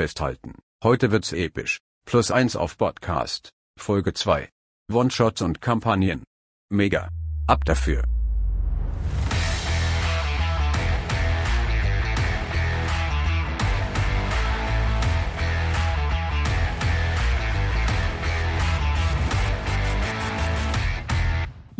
festhalten. Heute wird's episch. Plus eins auf Podcast. Folge 2. One-Shots und Kampagnen. Mega. Ab dafür.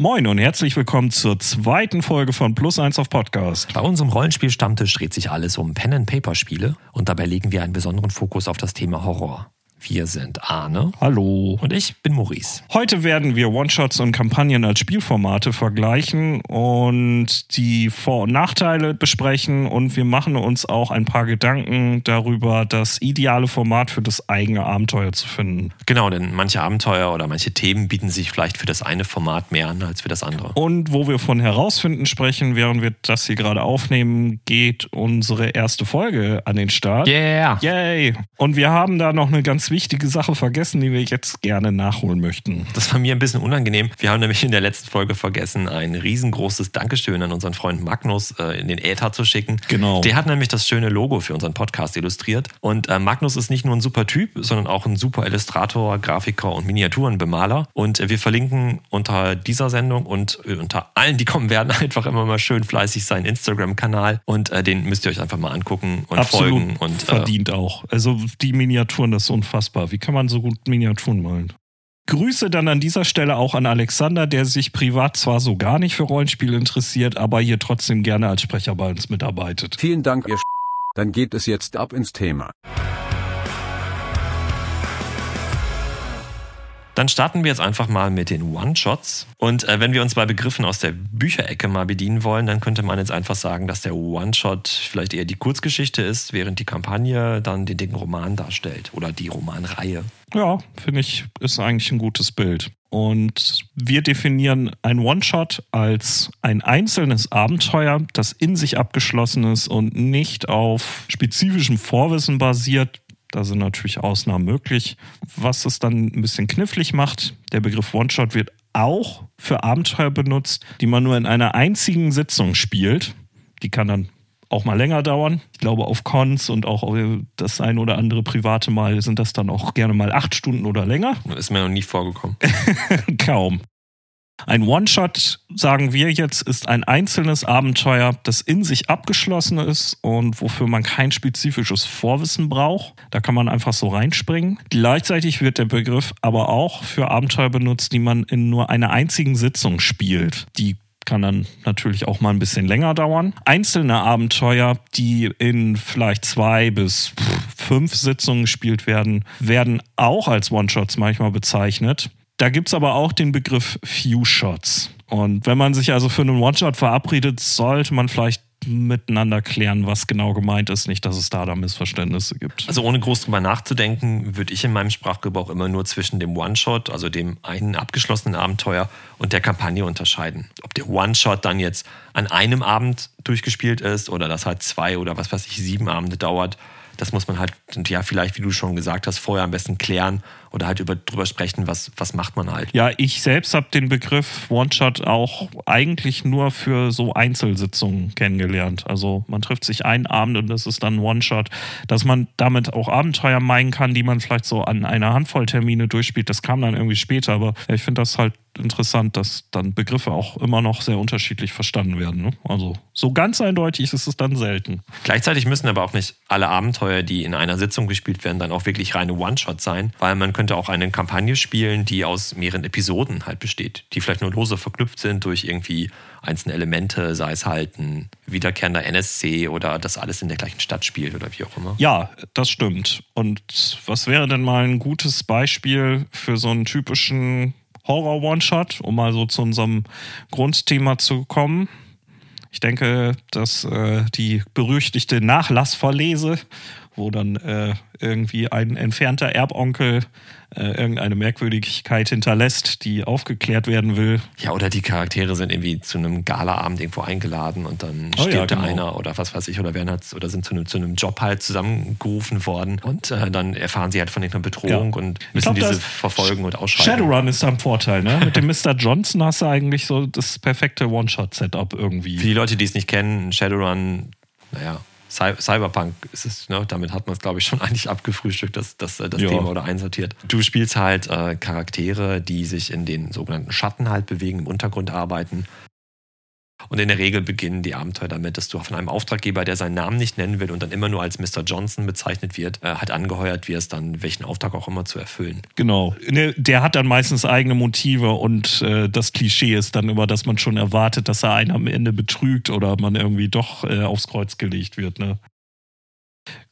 Moin und herzlich willkommen zur zweiten Folge von Plus 1 auf Podcast. Bei unserem Rollenspielstammtisch dreht sich alles um Pen-and-Paper-Spiele und dabei legen wir einen besonderen Fokus auf das Thema Horror. Wir sind Arne. Hallo. Und ich bin Maurice. Heute werden wir One-Shots und Kampagnen als Spielformate vergleichen und die Vor- und Nachteile besprechen und wir machen uns auch ein paar Gedanken darüber, das ideale Format für das eigene Abenteuer zu finden. Genau, denn manche Abenteuer oder manche Themen bieten sich vielleicht für das eine Format mehr an als für das andere. Und wo wir von herausfinden sprechen, während wir das hier gerade aufnehmen, geht unsere erste Folge an den Start. Yeah! Yay! Und wir haben da noch eine ganz wichtige Sache vergessen, die wir jetzt gerne nachholen möchten. Das war mir ein bisschen unangenehm. Wir haben nämlich in der letzten Folge vergessen, ein riesengroßes Dankeschön an unseren Freund Magnus äh, in den Äther zu schicken. Genau. Der hat nämlich das schöne Logo für unseren Podcast illustriert. Und äh, Magnus ist nicht nur ein super Typ, sondern auch ein super Illustrator, Grafiker und Miniaturenbemaler. Und äh, wir verlinken unter dieser Sendung und äh, unter allen, die kommen werden, einfach immer mal schön fleißig seinen Instagram-Kanal. Und äh, den müsst ihr euch einfach mal angucken und Absolut folgen. Und, äh, verdient auch. Also die Miniaturen, das ist unfassbar. Wie kann man so gut Miniaturen malen? Grüße dann an dieser Stelle auch an Alexander, der sich privat zwar so gar nicht für Rollenspiele interessiert, aber hier trotzdem gerne als Sprecher bei uns mitarbeitet. Vielen Dank, ihr Sch Dann geht es jetzt ab ins Thema. Dann starten wir jetzt einfach mal mit den One-Shots. Und äh, wenn wir uns bei Begriffen aus der Bücherecke mal bedienen wollen, dann könnte man jetzt einfach sagen, dass der One-Shot vielleicht eher die Kurzgeschichte ist, während die Kampagne dann den dicken Roman darstellt oder die Romanreihe. Ja, finde ich, ist eigentlich ein gutes Bild. Und wir definieren ein One-Shot als ein einzelnes Abenteuer, das in sich abgeschlossen ist und nicht auf spezifischem Vorwissen basiert. Da sind natürlich Ausnahmen möglich. Was es dann ein bisschen knifflig macht, der Begriff One-Shot wird auch für Abenteuer benutzt, die man nur in einer einzigen Sitzung spielt. Die kann dann auch mal länger dauern. Ich glaube, auf Cons und auch das ein oder andere private Mal sind das dann auch gerne mal acht Stunden oder länger. Ist mir noch nie vorgekommen. Kaum. Ein One-Shot, sagen wir jetzt, ist ein einzelnes Abenteuer, das in sich abgeschlossen ist und wofür man kein spezifisches Vorwissen braucht. Da kann man einfach so reinspringen. Gleichzeitig wird der Begriff aber auch für Abenteuer benutzt, die man in nur einer einzigen Sitzung spielt. Die kann dann natürlich auch mal ein bisschen länger dauern. Einzelne Abenteuer, die in vielleicht zwei bis fünf Sitzungen gespielt werden, werden auch als One-Shots manchmal bezeichnet. Da gibt es aber auch den Begriff Few Shots. Und wenn man sich also für einen One-Shot verabredet, sollte man vielleicht miteinander klären, was genau gemeint ist, nicht, dass es da da Missverständnisse gibt. Also ohne groß drüber nachzudenken, würde ich in meinem Sprachgebrauch immer nur zwischen dem One-Shot, also dem einen abgeschlossenen Abenteuer und der Kampagne unterscheiden. Ob der One-Shot dann jetzt an einem Abend durchgespielt ist oder das halt zwei oder was weiß ich, sieben Abende dauert, das muss man halt, ja, vielleicht, wie du schon gesagt hast, vorher am besten klären oder halt über, drüber sprechen, was, was macht man halt. Ja, ich selbst habe den Begriff One-Shot auch eigentlich nur für so Einzelsitzungen kennengelernt. Also man trifft sich einen Abend und das ist dann One-Shot. Dass man damit auch Abenteuer meinen kann, die man vielleicht so an einer Handvoll Termine durchspielt, das kam dann irgendwie später. Aber ich finde das halt interessant, dass dann Begriffe auch immer noch sehr unterschiedlich verstanden werden. Ne? Also so ganz eindeutig ist es dann selten. Gleichzeitig müssen aber auch nicht alle Abenteuer, die in einer Sitzung gespielt werden, dann auch wirklich reine One-Shot sein, weil man könnte auch eine Kampagne spielen, die aus mehreren Episoden halt besteht, die vielleicht nur lose verknüpft sind durch irgendwie einzelne Elemente, sei es halt ein wiederkehrender NSC oder das alles in der gleichen Stadt spielt oder wie auch immer. Ja, das stimmt. Und was wäre denn mal ein gutes Beispiel für so einen typischen Horror-One-Shot, um mal so zu unserem Grundthema zu kommen? Ich denke, dass äh, die berüchtigte Nachlassverlese, wo dann äh, irgendwie ein entfernter Erbonkel äh, irgendeine Merkwürdigkeit hinterlässt, die aufgeklärt werden will. Ja, oder die Charaktere sind irgendwie zu einem Galaabend irgendwo eingeladen und dann Oh ja, stirbt da genau. einer oder was weiß ich, oder werden halt, oder sind zu einem, zu einem Job halt zusammengerufen worden und äh, dann erfahren sie halt von irgendeiner Bedrohung Ja. und müssen glaub, diese verfolgen und ausschalten. Shadowrun ist da ein Vorteil, ne? Mit dem Mr. Johnson hast du eigentlich so das perfekte One-Shot-Setup Für irgendwie. die Leute, die es nicht kennen, Shadowrun, naja, Cy Cyberpunk ist es, ne? damit hat man es, glaube ich, schon eigentlich abgefrühstückt, das, das, das Ja. Thema oder einsortiert. Du spielst halt äh, Charaktere, die sich in den sogenannten Schatten halt bewegen, im Untergrund arbeiten. Und in der Regel beginnen die Abenteuer damit, dass du von einem Auftraggeber, der seinen Namen nicht nennen will und dann immer nur als Mr. Johnson bezeichnet wird, äh, halt angeheuert wirst, dann welchen Auftrag auch immer zu erfüllen. Genau. Ne, Der hat dann meistens eigene Motive und äh, das Klischee ist dann immer, dass man schon erwartet, dass er einen am Ende betrügt oder man irgendwie doch äh, aufs Kreuz gelegt wird. Ne?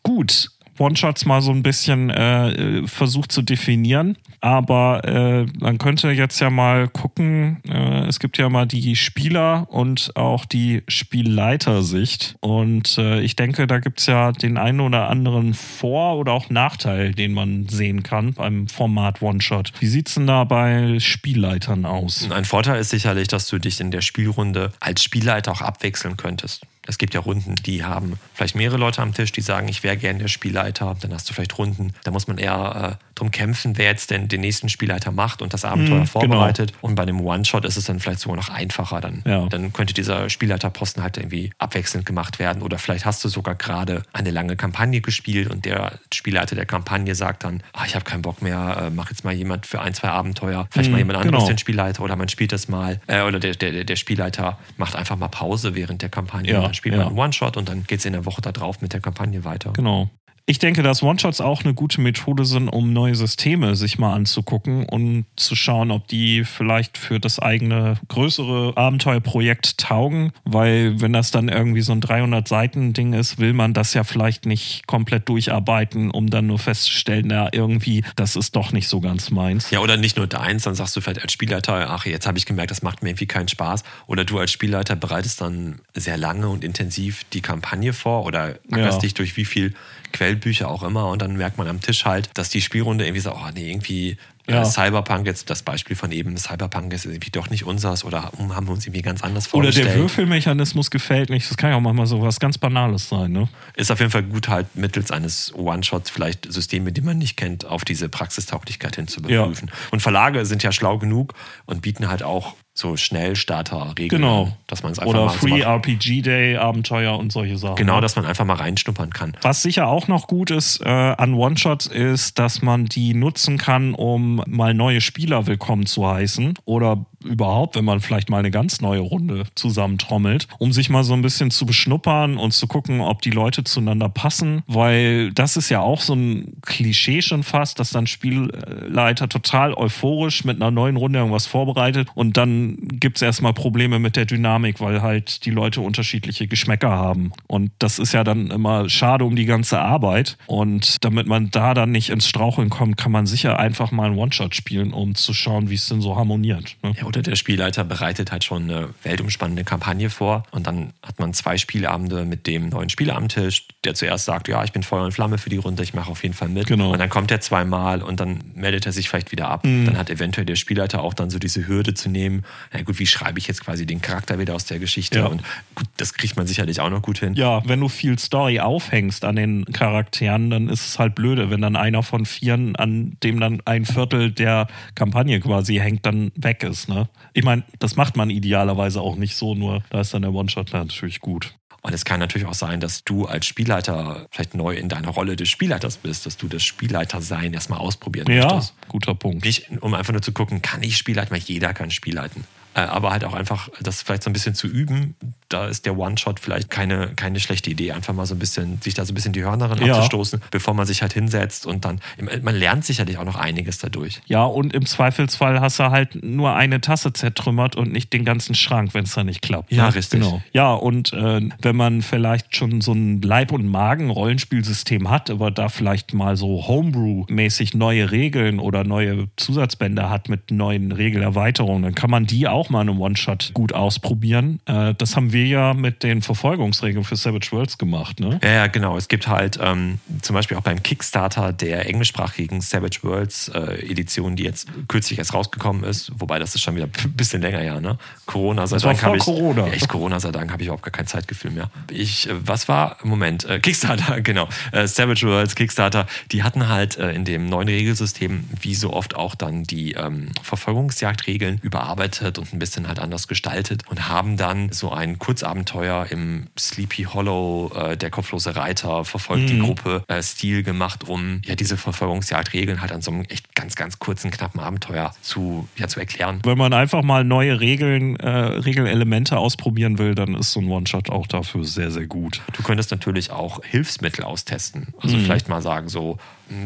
Gut. One-Shots mal so ein bisschen äh, versucht zu definieren, aber äh, man könnte jetzt ja mal gucken, äh, es gibt ja mal die Spieler und auch die Spielleitersicht und äh, ich denke, da gibt es ja den einen oder anderen Vor- oder auch Nachteil, den man sehen kann beim Format One-Shot. Wie sieht's denn da bei Spielleitern aus? Ein Vorteil ist sicherlich, dass du dich in der Spielrunde als Spielleiter auch abwechseln könntest. Es gibt ja Runden, die haben vielleicht mehrere Leute am Tisch, die sagen, ich wäre gern der Spielleiter. Dann hast du vielleicht Runden, da muss man eher äh, drum kämpfen, wer jetzt denn den nächsten Spielleiter macht und das Abenteuer Mhm, vorbereitet. Und bei dem One-Shot ist es dann vielleicht sogar noch einfacher. Dann, Ja. dann könnte dieser Spielleiterposten halt irgendwie abwechselnd gemacht werden. Oder vielleicht hast du sogar gerade eine lange Kampagne gespielt und der Spielleiter der Kampagne sagt dann, ah, ich habe keinen Bock mehr, äh, mach jetzt mal jemand für ein, zwei Abenteuer, vielleicht Mhm, mal jemand anderes genau. den Spielleiter oder man spielt das mal, äh, oder der, der, der Spielleiter macht einfach mal Pause während der Kampagne. Ja, dann spielt ja. man einen One-Shot und dann geht es in der Woche darauf mit der Kampagne weiter. Genau. Ich denke, dass One-Shots auch eine gute Methode sind, um neue Systeme sich mal anzugucken und zu schauen, ob die vielleicht für das eigene größere Abenteuerprojekt taugen. Weil wenn das dann irgendwie so ein 300-Seiten-Ding ist, will man das ja vielleicht nicht komplett durcharbeiten, um dann nur festzustellen, ja, irgendwie, das ist doch nicht so ganz meins. Ja, oder nicht nur deins, dann sagst du vielleicht als Spielleiter, ach, jetzt habe ich gemerkt, das macht mir irgendwie keinen Spaß. Oder du als Spielleiter bereitest dann sehr lange und intensiv die Kampagne vor oder ackerst Ja. dich durch wie viel Quellbücher auch immer und dann merkt man am Tisch halt, dass die Spielrunde irgendwie so, oh nee, irgendwie Ja. äh, Cyberpunk, jetzt das Beispiel von eben, Cyberpunk ist irgendwie doch nicht unseres oder haben wir uns irgendwie ganz anders Oder vorgestellt. der Würfelmechanismus gefällt nicht. Das kann ja auch manchmal so was ganz Banales sein, ne? Ist auf jeden Fall gut, halt mittels eines One-Shots vielleicht Systeme, die man nicht kennt, auf diese Praxistauglichkeit hin zu Ja. überprüfen. Und Verlage sind ja schlau genug und bieten halt auch so Schnellstarter-Regeln, Genau. an, dass man es einfach Oder mal so Free macht. RPG Day, Abenteuer und solche Sachen. Genau, ne? dass man einfach mal reinschnuppern kann. Was sicher auch noch gut ist äh, an One-Shots ist, dass man die nutzen kann, um mal neue Spieler willkommen zu heißen oder überhaupt, wenn man vielleicht mal eine ganz neue Runde zusammentrommelt, um sich mal so ein bisschen zu beschnuppern und zu gucken, ob die Leute zueinander passen, weil das ist ja auch so ein Klischee schon fast, dass dann Spielleiter total euphorisch mit einer neuen Runde irgendwas vorbereitet und dann gibt es erstmal Probleme mit der Dynamik, weil halt die Leute unterschiedliche Geschmäcker haben. Und das ist ja dann immer schade um die ganze Arbeit. Und damit man da dann nicht ins Straucheln kommt, kann man sicher einfach mal einen One-Shot spielen, um zu schauen, wie es denn so harmoniert. Ne? Ja, oder der Spielleiter bereitet halt schon eine weltumspannende Kampagne vor und dann hat man zwei Spielabende mit dem neuen Spieler am Tisch, der zuerst sagt, ja, ich bin Feuer und Flamme für die Runde, ich mache auf jeden Fall mit. Genau. Und dann kommt er zweimal und dann meldet er sich vielleicht wieder ab. Mhm. Dann hat eventuell der Spielleiter auch dann so diese Hürde zu nehmen, na gut, wie schreibe ich jetzt quasi den Charakter wieder aus der Geschichte? Ja. Und gut, das kriegt man sicherlich auch noch gut hin. Ja, wenn du viel Story aufhängst an den Charakteren, dann ist es halt blöde, wenn dann einer von vieren, an dem dann ein Viertel der Kampagne quasi hängt, dann weg ist. Ne? Ich meine, das macht man idealerweise auch nicht so, nur da ist dann der One-Shot natürlich gut. Und es kann natürlich auch sein, dass du als Spielleiter vielleicht neu in deiner Rolle des Spielleiters bist, dass du das Spielleitersein erstmal ausprobieren Ja, möchtest. guter Punkt. Nicht, um einfach nur zu gucken, kann ich Spielleiten, weil jeder kann Spielleiten. Äh, Aber halt auch einfach, das vielleicht so ein bisschen zu üben. Da ist der One-Shot vielleicht keine, keine schlechte Idee. Einfach mal so ein bisschen, sich da so ein bisschen die Hörner Ja. abzustoßen, bevor man sich halt hinsetzt und dann, man lernt sicherlich auch noch einiges dadurch. Ja, und im Zweifelsfall hast du halt nur eine Tasse zertrümmert und nicht den ganzen Schrank, wenn es da nicht klappt. Ja, ne? richtig. Genau. Ja, und äh, wenn man vielleicht schon so ein Leib- und Magen-Rollenspielsystem hat, aber da vielleicht mal so Homebrew-mäßig neue Regeln oder neue Zusatzbände hat mit neuen Regelerweiterungen, dann kann man die auch mal in einem One-Shot gut ausprobieren. Äh, das haben wir ja mit den Verfolgungsregeln für Savage Worlds gemacht, ne? Ja, ja, genau. Es gibt halt ähm, zum Beispiel auch beim Kickstarter der englischsprachigen Savage Worlds äh, Edition, die jetzt kürzlich erst rausgekommen ist, wobei das ist schon wieder ein bisschen länger ja, ne? Corona sei Das Dank habe ich Corona. Ja, echt Corona sei Dank habe ich überhaupt gar kein Zeitgefühl mehr. Ich, äh, was war? Moment, äh, Kickstarter, genau. Äh, Savage Worlds, Kickstarter, die hatten halt äh, in dem neuen Regelsystem wie so oft auch dann die ähm, Verfolgungsjagdregeln überarbeitet und ein bisschen halt anders gestaltet und haben dann so einen Kurzabenteuer im Sleepy Hollow, äh, der kopflose Reiter verfolgt mhm. die Gruppe, äh, Stil gemacht, um ja diese Verfolgungsjagdregeln halt an so einem echt ganz, ganz kurzen, knappen Abenteuer zu, ja, zu erklären. Wenn man einfach mal neue Regeln, äh, Regelelemente ausprobieren will, dann ist so ein One-Shot auch dafür sehr, sehr gut. Du könntest natürlich auch Hilfsmittel austesten. Also mhm. vielleicht mal sagen, so,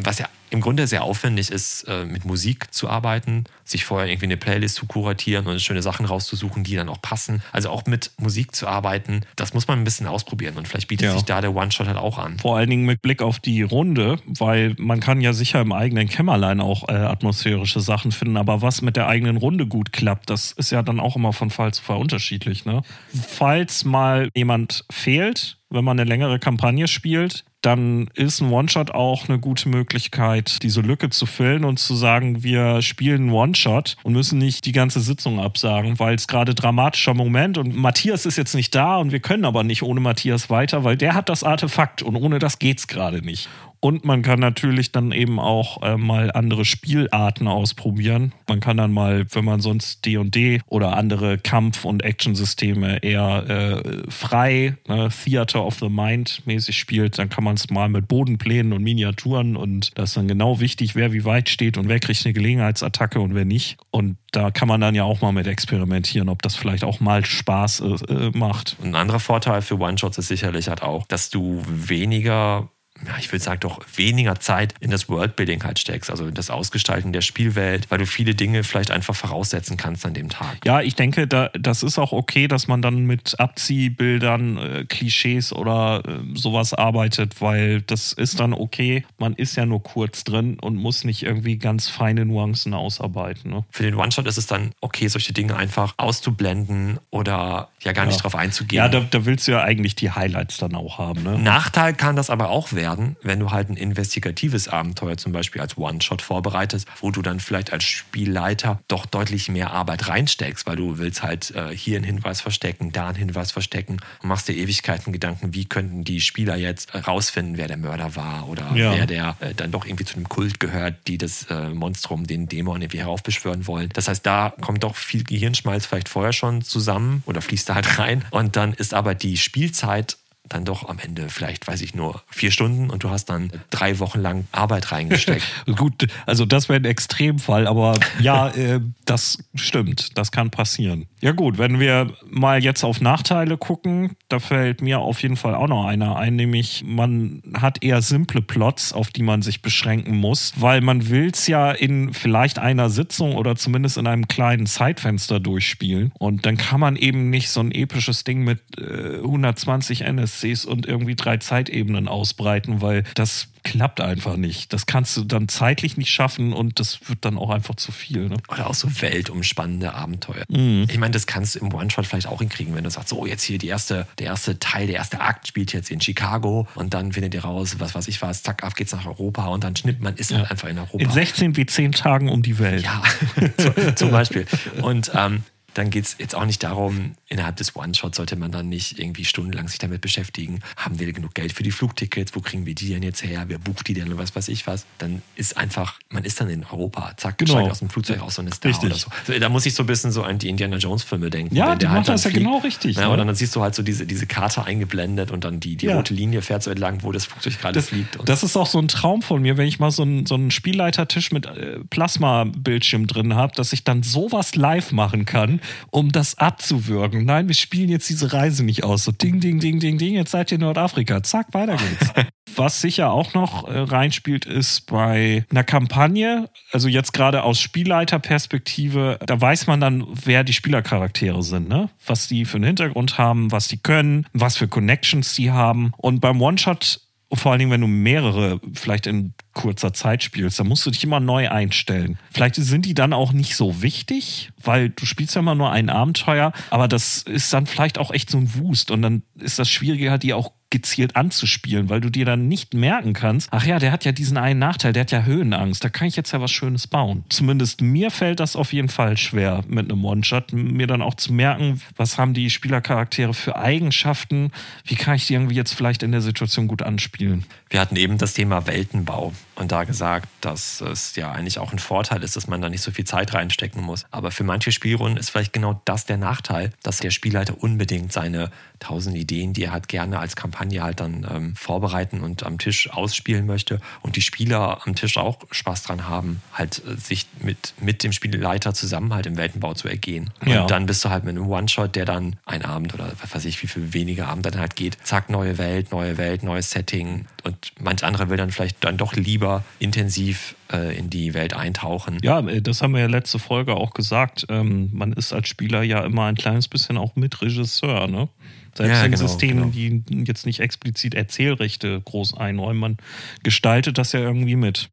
was ja im Grunde sehr aufwendig ist, äh, mit Musik zu arbeiten, sich vorher irgendwie eine Playlist zu kuratieren und schöne Sachen rauszusuchen, die dann auch passen. Also auch mit Musik zu arbeiten, das muss man ein bisschen ausprobieren und vielleicht bietet ja. sich da der One-Shot halt auch an. Vor allen Dingen mit Blick auf die Runde, weil man kann ja sicher im eigenen Kämmerlein auch äh, atmosphärische Sachen finden, aber was mit der eigenen Runde gut klappt, das ist ja dann auch immer von Fall zu Fall unterschiedlich. Ne? Falls mal jemand fehlt, wenn man eine längere Kampagne spielt, dann ist ein One-Shot auch eine gute Möglichkeit, diese Lücke zu füllen und zu sagen, wir spielen einen One-Shot und müssen nicht die ganze Sitzung absagen, weil es gerade dramatischer Moment und Matthias ist jetzt nicht da und wir können aber nicht ohne Matthias weiter, weil der hat das Artefakt und ohne das geht's gerade nicht. Und man kann natürlich dann eben auch äh, mal andere Spielarten ausprobieren. Man kann dann mal, wenn man sonst D&D oder andere Kampf- und Actionsysteme eher äh, frei, ne, Theater of the Mind mäßig spielt, dann kann man es mal mit Bodenplänen und Miniaturen und das ist dann genau wichtig, wer wie weit steht und wer kriegt eine Gelegenheitsattacke und wer nicht. Und da kann man dann ja auch mal mit experimentieren, ob das vielleicht auch mal Spaß äh, macht. Ein anderer Vorteil für One-Shots ist sicherlich halt auch, dass du weniger ja, ich würde sagen, doch weniger Zeit in das Worldbuilding halt steckst, also in das Ausgestalten der Spielwelt, weil du viele Dinge vielleicht einfach voraussetzen kannst an dem Tag. Ja, ich denke, da, das ist auch okay, dass man dann mit Abziehbildern, äh, Klischees oder äh, sowas arbeitet, weil das ist dann okay. Man ist ja nur kurz drin und muss nicht irgendwie ganz feine Nuancen ausarbeiten. Ne? Für den One-Shot ist es dann okay, solche Dinge einfach auszublenden oder ja gar ja. nicht drauf einzugehen. Ja, da, da, willst du ja eigentlich die Highlights dann auch haben. Ne? Nachteil kann das aber auch werden werden, wenn du halt ein investigatives Abenteuer zum Beispiel als One-Shot vorbereitest, wo du dann vielleicht als Spielleiter doch deutlich mehr Arbeit reinsteckst, weil du willst halt äh, hier einen Hinweis verstecken, da einen Hinweis verstecken und machst dir Ewigkeiten Gedanken, wie könnten die Spieler jetzt rausfinden, wer der Mörder war oder ja. wer der äh, dann doch irgendwie zu einem Kult gehört, die das äh, Monstrum, den Dämon irgendwie heraufbeschwören wollen. Das heißt, da kommt doch viel Gehirnschmalz vielleicht vorher schon zusammen oder fließt da halt rein und dann ist aber die Spielzeit dann doch am Ende vielleicht, weiß ich nur, vier Stunden und du hast dann drei Wochen lang Arbeit reingesteckt. Gut, also das wäre ein Extremfall, aber ja, äh, das stimmt, das kann passieren. Ja gut, wenn wir mal jetzt auf Nachteile gucken, da fällt mir auf jeden Fall auch noch einer ein, nämlich man hat eher simple Plots, auf die man sich beschränken muss, weil man will es ja in vielleicht einer Sitzung oder zumindest in einem kleinen Zeitfenster durchspielen und dann kann man eben nicht so ein episches Ding mit äh, 120 NSCs und irgendwie drei Zeitebenen ausbreiten, weil das klappt einfach nicht. Das kannst du dann zeitlich nicht schaffen und das wird dann auch einfach zu viel. Ne? Oder auch so weltumspannende Abenteuer. Mhm. Ich meine, das kannst du im One-Shot vielleicht auch hinkriegen, wenn du sagst, so jetzt hier die erste, der erste Teil, der erste Akt spielt jetzt in Chicago und dann findet ihr raus, was weiß ich was, zack, auf geht's nach Europa und dann schnippt man, ist ja. halt einfach in Europa. In 16 wie 10 Tagen um die Welt. Ja, zum Beispiel. Und ähm, dann geht es jetzt auch nicht darum, innerhalb des One-Shots sollte man dann nicht irgendwie stundenlang sich damit beschäftigen. Haben wir genug Geld für die Flugtickets? Wo kriegen wir die denn jetzt her? Wer bucht die denn und was weiß ich was? Dann ist einfach, man ist dann in Europa. Zack, genau. steigt aus dem Flugzeug aus und ist da richtig. oder so. so. Da muss ich so ein bisschen so an die Indiana Jones-Filme denken. Ja, die halt das ja genau richtig. Ja, ne? Und dann siehst du halt so diese, diese Karte eingeblendet und dann die, die ja. rote Linie fährt so entlang, wo das Flugzeug gerade fliegt. das ist auch so ein Traum von mir, wenn ich mal so einen, so einen Spielleitertisch mit äh, Plasma-Bildschirm drin habe, dass ich dann sowas live machen kann, um das abzuwürgen. Nein, wir spielen jetzt diese Reise nicht aus. So ding, ding, ding, ding, ding, jetzt seid ihr in Nordafrika. Zack, weiter geht's. Was sicher auch noch äh, reinspielt, ist bei einer Kampagne, also jetzt gerade aus Spielleiterperspektive, da weiß man dann, wer die Spielercharaktere sind, ne? Was die für einen Hintergrund haben, was die können, was für Connections die haben. Und beim One-Shot vor allen Dingen, wenn du mehrere vielleicht in kurzer Zeit spielst, dann musst du dich immer neu einstellen. Vielleicht sind die dann auch nicht so wichtig, weil du spielst ja immer nur ein Abenteuer, aber das ist dann vielleicht auch echt so ein Wust und dann ist das Schwierige halt, die auch gezielt anzuspielen, weil du dir dann nicht merken kannst, ach ja, der hat ja diesen einen Nachteil, der hat ja Höhenangst, da kann ich jetzt ja was Schönes bauen. Zumindest mir fällt das auf jeden Fall schwer mit einem One-Shot, mir dann auch zu merken, was haben die Spielercharaktere für Eigenschaften, wie kann ich die irgendwie jetzt vielleicht in der Situation gut anspielen. Wir hatten eben das Thema Weltenbau und da gesagt, dass es ja eigentlich auch ein Vorteil ist, dass man da nicht so viel Zeit reinstecken muss. Aber für manche Spielrunden ist vielleicht genau das der Nachteil, dass der Spielleiter unbedingt seine tausend Ideen, die er hat, gerne als Kampagne halt dann ähm, vorbereiten und am Tisch ausspielen möchte und die Spieler am Tisch auch Spaß dran haben, halt äh, sich mit, mit dem Spielleiter zusammen halt im Weltenbau zu ergehen. Ja. Und dann bist du halt mit einem One-Shot, der dann ein Abend oder was weiß ich, wie viel weniger Abend dann halt geht. Zack, neue Welt, neue Welt, neues Setting. Und manch anderer will dann vielleicht dann doch lieber intensiv äh, in die Welt eintauchen. Ja, äh, das haben wir ja letzte Folge auch gesagt. Ähm, man ist als Spieler ja immer ein kleines bisschen auch Mitregisseur, ne? Selbst ja, in genau, Systemen, genau. die jetzt nicht explizit Erzählrechte groß einräumen, man gestaltet das ja irgendwie mit.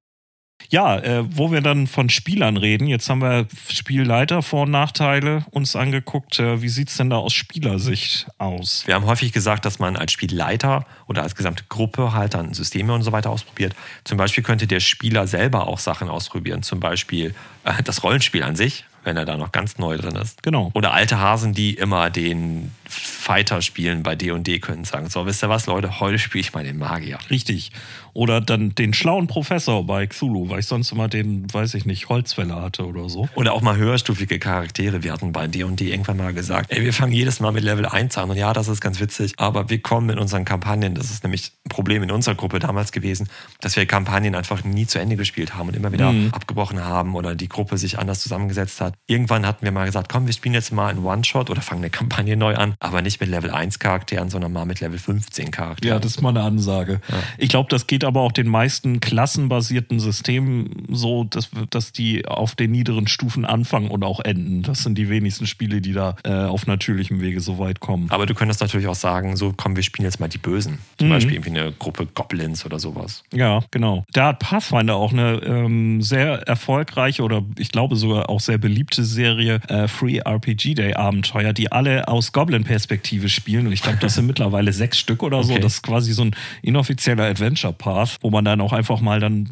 Ja, äh, wo wir dann von Spielern reden, jetzt haben wir Spielleiter Vor- und Nachteile uns angeguckt. Äh, wie sieht es denn da aus Spielersicht aus? Wir haben häufig gesagt, dass man als Spielleiter oder als gesamte Gruppe halt dann Systeme und so weiter ausprobiert. Zum Beispiel könnte der Spieler selber auch Sachen ausprobieren, zum Beispiel äh, das Rollenspiel an sich, wenn er da noch ganz neu drin ist. Genau. Oder alte Hasen, die immer den Fighter spielen bei D&D können sagen, so, wisst ihr was, Leute, heute spiele ich mal den Magier. Richtig. Oder dann den schlauen Professor bei Cthulhu, weil ich sonst immer den, weiß ich nicht, Holzfäller hatte oder so. Oder auch mal höherstufige Charaktere. Wir hatten bei D&D irgendwann mal gesagt, ey, wir fangen jedes Mal mit Level 1 an und ja, das ist ganz witzig, aber wir kommen in unseren Kampagnen, das ist nämlich ein Problem in unserer Gruppe damals gewesen, dass wir Kampagnen einfach nie zu Ende gespielt haben und immer wieder mhm. abgebrochen haben oder die Gruppe sich anders zusammengesetzt hat. Irgendwann hatten wir mal gesagt, komm, wir spielen jetzt mal einen One-Shot oder fangen eine Kampagne neu an aber nicht mit Level 1 Charakteren, sondern mal mit Level 15 Charakteren. Ja, das ist mal eine Ansage. Ja. Ich glaube, das geht aber auch den meisten klassenbasierten Systemen so, dass, dass die auf den niederen Stufen anfangen und auch enden. Das sind die wenigsten Spiele, die da äh, auf natürlichem Wege so weit kommen. Aber du könntest natürlich auch sagen, so komm, wir spielen jetzt mal die Bösen. Zum mhm. Beispiel irgendwie eine Gruppe Goblins oder sowas. Ja, genau. Da hat Pathfinder auch eine ähm, sehr erfolgreiche oder ich glaube sogar auch sehr beliebte Serie äh, Free RPG Day Abenteuer, die alle aus Goblin Perspektive spielen. Und ich glaube, das sind mittlerweile sechs Stück oder so. Okay. Das ist quasi so ein inoffizieller Adventure Path, wo man dann auch einfach mal dann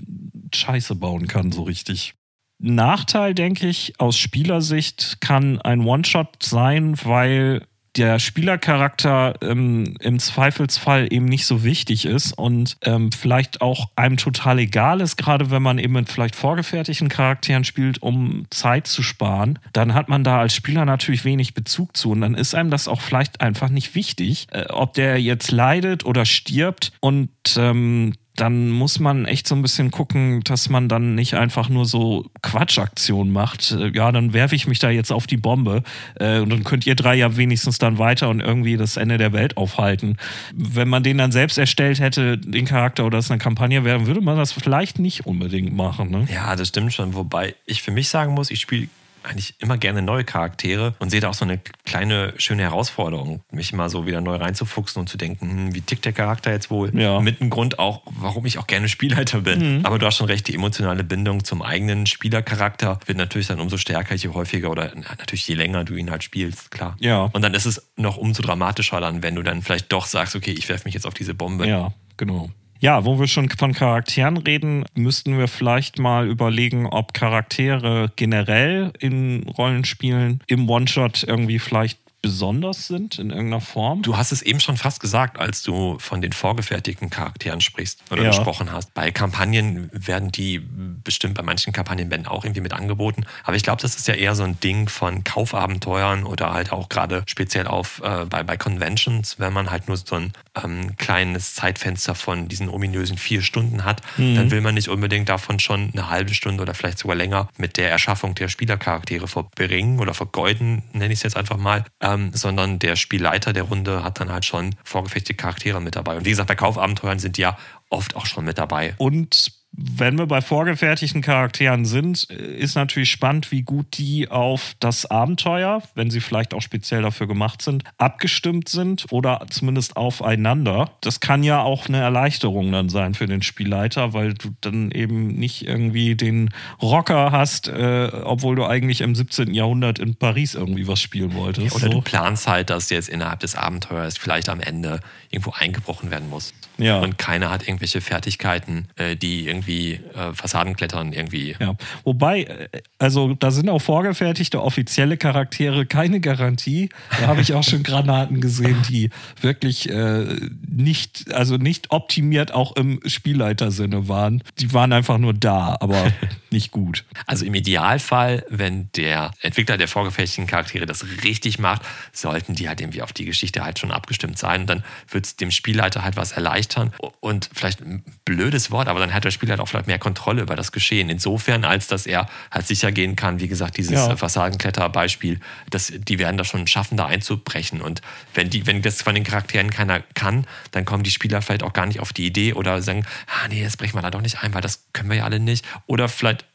Scheiße bauen kann, so richtig. Nachteil, denke ich, aus Spielersicht kann ein One-Shot sein, weil der Spielercharakter ähm, im Zweifelsfall eben nicht so wichtig ist und ähm, vielleicht auch einem total egal ist, gerade wenn man eben mit vielleicht vorgefertigten Charakteren spielt, um Zeit zu sparen, dann hat man da als Spieler natürlich wenig Bezug zu und dann ist einem das auch vielleicht einfach nicht wichtig, äh, ob der jetzt leidet oder stirbt und ähm, dann muss man echt so ein bisschen gucken, dass man dann nicht einfach nur so Quatschaktionen macht. Äh, ja, dann werfe ich mich da jetzt auf die Bombe äh, und dann könnt ihr drei ja wenigstens dann weiter und irgendwie das Ende der Welt aufhalten. Wenn man den dann selbst erstellt hätte, den Charakter oder es eine Kampagne wäre, würde man das vielleicht nicht unbedingt machen. Ne? Ja, das stimmt schon. Wobei ich für mich sagen muss, ich spiele eigentlich immer gerne neue Charaktere und sehe da auch so eine kleine, schöne Herausforderung, mich mal so wieder neu reinzufuchsen und zu denken, hm, wie tickt der Charakter jetzt wohl? Ja. Mit einem Grund auch, warum ich auch gerne Spielleiter bin. Mhm. Aber du hast schon recht, die emotionale Bindung zum eigenen Spielercharakter wird natürlich dann umso stärker, je häufiger oder natürlich je länger du ihn halt spielst, klar. Ja. Und dann ist es noch umso dramatischer dann, wenn du dann vielleicht doch sagst, okay, ich werfe mich jetzt auf diese Bombe. Ja, genau. Ja, wo wir schon von Charakteren reden, müssten wir vielleicht mal überlegen, ob Charaktere generell in Rollenspielen im One-Shot irgendwie vielleicht besonders sind in irgendeiner Form. Du hast es eben schon fast gesagt, als du von den vorgefertigten Charakteren sprichst oder ja. gesprochen hast. Bei Kampagnen werden die bestimmt bei manchen Kampagnenbänden auch irgendwie mit angeboten. Aber ich glaube, das ist ja eher so ein Ding von Kaufabenteuern oder halt auch gerade speziell auf äh, bei, bei Conventions, wenn man halt nur so ein ähm, kleines Zeitfenster von diesen ominösen vier Stunden hat, mhm. dann will man nicht unbedingt davon schon eine halbe Stunde oder vielleicht sogar länger mit der Erschaffung der Spielercharaktere verbringen oder vergeuden, nenne ich es jetzt einfach mal. Ähm, ähm, sondern der Spielleiter der Runde hat dann halt schon vorgefertigte Charaktere mit dabei. Und wie gesagt, bei Kaufabenteuern sind die ja oft auch schon mit dabei. Und wenn wir bei vorgefertigten Charakteren sind, ist natürlich spannend, wie gut die auf das Abenteuer, wenn sie vielleicht auch speziell dafür gemacht sind, abgestimmt sind oder zumindest aufeinander. Das kann ja auch eine Erleichterung dann sein für den Spielleiter, weil du dann eben nicht irgendwie den Rocker hast, äh, obwohl du eigentlich im 17. Jahrhundert in Paris irgendwie was spielen wolltest. Oder so. du planst halt, dass jetzt innerhalb des Abenteuers vielleicht am Ende irgendwo eingebrochen werden muss. Ja. Und keiner hat irgendwelche Fertigkeiten, äh, die irgendwie äh, Fassadenklettern irgendwie. Ja. Wobei, äh, also da sind auch vorgefertigte offizielle Charaktere keine Garantie. Da habe ich auch schon Granaten gesehen, die wirklich äh, nicht, also nicht optimiert auch im Spielleitersinne waren. Die waren einfach nur da, aber nicht gut. Also im Idealfall, wenn der Entwickler der vorgefertigten Charaktere das richtig macht, sollten die halt irgendwie auf die Geschichte halt schon abgestimmt sein. Und dann wird es dem Spielleiter halt was erleichtern. Und vielleicht ein blödes Wort, aber dann hat der Spieler halt auch vielleicht mehr Kontrolle über das Geschehen. Insofern, als dass er halt sicher gehen kann, wie gesagt, dieses ja. Fassadenkletterbeispiel, dass die werden das schon schaffen, da einzubrechen. Und wenn die, wenn das von den Charakteren keiner kann, dann kommen die Spieler vielleicht auch gar nicht auf die Idee oder sagen, ah nee, jetzt brechen wir da doch nicht ein, weil das können wir ja alle nicht. Oder vielleicht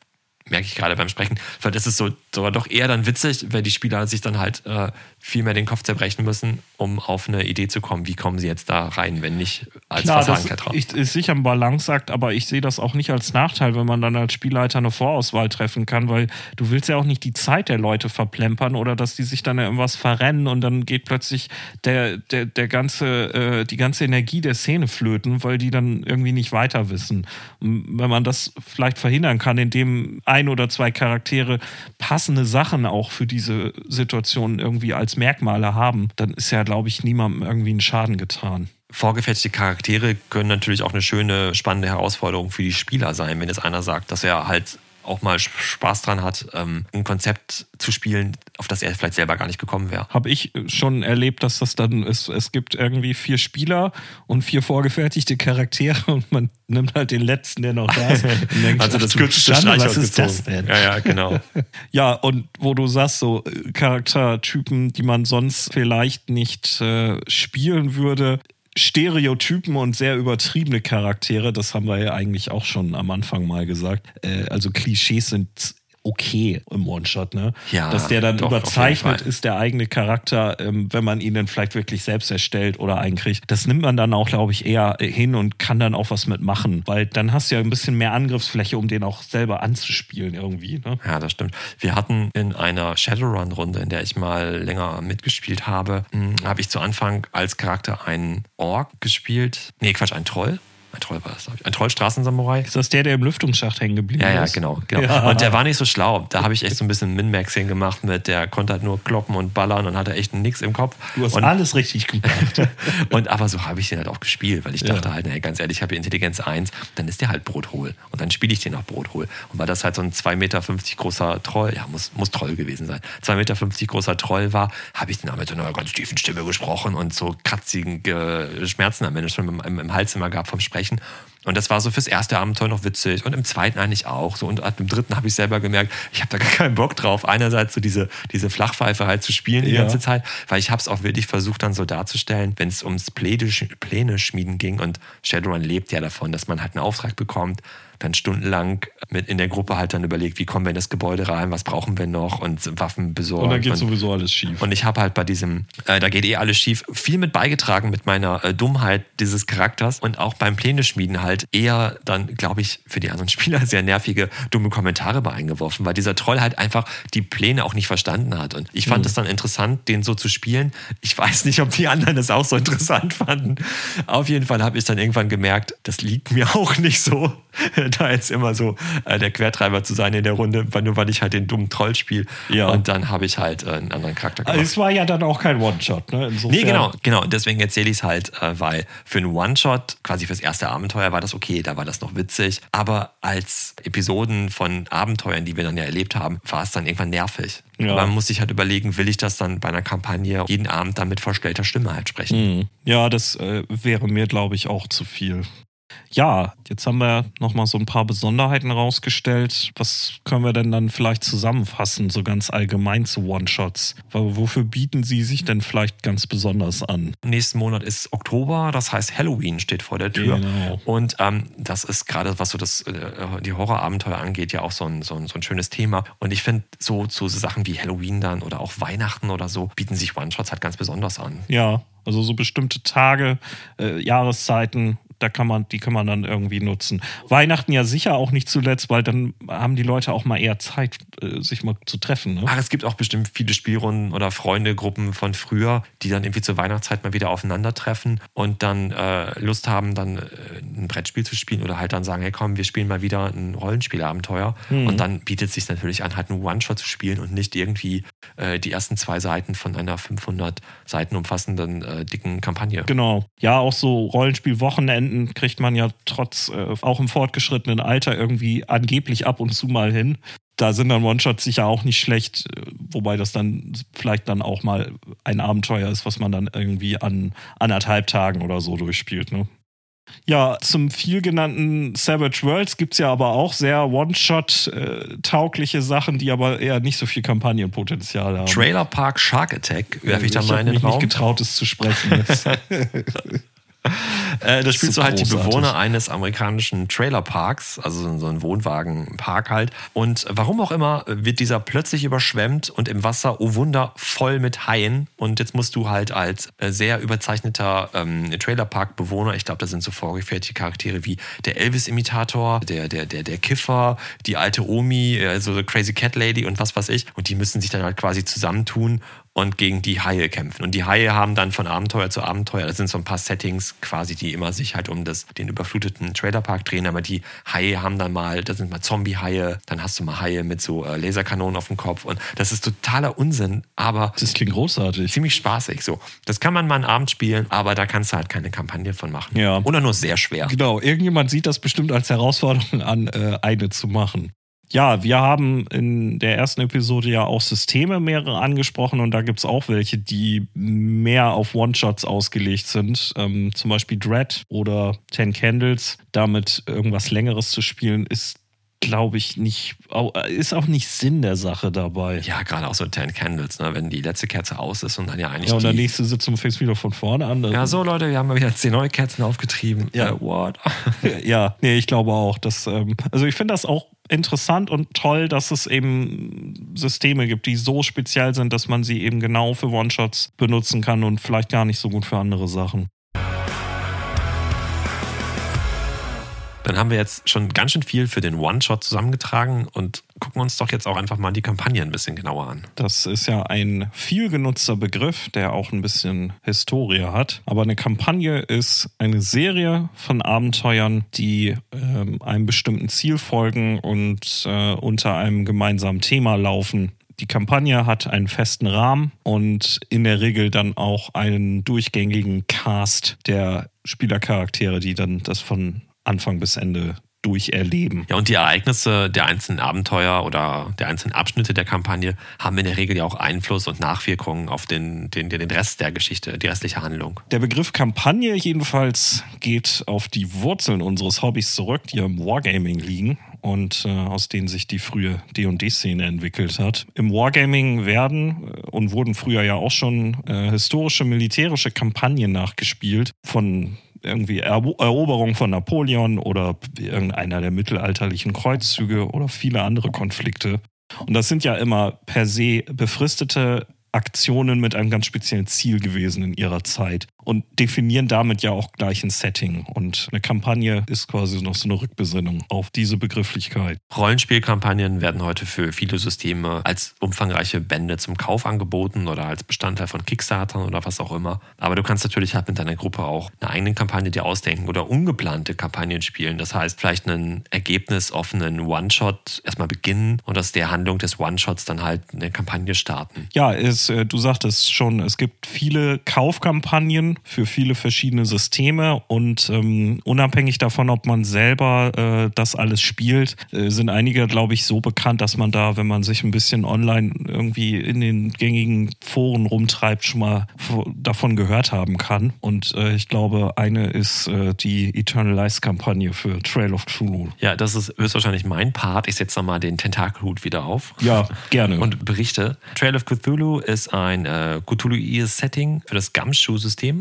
merke ich gerade beim Sprechen, vielleicht ist es so, sogar doch eher dann witzig, wenn die Spieler sich dann halt äh, viel mehr den Kopf zerbrechen müssen, um auf eine Idee zu kommen, wie kommen sie jetzt da rein, wenn nicht als Klar, Fassadenkletterer. Das ist sicher ein Balanceakt, aber ich sehe das auch nicht als Nachteil, wenn man dann als Spielleiter eine Vorauswahl treffen kann, weil du willst ja auch nicht die Zeit der Leute verplempern oder dass die sich dann irgendwas verrennen und dann geht plötzlich der, der, der ganze, äh, die ganze Energie der Szene flöten, weil die dann irgendwie nicht weiter wissen. Und wenn man das vielleicht verhindern kann, indem ein oder zwei Charaktere passende Sachen auch für diese Situation irgendwie als Merkmale haben, dann ist ja, glaube ich, niemandem irgendwie einen Schaden getan. Vorgefertigte Charaktere können natürlich auch eine schöne, spannende Herausforderung für die Spieler sein, wenn jetzt einer sagt, dass er halt auch mal Spaß dran hat, ähm, ein Konzept zu spielen, auf das er vielleicht selber gar nicht gekommen wäre. Habe ich schon erlebt, dass das dann ist, es gibt irgendwie vier Spieler und vier vorgefertigte Charaktere und man nimmt halt den letzten, der noch da ist. Denkt, also das kürzeste Streich was ist das denn? Ja, ja, genau. ja, und wo du sagst, so äh, Charaktertypen, die man sonst vielleicht nicht äh, spielen würde, Stereotypen und sehr übertriebene Charaktere, das haben wir ja eigentlich auch schon am Anfang mal gesagt. Äh, also Klischees sind okay im One-Shot, ne? Ja, Dass der dann doch, überzeichnet ist, der eigene Charakter, ähm, wenn man ihn dann vielleicht wirklich selbst erstellt oder einkriegt. Das nimmt man dann auch, glaube ich, eher hin und kann dann auch was mitmachen, weil dann hast du ja ein bisschen mehr Angriffsfläche, um den auch selber anzuspielen irgendwie. Ne? Ja, das stimmt. Wir hatten in einer Shadowrun-Runde, in der ich mal länger mitgespielt habe, hm, habe ich zu Anfang als Charakter einen Ork gespielt. Nee, Quatsch, einen Troll. Ein Troll war das, Ein Trollstraßensamurai. Ist das der, der im Lüftungsschacht hängen geblieben ja, ja, ist? Genau, genau. Ja. Und der war nicht so schlau. Da habe ich echt so ein bisschen Min-Maxing gemacht mit, der konnte halt nur kloppen und ballern und hatte echt nichts im Kopf. Du hast und, alles richtig gemacht. und aber so habe ich den halt auch gespielt, weil ich dachte ja. halt, ey, ganz ehrlich, ich habe Intelligenz 1, dann ist der halt Brothohl. Und dann spiele ich den auch Brothohl. Und weil das halt so ein 2,50 Meter großer Troll, ja, muss, muss Troll gewesen sein, 2,50 Meter großer Troll war, habe ich den auch mit so einer ganz tiefen Stimme gesprochen und so kratzigen Schmerzen am Ende schon im, im, im Hals immer gehabt vom Sprechen. Und das war so fürs erste Abenteuer noch witzig und im zweiten eigentlich auch. So und im dritten habe ich selber gemerkt, ich habe da gar keinen Bock drauf. Einerseits so diese, diese Flachpfeife halt zu spielen die ja. ganze Zeit, weil ich habe es auch wirklich versucht dann so darzustellen, wenn es ums Pläne schmieden ging und Shadowrun lebt ja davon, dass man halt einen Auftrag bekommt, dann stundenlang mit in der Gruppe halt dann überlegt, wie kommen wir in das Gebäude rein, was brauchen wir noch und Waffen besorgen. Und dann geht und, sowieso alles schief. Und ich habe halt bei diesem, äh, da geht eh alles schief, viel mit beigetragen mit meiner äh, Dummheit dieses Charakters und auch beim Pläne-Schmieden halt eher dann, glaube ich, für die anderen Spieler sehr nervige, dumme Kommentare bei eingeworfen, weil dieser Troll halt einfach die Pläne auch nicht verstanden hat. Und ich fand mhm. es dann interessant, den so zu spielen. Ich weiß nicht, ob die anderen das auch so interessant fanden. Auf jeden Fall habe ich dann irgendwann gemerkt, das liegt mir auch nicht so. da jetzt immer so äh, der Quertreiber zu sein in der Runde, weil nur weil ich halt den dummen Troll spiele. Ja. Und dann habe ich halt äh, einen anderen Charakter gemacht. Also es war ja dann auch kein One-Shot, ne? Insofern. Nee, genau, genau. Und deswegen erzähle ich es halt, äh, weil für einen One-Shot, quasi fürs erste Abenteuer, war das okay, da war das noch witzig. Aber als Episoden von Abenteuern, die wir dann ja erlebt haben, war es dann irgendwann nervig. Ja. Man muss sich halt überlegen, will ich das dann bei einer Kampagne jeden Abend dann mit verstellter Stimme halt sprechen? Mhm. Ja, das äh, wäre mir, glaube ich, auch zu viel. Ja, jetzt haben wir nochmal so ein paar Besonderheiten rausgestellt. Was können wir denn dann vielleicht zusammenfassen, so ganz allgemein zu One-Shots? Wofür bieten sie sich denn vielleicht ganz besonders an? Nächsten Monat ist Oktober, das heißt Halloween steht vor der Tür. Genau. Und ähm, das ist gerade, was so das, äh, die Horrorabenteuer angeht, ja auch so ein, so ein, so ein schönes Thema. Und ich finde, so, so Sachen wie Halloween dann oder auch Weihnachten oder so bieten sich One-Shots halt ganz besonders an. Ja, also so bestimmte Tage, äh, Jahreszeiten, da kann man, die kann man dann irgendwie nutzen. Weihnachten ja sicher auch nicht zuletzt, weil dann haben die Leute auch mal eher Zeit, äh, sich mal zu treffen. Ne? Ach, es gibt auch bestimmt viele Spielrunden oder Freundegruppen von früher, die dann irgendwie zur Weihnachtszeit mal wieder aufeinandertreffen und dann äh, Lust haben, dann äh, ein Brettspiel zu spielen oder halt dann sagen, hey komm, wir spielen mal wieder ein Rollenspielabenteuer. Mhm. Und dann bietet es sich natürlich an, halt einen One-Shot zu spielen und nicht irgendwie äh, die ersten zwei Seiten von einer 500 Seiten umfassenden äh, dicken Kampagne. Genau. Ja, auch so Rollenspiel-Wochenenden kriegt man ja trotz, äh, auch im fortgeschrittenen Alter irgendwie angeblich ab und zu mal hin. Da sind dann One-Shots sicher auch nicht schlecht, äh, wobei das dann vielleicht dann auch mal ein Abenteuer ist, was man dann irgendwie an anderthalb Tagen oder so durchspielt. Ne? Ja, zum vielgenannten Savage Worlds gibt es ja aber auch sehr One-Shot-taugliche Sachen, die aber eher nicht so viel Kampagnenpotenzial haben. Trailer Park Shark Attack werfe ich da ich mal in den mich nicht getraut, es zu sprechen. Das- Äh, da spielst So du halt die großartig. Bewohner eines amerikanischen Trailerparks, also so ein Wohnwagenpark halt. Und warum auch immer wird dieser plötzlich überschwemmt und im Wasser, oh Wunder, voll mit Haien. Und jetzt musst du halt als äh, sehr überzeichneter ähm, Trailerpark-Bewohner, ich glaube, da sind so vorgefertigte Charaktere wie der Elvis-Imitator, der, der, der, der Kiffer, die alte Omi, also so Crazy Cat Lady und was weiß ich. Und die müssen sich dann halt quasi zusammentun und gegen die Haie kämpfen. Und die Haie haben dann von Abenteuer zu Abenteuer, das sind so ein paar Settings quasi, die immer sich halt um das, den überfluteten Trailerpark drehen, aber die Haie haben dann mal, das sind mal Zombie-Haie, dann hast du mal Haie mit so äh, Laserkanonen auf dem Kopf und das ist totaler Unsinn, aber das klingt großartig. ziemlich spaßig so. Das kann man mal einen Abend spielen, aber da kannst du halt keine Kampagne von machen. Ja. Oder nur sehr schwer. Genau, irgendjemand sieht das bestimmt als Herausforderung an, äh, eine zu machen. Ja, wir haben in der ersten Episode ja auch Systeme mehrere angesprochen und da gibt es auch welche, die mehr auf One-Shots ausgelegt sind. Ähm, zum Beispiel Dread oder Ten Candles. Damit irgendwas Längeres zu spielen, ist, glaube ich, nicht, ist auch nicht Sinn der Sache dabei. Ja, gerade auch so Ten Candles, ne? wenn die letzte Kerze aus ist und dann ja eigentlich Ja, und der nächste Sitzung fängt wieder von vorne an. Ja, so Leute, wir haben mal wieder zehn neue Kerzen aufgetrieben. Ja. Äh, what? Ja, nee, ich glaube auch. Dass, ähm, also ich finde das auch interessant und toll, dass es eben Systeme gibt, die so speziell sind, dass man sie eben genau für One-Shots benutzen kann und vielleicht gar nicht so gut für andere Sachen. Dann haben wir jetzt schon ganz schön viel für den One-Shot zusammengetragen und gucken uns doch jetzt auch einfach mal die Kampagne ein bisschen genauer an. Das ist ja ein viel genutzter Begriff, der auch ein bisschen Historie hat. Aber eine Kampagne ist eine Serie von Abenteuern, die ähm, einem bestimmten Ziel folgen und äh, unter einem gemeinsamen Thema laufen. Die Kampagne hat einen festen Rahmen und in der Regel dann auch einen durchgängigen Cast der Spielercharaktere, die dann das von Anfang bis Ende durcherleben. Ja, und die Ereignisse der einzelnen Abenteuer oder der einzelnen Abschnitte der Kampagne haben in der Regel ja auch Einfluss und Nachwirkungen auf den, den, den Rest der Geschichte, die restliche Handlung. Der Begriff Kampagne jedenfalls geht auf die Wurzeln unseres Hobbys zurück, die im Wargaming liegen und äh, aus denen sich die frühe D&D-Szene entwickelt hat. Im Wargaming werden äh, und wurden früher ja auch schon äh, historische militärische Kampagnen nachgespielt von irgendwie Ero Eroberung von Napoleon oder irgendeiner der mittelalterlichen Kreuzzüge oder viele andere Konflikte. Und das sind ja immer per se befristete Aktionen mit einem ganz speziellen Ziel gewesen in ihrer Zeit und definieren damit ja auch gleich ein Setting. Und eine Kampagne ist quasi noch so eine Rückbesinnung auf diese Begrifflichkeit. Rollenspielkampagnen werden heute für viele Systeme als umfangreiche Bände zum Kauf angeboten oder als Bestandteil von Kickstartern oder was auch immer. Aber du kannst natürlich halt mit deiner Gruppe auch eine eigene Kampagne dir ausdenken oder ungeplante Kampagnen spielen. Das heißt, vielleicht einen ergebnisoffenen One-Shot erstmal beginnen und aus der Handlung des One-Shots dann halt eine Kampagne starten. Ja, es, äh, du sagtest schon, es gibt viele Kaufkampagnen Für viele verschiedene Systeme und ähm, unabhängig davon, ob man selber äh, das alles spielt, äh, sind einige, glaube ich, so bekannt, dass man da, wenn man sich ein bisschen online irgendwie in den gängigen Foren rumtreibt, schon mal davon gehört haben kann. Und äh, ich glaube, eine ist äh, die Eternal Lies Kampagne für Trail of Cthulhu. Ja, das ist höchstwahrscheinlich mein Part. Ich setze nochmal den Tentakelhut wieder auf. Ja, gerne. Und berichte. Trail of Cthulhu ist ein äh, Cthulhu-iges Setting für das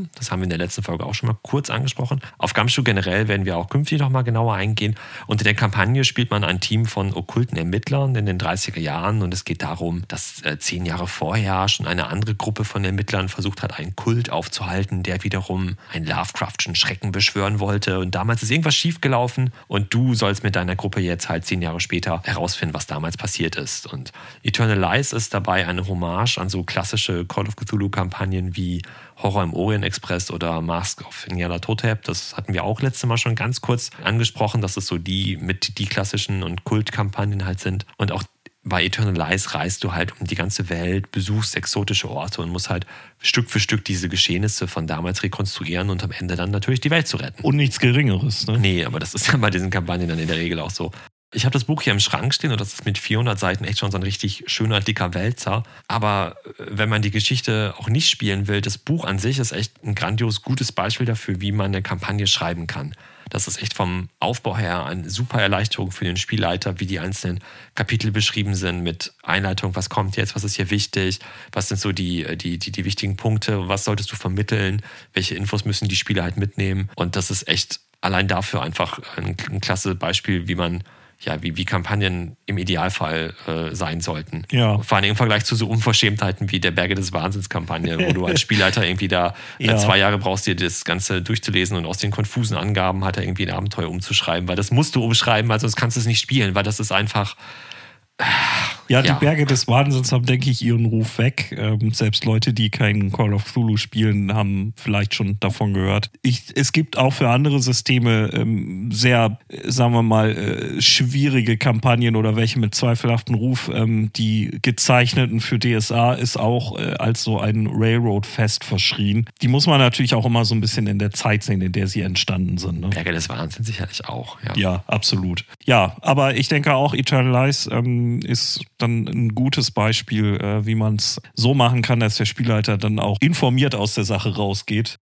Gumshoe-System. Das haben wir in der letzten Folge auch schon mal kurz angesprochen. Auf Gumshoe generell werden wir auch künftig noch mal genauer eingehen. Und in der Kampagne spielt man ein Team von okkulten Ermittlern in den 30er Jahren und es geht darum, dass äh, zehn Jahre vorher schon eine andere Gruppe von Ermittlern versucht hat, einen Kult aufzuhalten, der wiederum einen Lovecraftschen Schrecken beschwören wollte. Und damals ist irgendwas schiefgelaufen und du sollst mit deiner Gruppe jetzt halt zehn Jahre später herausfinden, was damals passiert ist. Und Eternal Lies ist dabei eine Hommage an so klassische Call of Cthulhu-Kampagnen wie Horror im Orient Express oder Mask of Nyarlathotep. Das hatten wir auch letztes Mal schon ganz kurz angesprochen, dass es so die mit die klassischen und Kultkampagnen halt sind. Und auch bei Eternal Lies reist du halt um die ganze Welt, besuchst exotische Orte und musst halt Stück für Stück diese Geschehnisse von damals rekonstruieren und am Ende dann natürlich die Welt zu retten. Und nichts Geringeres, ne? Nee, aber das ist ja bei diesen Kampagnen dann in der Regel auch so. Ich habe das Buch hier im Schrank stehen und das ist mit 400 Seiten echt schon so ein richtig schöner, dicker Wälzer. Aber äh, wenn man die Geschichte auch nicht spielen will, das Buch an sich ist echt ein grandios gutes Beispiel dafür, wie man eine Kampagne schreiben kann. Das ist echt vom Aufbau her eine super Erleichterung für den Spielleiter, wie die einzelnen Kapitel beschrieben sind mit Einleitung, was kommt jetzt, was ist hier wichtig, was sind so die, die, die, die wichtigen Punkte, was solltest du vermitteln, welche Infos müssen die Spieler halt mitnehmen. Und das ist echt allein dafür einfach ein, ein klasse Beispiel, wie man ja, wie, wie Kampagnen im Idealfall äh, sein sollten. Ja. Vor allem im Vergleich zu so Unverschämtheiten wie der Berge des Wahnsinns-Kampagne, wo du als Spielleiter irgendwie da äh, ja. zwei Jahre brauchst, dir das Ganze durchzulesen und aus den konfusen Angaben hat er irgendwie ein Abenteuer umzuschreiben, weil das musst du umschreiben, weil sonst kannst du es nicht spielen, weil das ist einfach ja, die ja. Berge des Wahnsinns haben, denke ich, ihren Ruf weg. Ähm, selbst Leute, die keinen Call of Cthulhu spielen, haben vielleicht schon davon gehört. Ich, es gibt auch für andere Systeme ähm, sehr, sagen wir mal, äh, schwierige Kampagnen oder welche mit zweifelhaftem Ruf. Ähm, die gezeichneten für DSA ist auch äh, als so ein Railroad-Fest verschrien. Die muss man natürlich auch immer so ein bisschen in der Zeit sehen, in der sie entstanden sind. Ne? Berge des Wahnsinns sicherlich auch. Ja, ja absolut. Ja, aber ich denke auch Eternal Lies ähm, ist dann ein gutes Beispiel, äh, wie man es so machen kann, dass der Spielleiter dann auch informiert aus der Sache rausgeht.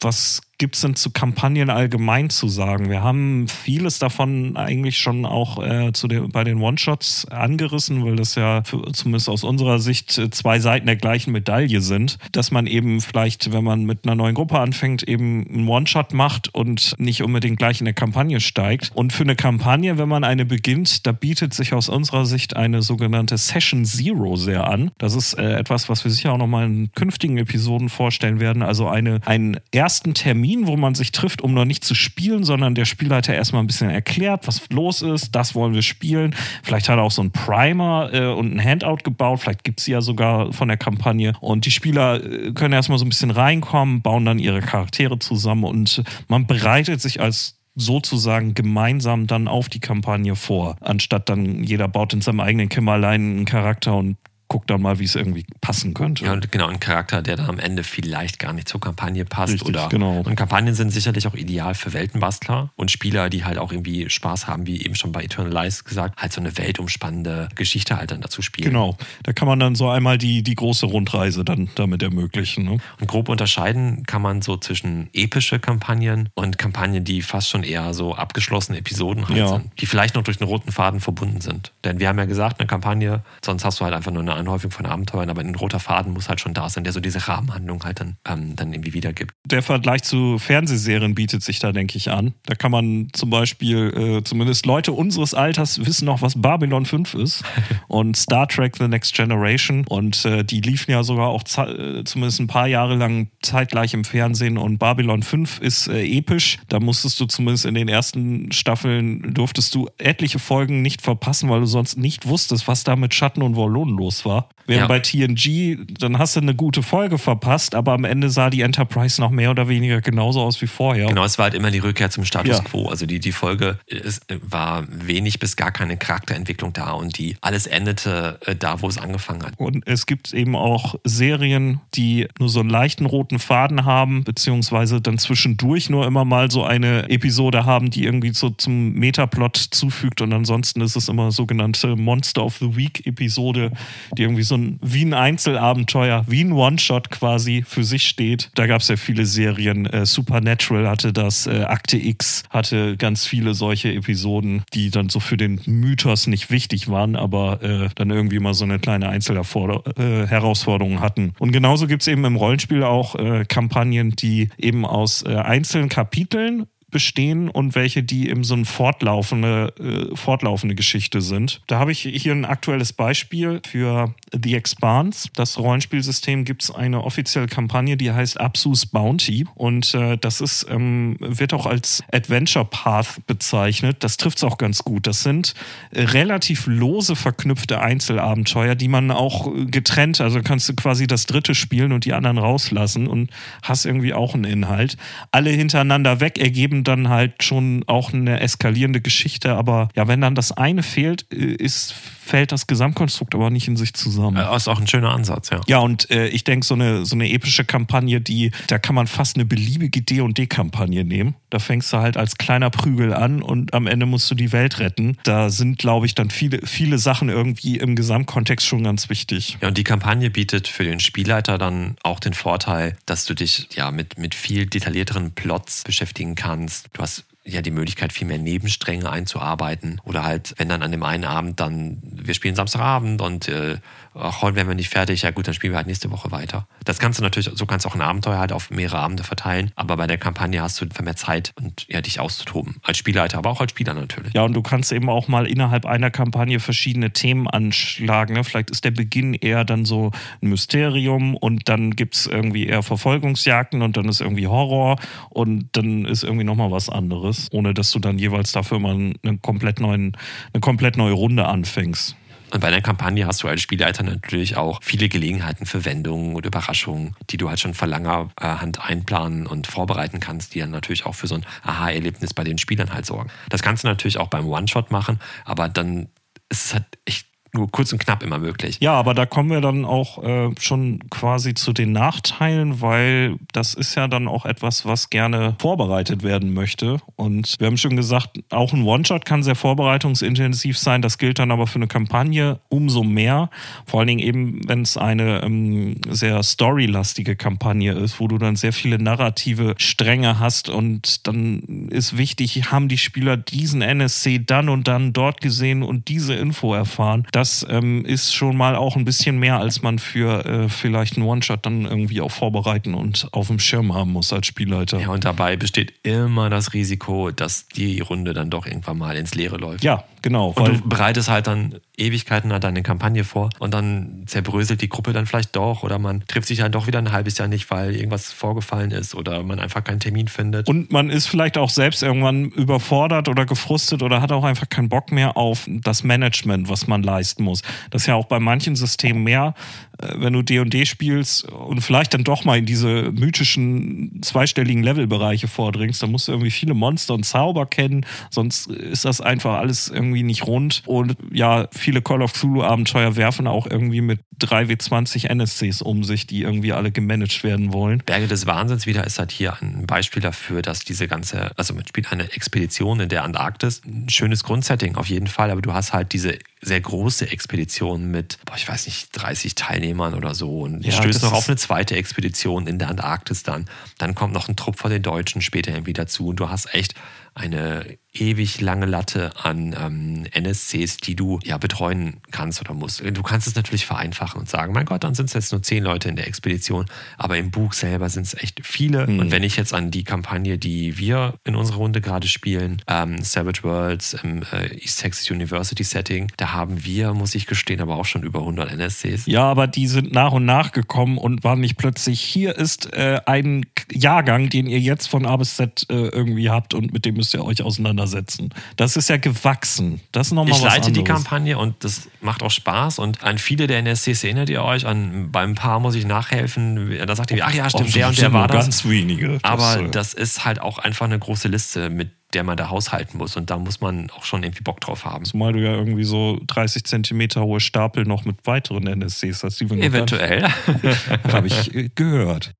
Was gibt es denn zu Kampagnen allgemein zu sagen? Wir haben vieles davon eigentlich schon auch äh, zu den, bei den One-Shots angerissen, weil das ja für, zumindest aus unserer Sicht äh, zwei Seiten der gleichen Medaille sind. Dass man eben vielleicht, wenn man mit einer neuen Gruppe anfängt, eben einen One-Shot macht und nicht unbedingt gleich in der Kampagne steigt. Und für eine Kampagne, wenn man eine beginnt, da bietet sich aus unserer Sicht eine sogenannte Session Zero sehr an. Das ist äh, etwas, was wir sicher auch nochmal in künftigen Episoden vorstellen werden. Also eine, einen ersten Termin Termin, wo man sich trifft, um noch nicht zu spielen, sondern der Spielleiter erstmal ein bisschen erklärt, was los ist, das wollen wir spielen. Vielleicht hat er auch so einen Primer äh, und ein Handout gebaut, vielleicht gibt es sie ja sogar von der Kampagne. Und die Spieler äh, können erstmal so ein bisschen reinkommen, bauen dann ihre Charaktere zusammen und man bereitet sich als sozusagen gemeinsam dann auf die Kampagne vor, anstatt dann jeder baut in seinem eigenen Kämmerlein einen Charakter und guck dann mal, wie es irgendwie passen könnte. Ja, und genau, ein Charakter, der dann am Ende vielleicht gar nicht zur Kampagne passt. Richtig, oder genau. Und Kampagnen sind sicherlich auch ideal für Weltenbastler und Spieler, die halt auch irgendwie Spaß haben, wie eben schon bei Eternal Lies gesagt, halt so eine weltumspannende Geschichte halt dann dazu spielen. Genau, da kann man dann so einmal die, die große Rundreise dann damit ermöglichen. Ne? Und grob unterscheiden kann man so zwischen epische Kampagnen und Kampagnen, die fast schon eher so abgeschlossene Episoden halt Ja. sind, die vielleicht noch durch einen roten Faden verbunden sind. Denn wir haben ja gesagt, eine Kampagne, sonst hast du halt einfach nur eine Anhäufung von Abenteuern, aber ein roter Faden muss halt schon da sein, der so diese Rahmenhandlung halt dann, ähm, dann irgendwie wiedergibt. Der Vergleich zu Fernsehserien bietet sich da, denke ich, an. Da kann man zum Beispiel, äh, zumindest Leute unseres Alters wissen noch, was Babylon 5 ist und Star Trek The Next Generation. Und äh, die liefen ja sogar auch äh, zumindest ein paar Jahre lang zeitgleich im Fernsehen. Und Babylon 5 ist äh, episch. Da musstest du zumindest in den ersten Staffeln, durftest du etliche Folgen nicht verpassen, weil du sonst nicht wusstest, was da mit Schatten und Wallonen los war. Während Ja. bei TNG, dann hast du eine gute Folge verpasst, aber am Ende sah die Enterprise noch mehr oder weniger genauso aus wie vorher. Genau, es war halt immer die Rückkehr zum Status Ja. quo. Also die, die Folge es war wenig bis gar keine Charakterentwicklung da und die alles endete äh, da, wo es angefangen hat. Und es gibt eben auch Serien, die nur so einen leichten roten Faden haben, beziehungsweise dann zwischendurch nur immer mal so eine Episode haben, die irgendwie so zum Metaplot zufügt. Und ansonsten ist es immer sogenannte Monster of the Week Episode, die irgendwie so ein, wie ein Einzelabenteuer, wie ein One-Shot quasi für sich steht. Da gab es ja viele Serien. Äh, Supernatural hatte das, äh, Akte X hatte ganz viele solche Episoden, die dann so für den Mythos nicht wichtig waren, aber äh, dann irgendwie mal so eine kleine Einzelherausforderung äh, hatten. Und genauso gibt es eben im Rollenspiel auch äh, Kampagnen, die eben aus äh, einzelnen Kapiteln bestehen und welche, die eben so eine fortlaufende, äh, fortlaufende Geschichte sind. Da habe ich hier ein aktuelles Beispiel für The Expanse. Das Rollenspielsystem gibt es eine offizielle Kampagne, die heißt Absus Bounty und äh, das ist, ähm, wird auch als Adventure Path bezeichnet. Das trifft es auch ganz gut. Das sind relativ lose verknüpfte Einzelabenteuer, die man auch getrennt, also kannst du quasi das dritte spielen und die anderen rauslassen und hast irgendwie auch einen Inhalt. Alle hintereinander weg ergeben dann halt schon auch eine eskalierende Geschichte, aber ja, wenn dann das eine fehlt, äh, ist, fällt das Gesamtkonstrukt aber nicht in sich zusammen. Äh, ist auch ein schöner Ansatz, ja. Ja, und äh, ich denke, so eine, so eine epische Kampagne, die, da kann man fast eine beliebige D&D-Kampagne nehmen. Da fängst du halt als kleiner Prügel an und am Ende musst du die Welt retten. Da sind, glaube ich, dann viele, viele Sachen irgendwie im Gesamtkontext schon ganz wichtig. Ja, und die Kampagne bietet für den Spielleiter dann auch den Vorteil, dass du dich ja mit, mit viel detaillierteren Plots beschäftigen kannst. Du hast ja die Möglichkeit, viel mehr Nebenstränge einzuarbeiten. Oder halt, wenn dann an dem einen Abend dann, wir spielen Samstagabend und äh, ach, heute werden wir nicht fertig, ja gut, dann spielen wir halt nächste Woche weiter. Das du natürlich, so kannst du auch ein Abenteuer halt auf mehrere Abende verteilen, aber bei der Kampagne hast du mehr Zeit und ja, dich auszutoben. Als Spielleiter, aber auch als Spieler natürlich. Ja, und du kannst eben auch mal innerhalb einer Kampagne verschiedene Themen anschlagen. Ne? Vielleicht ist der Beginn eher dann so ein Mysterium und dann gibt es irgendwie eher Verfolgungsjagden und dann ist irgendwie Horror und dann ist irgendwie nochmal was anderes, ohne dass du dann jeweils dafür mal eine komplett, neuen, eine komplett neue Runde anfängst. Und bei einer Kampagne hast du als Spielleiter natürlich auch viele Gelegenheiten für Wendungen und Überraschungen, die du halt schon vor langer äh, Hand einplanen und vorbereiten kannst, die dann natürlich auch für so ein Aha-Erlebnis bei den Spielern halt sorgen. Das kannst du natürlich auch beim One-Shot machen, aber dann ist es halt echt nur kurz und knapp immer möglich. Ja, aber da kommen wir dann auch äh, schon quasi zu den Nachteilen, weil das ist ja dann auch etwas, was gerne vorbereitet werden möchte. Und wir haben schon gesagt, auch ein One-Shot kann sehr vorbereitungsintensiv sein. Das gilt dann aber für eine Kampagne umso mehr. Vor allen Dingen eben, wenn es eine ähm, sehr storylastige Kampagne ist, wo du dann sehr viele narrative Stränge hast und dann ist wichtig, haben die Spieler diesen NSC dann und dann dort gesehen und diese Info erfahren. Das ähm, ist schon mal auch ein bisschen mehr, als man für äh, vielleicht einen One-Shot dann irgendwie auch vorbereiten und auf dem Schirm haben muss als Spielleiter. Ja, und dabei besteht immer das Risiko, dass die Runde dann doch irgendwann mal ins Leere läuft. Ja, genau. Und du bereitest halt dann Ewigkeiten halt deine Kampagne vor und dann zerbröselt die Gruppe dann vielleicht doch oder man trifft sich halt doch wieder ein halbes Jahr nicht, weil irgendwas vorgefallen ist oder man einfach keinen Termin findet. und man ist vielleicht auch selbst irgendwann überfordert oder gefrustet oder hat auch einfach keinen Bock mehr auf das Management, was man leisten muss. Das ist ja auch bei manchen Systemen mehr, äh, wenn du D&D spielst und vielleicht dann doch mal in diese mythischen zweistelligen Levelbereiche vordringst, dann musst du irgendwie viele Monster und Zauber kennen, sonst ist das einfach alles irgendwie nicht rund. Und ja, viele Call of Cthulhu Abenteuer werfen auch irgendwie mit 3W20 NSCs um sich, die irgendwie alle gemanagt werden wollen. Berge des Wahnsinns wieder ist halt hier ein Beispiel dafür, dass diese ganze, also man spielt eine Expedition in der Antarktis. Ein schönes Grundsetting auf jeden Fall, aber du hast halt diese sehr große Expedition mit, boah, ich weiß nicht, 30 Teilnehmern oder so und Ja, stößt noch auf eine zweite Expedition in der Antarktis dann. Dann kommt noch ein Trupp von den Deutschen später irgendwie dazu und du hast echt eine ewig lange Latte an ähm, NSCs, die du ja betreuen kannst oder musst. Du kannst es natürlich vereinfachen und sagen, mein Gott, dann sind es jetzt nur zehn Leute in der Expedition, aber im Buch selber sind es echt viele. Und wenn ich jetzt an die Kampagne, die wir in unserer Runde gerade spielen, ähm, Savage Worlds im äh, East Texas University Setting, da haben wir, muss ich gestehen, aber auch schon über 100 NSCs. Ja, aber die sind nach und nach gekommen und waren nicht plötzlich, hier ist äh, ein Jahrgang, den ihr jetzt von A bis Z äh, irgendwie habt und mit dem müsst ihr euch auseinandersetzen. Das ist ja gewachsen. Das ist nochmal Ich was leite anderes. die Kampagne und das macht auch Spaß. Und an viele der NSCs erinnert ihr euch. An, beim Paar muss ich nachhelfen. Da sagt ihr, ach ja, stimmt, der und der war das. Ganz wenige. Aber äh, das ist halt auch einfach eine große Liste, mit der man da haushalten muss. Und da muss man auch schon irgendwie Bock drauf haben. Zumal du ja irgendwie so 30 Zentimeter hohe Stapel noch mit weiteren NSCs hast. Die wir Eventuell. habe ich äh, gehört.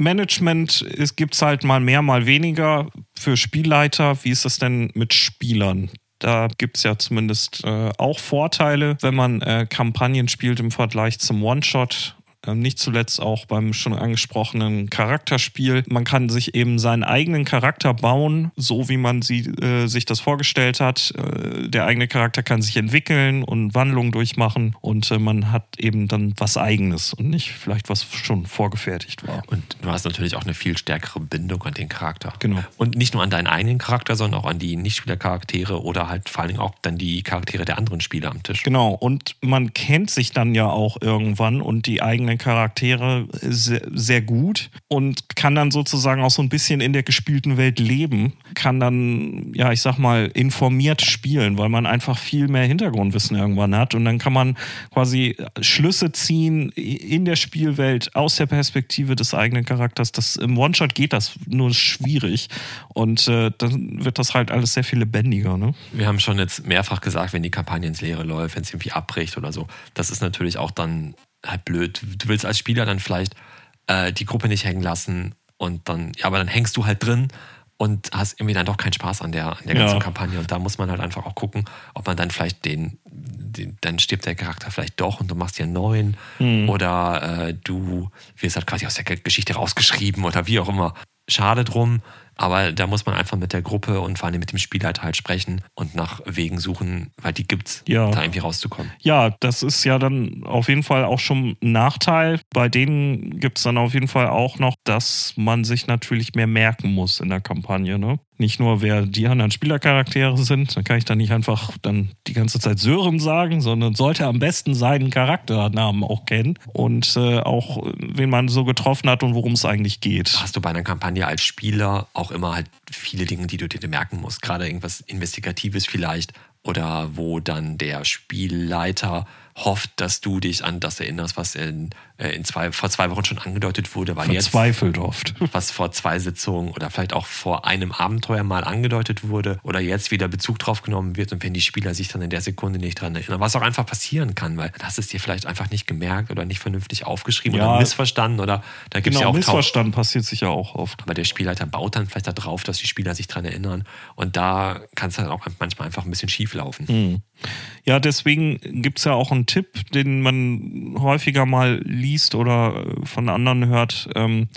Management gibt es halt mal mehr, mal weniger für Spielleiter. Wie ist das denn mit Spielern? Da gibt es ja zumindest äh, auch Vorteile, wenn man äh, Kampagnen spielt im Vergleich zum One-Shot. Äh, Nicht zuletzt auch beim schon angesprochenen Charakterspiel. Man kann sich eben seinen eigenen Charakter bauen, so wie man sie, äh, sich das vorgestellt hat. Äh, der eigene Charakter kann sich entwickeln und Wandlungen durchmachen und äh, man hat eben dann was Eigenes und nicht vielleicht was schon vorgefertigt war. Und du hast natürlich auch eine viel stärkere Bindung an den Charakter. Genau. Und nicht nur an deinen eigenen Charakter, sondern auch an die Nichtspielercharaktere oder halt vor allen Dingen auch dann die Charaktere der anderen Spieler am Tisch. Genau, und man kennt sich dann ja auch irgendwann und die eigenen Charaktere sehr, sehr gut und kann dann sozusagen auch so ein bisschen in der gespielten Welt leben, kann dann, ja, ich sag mal, informiert spielen, weil man einfach viel mehr Hintergrundwissen irgendwann hat und dann kann man quasi Schlüsse ziehen in der Spielwelt aus der Perspektive des eigenen Charakters. Das, Im One-Shot geht das nur schwierig und äh, dann wird das halt alles sehr viel lebendiger, ne? Wir haben schon jetzt mehrfach gesagt, wenn die Kampagne ins Leere läuft, wenn es irgendwie abbricht oder so, das ist natürlich auch dann halt blöd. Du willst als Spieler dann vielleicht äh, die Gruppe nicht hängen lassen und dann, ja, aber dann hängst du halt drin und hast irgendwie dann doch keinen Spaß an der, an der Ja. ganzen Kampagne. Und da muss man halt einfach auch gucken, ob man dann vielleicht den, den dann stirbt der Charakter vielleicht doch und du machst dir einen neuen oder äh, du wirst halt quasi aus der Geschichte rausgeschrieben oder wie auch immer. Schade drum, aber da muss man einfach mit der Gruppe und vor allem mit dem Spielleiter halt sprechen und nach Wegen suchen, weil die gibt's, Ja. da irgendwie rauszukommen. Ja, das ist ja dann auf jeden Fall auch schon ein Nachteil. Bei denen gibt es dann auf jeden Fall auch noch, dass man sich natürlich mehr merken muss in der Kampagne. Ne? Nicht nur, wer die anderen Spielercharaktere sind, dann kann ich dann nicht einfach dann die ganze Zeit Sören sagen, sondern sollte am besten seinen Charakternamen auch kennen und äh, auch, wen man so getroffen hat und worum es eigentlich geht. Hast du bei einer Kampagne als Spieler auch immer halt viele Dinge, die du dir merken musst, gerade irgendwas Investigatives vielleicht oder wo dann der Spielleiter hofft, dass du dich an das erinnerst, was in, in zwei, vor zwei Wochen schon angedeutet wurde, weil jetzt Verzweifelt oft. was vor zwei Sitzungen oder vielleicht auch vor einem Abenteuer mal angedeutet wurde oder jetzt wieder Bezug drauf genommen wird und wenn die Spieler sich dann in der Sekunde nicht dran erinnern, was auch einfach passieren kann, weil hast es dir vielleicht einfach nicht gemerkt oder nicht vernünftig aufgeschrieben Ja. oder missverstanden oder da gibt es Genau, ja auch tausend Missverstand passiert sicher auch oft. aber der Spielleiter baut dann vielleicht darauf, dass die Spieler sich dran erinnern. Und da kann es dann auch manchmal einfach ein bisschen schief laufen. Hm. Ja, deswegen gibt es ja auch einen Tipp, den man häufiger mal liest oder äh, von anderen hört, ähm,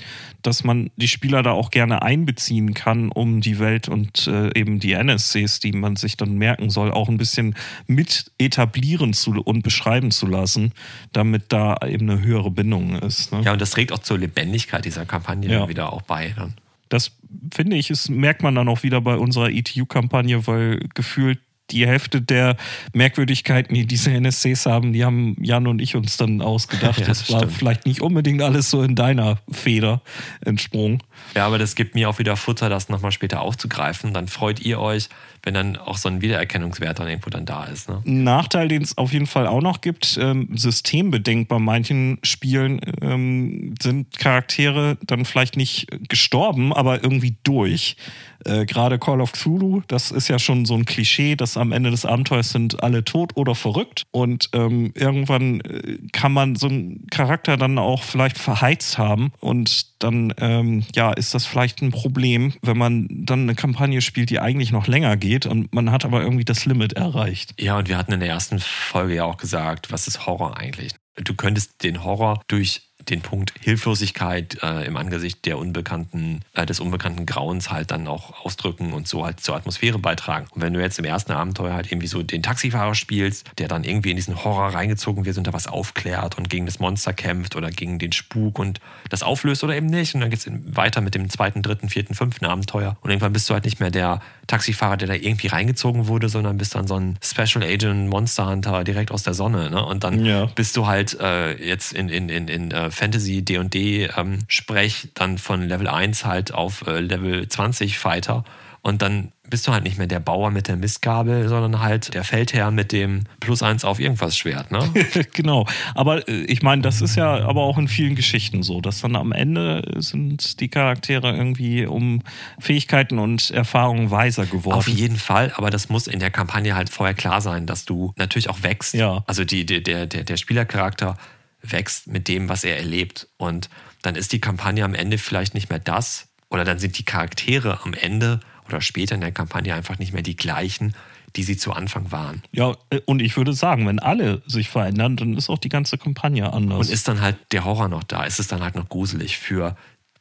dass man die Spieler da auch gerne einbeziehen kann, um die Welt und äh, eben die NSCs, die man sich dann merken soll, auch ein bisschen mit etablieren zu, und beschreiben zu lassen, damit da eben eine höhere Bindung ist. Ne? Ja, und das trägt auch zur Lebendigkeit dieser Kampagne Ja. wieder auch bei. Dann. Das finde ich, ist, merkt man dann auch wieder bei unserer ETU-Kampagne, weil gefühlt die Hälfte der Merkwürdigkeiten, die diese NSCs haben, die haben Jan und ich uns dann ausgedacht. Ja, das das war stimmt. vielleicht nicht unbedingt alles so in deiner Feder entsprungen. Ja, aber das gibt mir auch wieder Futter, das nochmal später aufzugreifen. Dann freut ihr euch, wenn dann auch so ein Wiedererkennungswert dann irgendwo dann da ist. Ne? Ein Nachteil, den es auf jeden Fall auch noch gibt, ähm, systembedingt bei manchen Spielen ähm, sind Charaktere dann vielleicht nicht gestorben, aber irgendwie durch. Äh, Gerade Call of Cthulhu, das ist ja schon so ein Klischee, dass am Ende des Abenteuers sind alle tot oder verrückt. Und ähm, irgendwann äh, kann man so einen Charakter dann auch vielleicht verheizt haben. Und dann ähm, ja, ist das vielleicht ein Problem, wenn man dann eine Kampagne spielt, die eigentlich noch länger geht und man hat aber irgendwie das Limit erreicht. Ja, und wir hatten in der ersten Folge ja auch gesagt, was ist Horror eigentlich? Du könntest den Horror durch den Punkt Hilflosigkeit äh, im Angesicht der unbekannten, äh, des unbekannten Grauens halt dann auch ausdrücken und so halt zur Atmosphäre beitragen. Und wenn du jetzt im ersten Abenteuer halt irgendwie so den Taxifahrer spielst, der dann irgendwie in diesen Horror reingezogen wird und da was aufklärt und gegen das Monster kämpft oder gegen den Spuk und das auflöst oder eben nicht. Und dann geht es weiter mit dem zweiten, dritten, vierten, fünften Abenteuer. Und irgendwann bist du halt nicht mehr der Taxifahrer, der da irgendwie reingezogen wurde, sondern bist dann so ein Special Agent Monster Hunter direkt aus der Sonne. Ne? Und dann Ja. bist du halt äh, jetzt in, in, in, in äh, Fantasy D&D ähm, Sprech dann von Level 1 halt auf äh, Level 20 Fighter Und dann bist du halt nicht mehr der Bauer mit der Mistgabel, sondern halt der Feldherr mit dem Plus eins auf irgendwas Schwert, ne? genau. Aber äh, ich meine, das ist ja aber auch in vielen Geschichten so, dass dann am Ende sind die Charaktere irgendwie um Fähigkeiten und Erfahrungen weiser geworden. Auf jeden Fall, aber das muss in der Kampagne halt vorher klar sein, dass du natürlich auch wächst. Ja. Also die, der, der, der Spielercharakter wächst mit dem, was er erlebt. Und dann ist die Kampagne am Ende vielleicht nicht mehr das, oder dann sind die Charaktere am Ende oder später in der Kampagne einfach nicht mehr die gleichen, die sie zu Anfang waren. Ja, äh, und ich würde sagen, wenn alle sich verändern, dann ist auch die ganze Kampagne anders. Und ist dann halt der Horror noch da? Ist es dann halt noch gruselig für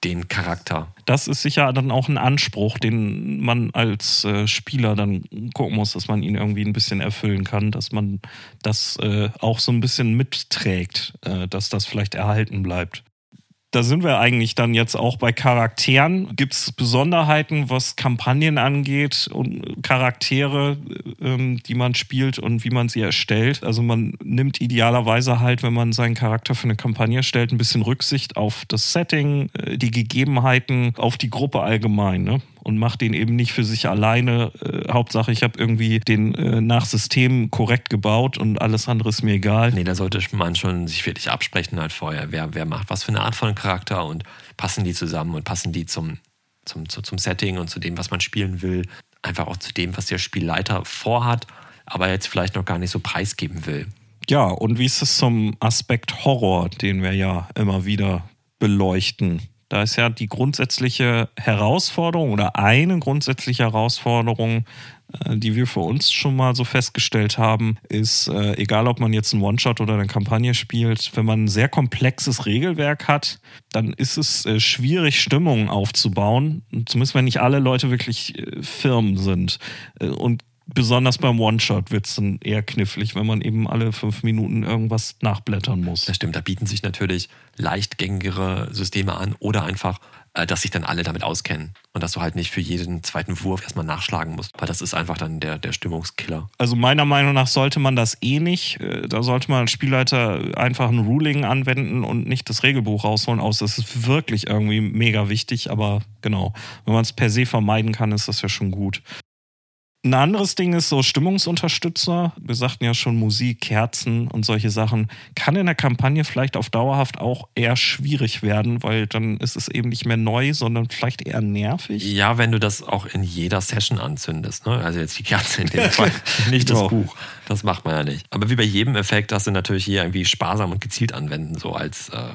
den Charakter? Das ist sicher dann auch ein Anspruch, den man als äh, Spieler dann gucken muss, dass man ihn irgendwie ein bisschen erfüllen kann, dass man das äh, auch so ein bisschen mitträgt, äh, dass das vielleicht erhalten bleibt da sind wir eigentlich dann jetzt auch bei Charakteren. Gibt es Besonderheiten, was Kampagnen angeht und Charaktere, ähm, die man spielt und wie man sie erstellt? Also man nimmt idealerweise halt, wenn man seinen Charakter für eine Kampagne erstellt, ein bisschen Rücksicht auf das Setting, äh, die Gegebenheiten, auf die Gruppe allgemein. Ne? Und macht den eben nicht für sich alleine. Äh, Hauptsache, ich habe irgendwie den äh, nach System korrekt gebaut und alles andere ist mir egal. Nee, da sollte man schon sich wirklich absprechen halt vorher. Wer, wer macht was für eine Art von Charakter und passen die zusammen und passen die zum, zum, zum Setting und zu dem, was man spielen will. Einfach auch zu dem, was der Spielleiter vorhat, aber jetzt vielleicht noch gar nicht so preisgeben will. Ja, und wie ist es zum Aspekt Horror, den wir ja immer wieder beleuchten? Da ist ja die grundsätzliche Herausforderung oder eine grundsätzliche Herausforderung, äh, die wir für uns schon mal so festgestellt haben, ist, äh, egal ob man jetzt einen One-Shot oder eine Kampagne spielt, wenn man ein sehr komplexes Regelwerk hat, dann ist es äh, schwierig, Stimmungen aufzubauen. Zumindest wenn nicht alle Leute wirklich Firmen sind. Und besonders beim One-Shot wird es dann eher knifflig, wenn man eben alle fünf Minuten irgendwas nachblättern muss. Das stimmt, da bieten sich natürlich leichtgängigere Systeme an oder einfach, äh, dass sich dann alle damit auskennen und dass du halt nicht für jeden zweiten Wurf erstmal nachschlagen musst, weil das ist einfach dann der, der Stimmungskiller. Also meiner Meinung nach sollte man das eh nicht. Äh, da sollte man als Spielleiter einfach ein Ruling anwenden und nicht das Regelbuch rausholen aus. Das ist wirklich irgendwie mega wichtig, aber genau, wenn man es per se vermeiden kann, ist das ja schon gut. Ein anderes Ding ist so Stimmungsunterstützer. Wir sagten ja schon Musik, Kerzen und solche Sachen. Kann in der Kampagne vielleicht auf dauerhaft auch eher schwierig werden, weil dann ist es eben nicht mehr neu, sondern vielleicht eher nervig. Ja, wenn du das auch in jeder Session anzündest. Ne? Also jetzt die Kerze in dem Fall, nicht das Buch. Das macht man ja nicht. Aber wie bei jedem Effekt hast du natürlich hier irgendwie sparsam und gezielt anwenden, so als. Äh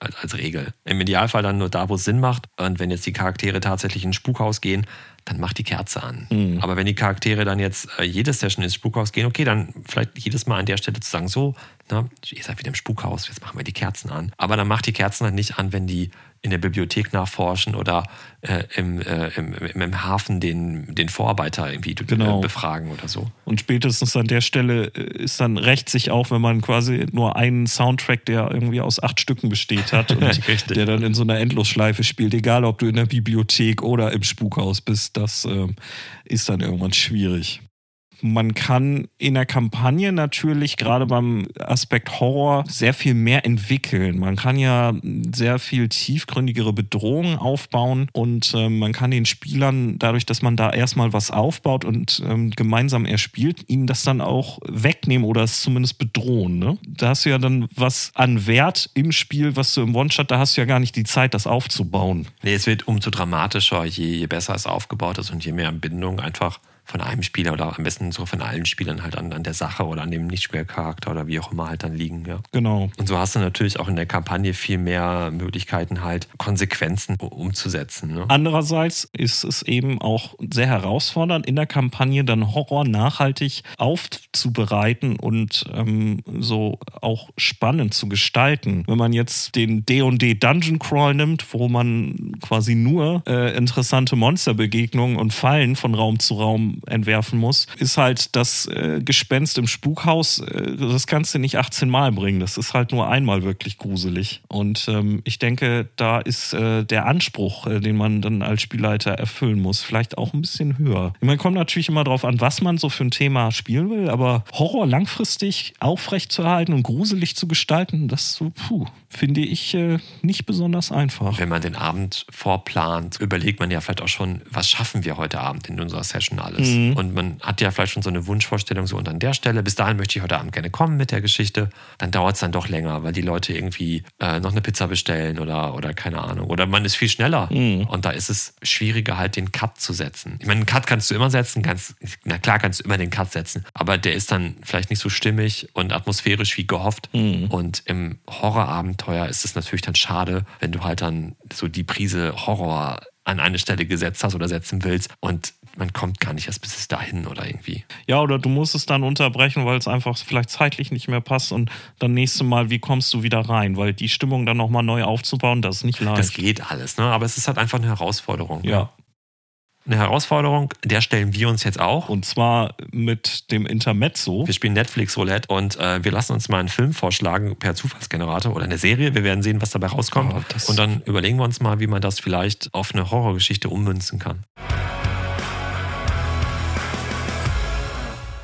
als, als Regel. Im Idealfall dann nur da, wo es Sinn macht. Und wenn jetzt die Charaktere tatsächlich ins Spukhaus gehen, dann mach die Kerze an. Mhm. Aber wenn die Charaktere dann jetzt äh, jede Session ins Spukhaus gehen, okay, dann vielleicht jedes Mal an der Stelle zu sagen, so, na, ihr seid wieder im Spukhaus, jetzt machen wir die Kerzen an. Aber dann macht die Kerzen dann nicht an, wenn die in der Bibliothek nachforschen oder äh, im, äh, im, im, Hafen den, den Vorarbeiter irgendwie genau. befragen oder so. Und spätestens an der Stelle äh, ist dann recht sich auch, wenn man quasi nur einen Soundtrack, der irgendwie aus acht Stücken besteht hat und der dann in so einer Endlosschleife spielt, egal ob du in der Bibliothek oder im Spukhaus bist, das äh, ist dann irgendwann schwierig man kann in der Kampagne natürlich gerade beim Aspekt Horror sehr viel mehr entwickeln. Man kann ja sehr viel tiefgründigere Bedrohungen aufbauen und äh, man kann den Spielern dadurch, dass man da erstmal was aufbaut und ähm, gemeinsam erspielt, ihnen das dann auch wegnehmen oder es zumindest bedrohen. Ne? Da hast du ja dann was an Wert im Spiel, was du im One-Shot, da hast du ja gar nicht die Zeit, das aufzubauen. Nee, es wird umso dramatischer, je, je besser es aufgebaut ist und je mehr Bindung einfach von einem Spieler oder am besten so von allen Spielern halt an, an der Sache oder an dem Nichtspielcharakter oder wie auch immer halt dann liegen. Ja. Genau. Und so hast du natürlich auch in der Kampagne viel mehr Möglichkeiten halt Konsequenzen umzusetzen. Ne? Andererseits ist es eben auch sehr herausfordernd in der Kampagne dann Horror nachhaltig aufzubereiten und ähm, so auch spannend zu gestalten. Wenn man jetzt den D&D Dungeon Crawl nimmt, wo man quasi nur äh, interessante Monsterbegegnungen und Fallen von Raum zu Raum entwerfen muss, ist halt das äh, Gespenst im Spukhaus, äh, das kannst du nicht 18 Mal bringen. Das ist halt nur einmal wirklich gruselig. Und ähm, ich denke, da ist äh, der Anspruch, äh, den man dann als Spielleiter erfüllen muss, vielleicht auch ein bisschen höher. Man kommt natürlich immer darauf an, was man so für ein Thema spielen will, aber Horror langfristig aufrechtzuerhalten und gruselig zu gestalten, das so, puh, finde ich äh, nicht besonders einfach. Wenn man den Abend vorplant, überlegt man ja vielleicht auch schon, was schaffen wir heute Abend in unserer Session alles. Mhm. Und man hat ja vielleicht schon so eine Wunschvorstellung, so und an der Stelle, bis dahin möchte ich heute Abend gerne kommen mit der Geschichte. Dann dauert es dann doch länger, weil die Leute irgendwie äh, noch eine Pizza bestellen oder, oder keine Ahnung. Oder man ist viel schneller. Mhm. Und da ist es schwieriger, halt den Cut zu setzen. Ich meine, einen Cut kannst du immer setzen, kannst, na klar kannst du immer den Cut setzen, aber der ist dann vielleicht nicht so stimmig und atmosphärisch wie gehofft. Mhm. Und im Horrorabenteuer ist es natürlich dann schade, wenn du halt dann so die Prise Horror an eine Stelle gesetzt hast oder setzen willst und man kommt gar nicht erst bis es dahin oder irgendwie. Ja, oder du musst es dann unterbrechen, weil es einfach vielleicht zeitlich nicht mehr passt und dann nächste Mal, wie kommst du wieder rein? Weil die Stimmung dann nochmal neu aufzubauen, das ist nicht leicht. Das geht alles, ne? aber es ist halt einfach eine Herausforderung. Ja. Ne? Eine Herausforderung, der stellen wir uns jetzt auch. Und zwar mit dem Intermezzo. Wir spielen Netflix Roulette und äh, wir lassen uns mal einen Film vorschlagen per Zufallsgenerator oder eine Serie. Wir werden sehen, was dabei rauskommt. Oh, und dann überlegen wir uns mal, wie man das vielleicht auf eine Horrorgeschichte ummünzen kann.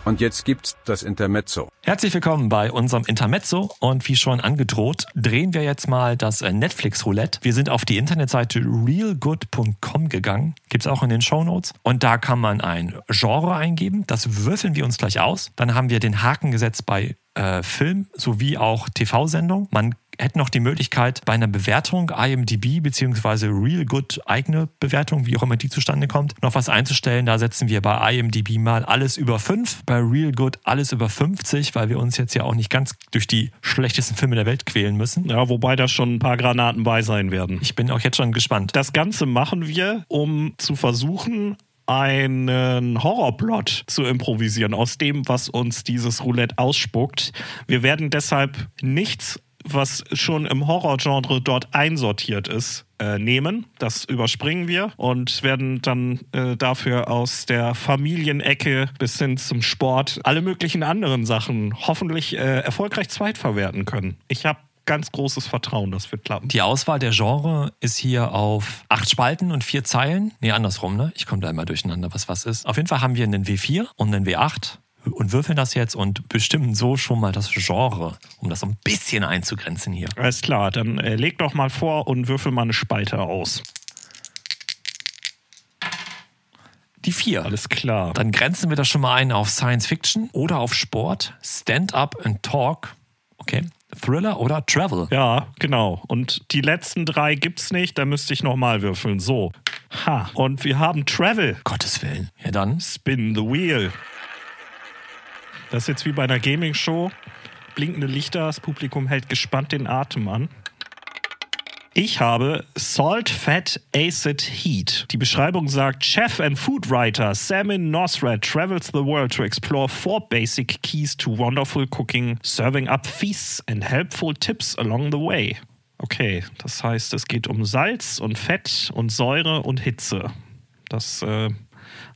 Und jetzt gibt's das Intermezzo. Herzlich willkommen bei unserem Intermezzo und wie schon angedroht, drehen wir jetzt mal das äh, Netflix Roulette. Wir sind auf die Internetseite realgood.com gegangen, gibt's auch in den Show Notes und da kann man ein Genre eingeben, das würfeln wir uns gleich aus. Dann haben wir den Haken gesetzt bei äh, Film sowie auch TV-Sendung. Man hätten noch die Möglichkeit, bei einer Bewertung IMDb bzw. Real Good eigene Bewertung, wie auch immer die zustande kommt, noch was einzustellen. Da setzen wir bei IMDb mal alles über 5, bei Real Good alles über 50, weil wir uns jetzt ja auch nicht ganz durch die schlechtesten Filme der Welt quälen müssen. Ja, wobei da schon ein paar Granaten bei sein werden. Ich bin auch jetzt schon gespannt. Das Ganze machen wir, um zu versuchen, einen Horrorplot zu improvisieren aus dem, was uns dieses Roulette ausspuckt. Wir werden deshalb nichts was schon im Horrorgenre dort einsortiert ist, äh, nehmen. Das überspringen wir und werden dann äh, dafür aus der Familienecke bis hin zum Sport alle möglichen anderen Sachen hoffentlich äh, erfolgreich zweitverwerten können. Ich habe ganz großes Vertrauen, das wird klappen. Die Auswahl der Genre ist hier auf acht Spalten und vier Zeilen. Nee, andersrum, ne? Ich komme da immer durcheinander, was was ist. Auf jeden Fall haben wir einen W4 und einen W8 und würfeln das jetzt und bestimmen so schon mal das Genre, um das so ein bisschen einzugrenzen hier. Alles klar, dann äh, leg doch mal vor und würfel mal eine Spalte aus. Die vier. Alles klar. Dann grenzen wir das schon mal ein auf Science Fiction oder auf Sport, Stand-up and Talk. Okay. Thriller oder Travel. Ja, genau. Und die letzten drei gibt's nicht, da müsste ich nochmal würfeln. So. Ha. Und wir haben Travel. Gottes Willen. Ja, dann. Spin the Wheel. Das ist jetzt wie bei einer Gaming-Show. Blinkende Lichter, das Publikum hält gespannt den Atem an. Ich habe Salt, Fat, Acid, Heat. Die Beschreibung sagt, Chef and Food Writer Samin Nosrat travels the world to explore four basic keys to wonderful cooking, serving up feasts and helpful tips along the way. Okay, das heißt, es geht um Salz und Fett und Säure und Hitze. Das äh,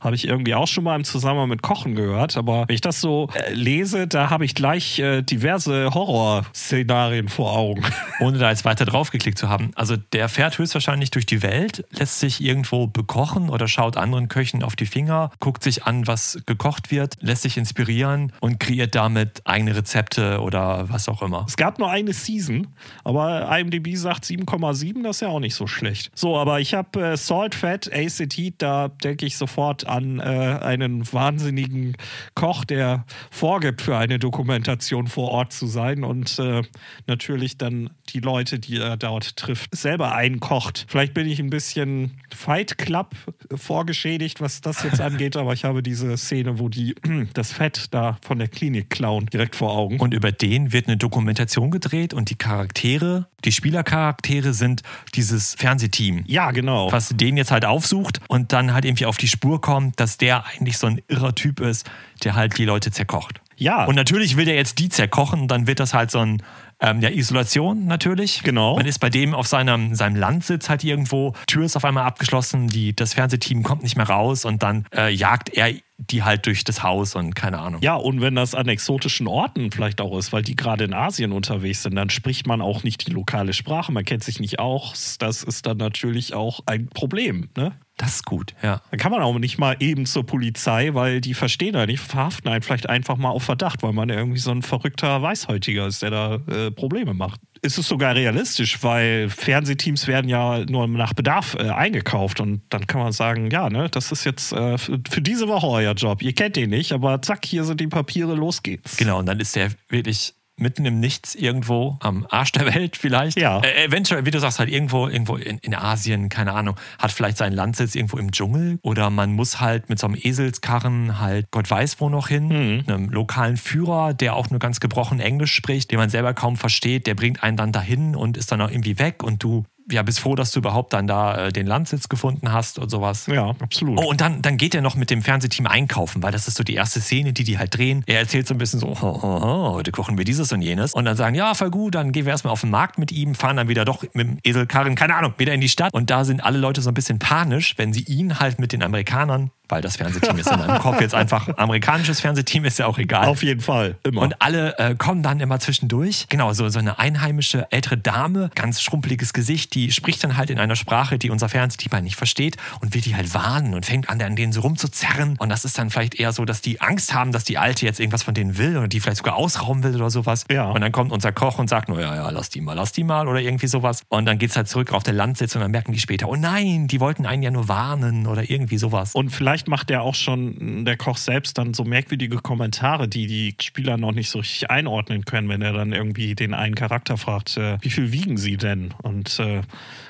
habe ich irgendwie auch schon mal im Zusammenhang mit Kochen gehört. Aber wenn ich das so äh, lese, da habe ich gleich äh, diverse Horrorszenarien vor Augen. Ohne da jetzt weiter draufgeklickt zu haben. Also der fährt höchstwahrscheinlich durch die Welt, lässt sich irgendwo bekochen oder schaut anderen Köchen auf die Finger, guckt sich an, was gekocht wird, lässt sich inspirieren und kreiert damit eigene Rezepte oder was auch immer. Es gab nur eine Season, aber IMDb sagt 7,7, das ist ja auch nicht so schlecht. So, aber ich habe äh, Salt, Fat, ACT, da denke ich sofort an äh, einen wahnsinnigen Koch, der vorgibt, für eine Dokumentation vor Ort zu sein und äh, natürlich dann die Leute, die er dort trifft, selber einkocht. Vielleicht bin ich ein bisschen Fight Club vorgeschädigt, was das jetzt angeht, aber ich habe diese Szene, wo die das Fett da von der Klinik klauen, direkt vor Augen. Und über den wird eine Dokumentation gedreht und die Charaktere, die Spielercharaktere sind dieses Fernsehteam. Ja, genau. Was den jetzt halt aufsucht und dann halt irgendwie auf die Spur kommt, dass der eigentlich so ein irrer Typ ist, der halt die Leute zerkocht. Ja. Und natürlich will der jetzt die zerkochen, dann wird das halt so ein ähm, ja, Isolation natürlich. Genau. Man ist bei dem auf seinem, seinem Landsitz halt irgendwo, Tür ist auf einmal abgeschlossen, die, das Fernsehteam kommt nicht mehr raus und dann äh, jagt er die halt durch das Haus und keine Ahnung. Ja, und wenn das an exotischen Orten vielleicht auch ist, weil die gerade in Asien unterwegs sind, dann spricht man auch nicht die lokale Sprache, man kennt sich nicht aus. Das ist dann natürlich auch ein Problem. Ne? Das ist gut, ja. Dann kann man auch nicht mal eben zur Polizei, weil die verstehen da nicht, verhaften einen vielleicht einfach mal auf Verdacht, weil man irgendwie so ein verrückter Weißhäutiger ist, der da äh, Probleme macht. Ist es sogar realistisch, weil Fernsehteams werden ja nur nach Bedarf äh, eingekauft und dann kann man sagen, ja, ne, das ist jetzt äh, für, für diese Woche euer Job. Ihr kennt den nicht, aber zack, hier sind die Papiere, los geht's. Genau, und dann ist der wirklich mitten im Nichts irgendwo am Arsch der Welt vielleicht. Ja. Äh, eventuell, wie du sagst, halt irgendwo, irgendwo in, in Asien, keine Ahnung, hat vielleicht seinen Landsitz irgendwo im Dschungel oder man muss halt mit so einem Eselskarren halt Gott weiß wo noch hin, Mhm. einem lokalen Führer, der auch nur ganz gebrochen Englisch spricht, den man selber kaum versteht, der bringt einen dann dahin und ist dann auch irgendwie weg und du ja, bist froh, dass du überhaupt dann da äh, den Landsitz gefunden hast und sowas. Ja, absolut. Oh, und dann, dann geht er noch mit dem Fernsehteam einkaufen, weil das ist so die erste Szene, die die halt drehen. Er erzählt so ein bisschen so, oh, oh, oh, heute kochen wir dieses und jenes. Und dann sagen, ja, voll gut, dann gehen wir erstmal auf den Markt mit ihm, fahren dann wieder doch mit dem Eselkarren, keine Ahnung, wieder in die Stadt. Und da sind alle Leute so ein bisschen panisch, wenn sie ihn halt mit den Amerikanern, weil das Fernsehteam ist in meinem Kopf jetzt einfach amerikanisches Fernsehteam, ist ja auch egal. Auf jeden Fall, immer. Und alle äh, kommen dann immer zwischendurch. Genau, so, so eine einheimische ältere Dame, ganz schrumpeliges Gesicht, die spricht dann halt in einer Sprache, die unser Fernsehteam halt nicht versteht und will die halt warnen und fängt an, an denen so rumzuzerren. Und das ist dann vielleicht eher so, dass die Angst haben, dass die Alte jetzt irgendwas von denen will oder die vielleicht sogar ausrauben will oder sowas. Ja. Und dann kommt unser Koch und sagt, no, ja, lass die mal, lass die mal oder irgendwie sowas. Und dann geht's halt zurück auf den Landsitz und dann merken die später, oh nein, die wollten einen ja nur warnen oder irgendwie sowas. Und vielleicht macht der auch schon, der Koch selbst, dann so merkwürdige Kommentare, die die Spieler noch nicht so richtig einordnen können, wenn er dann irgendwie den einen Charakter fragt, äh, wie viel wiegen sie denn? Und äh,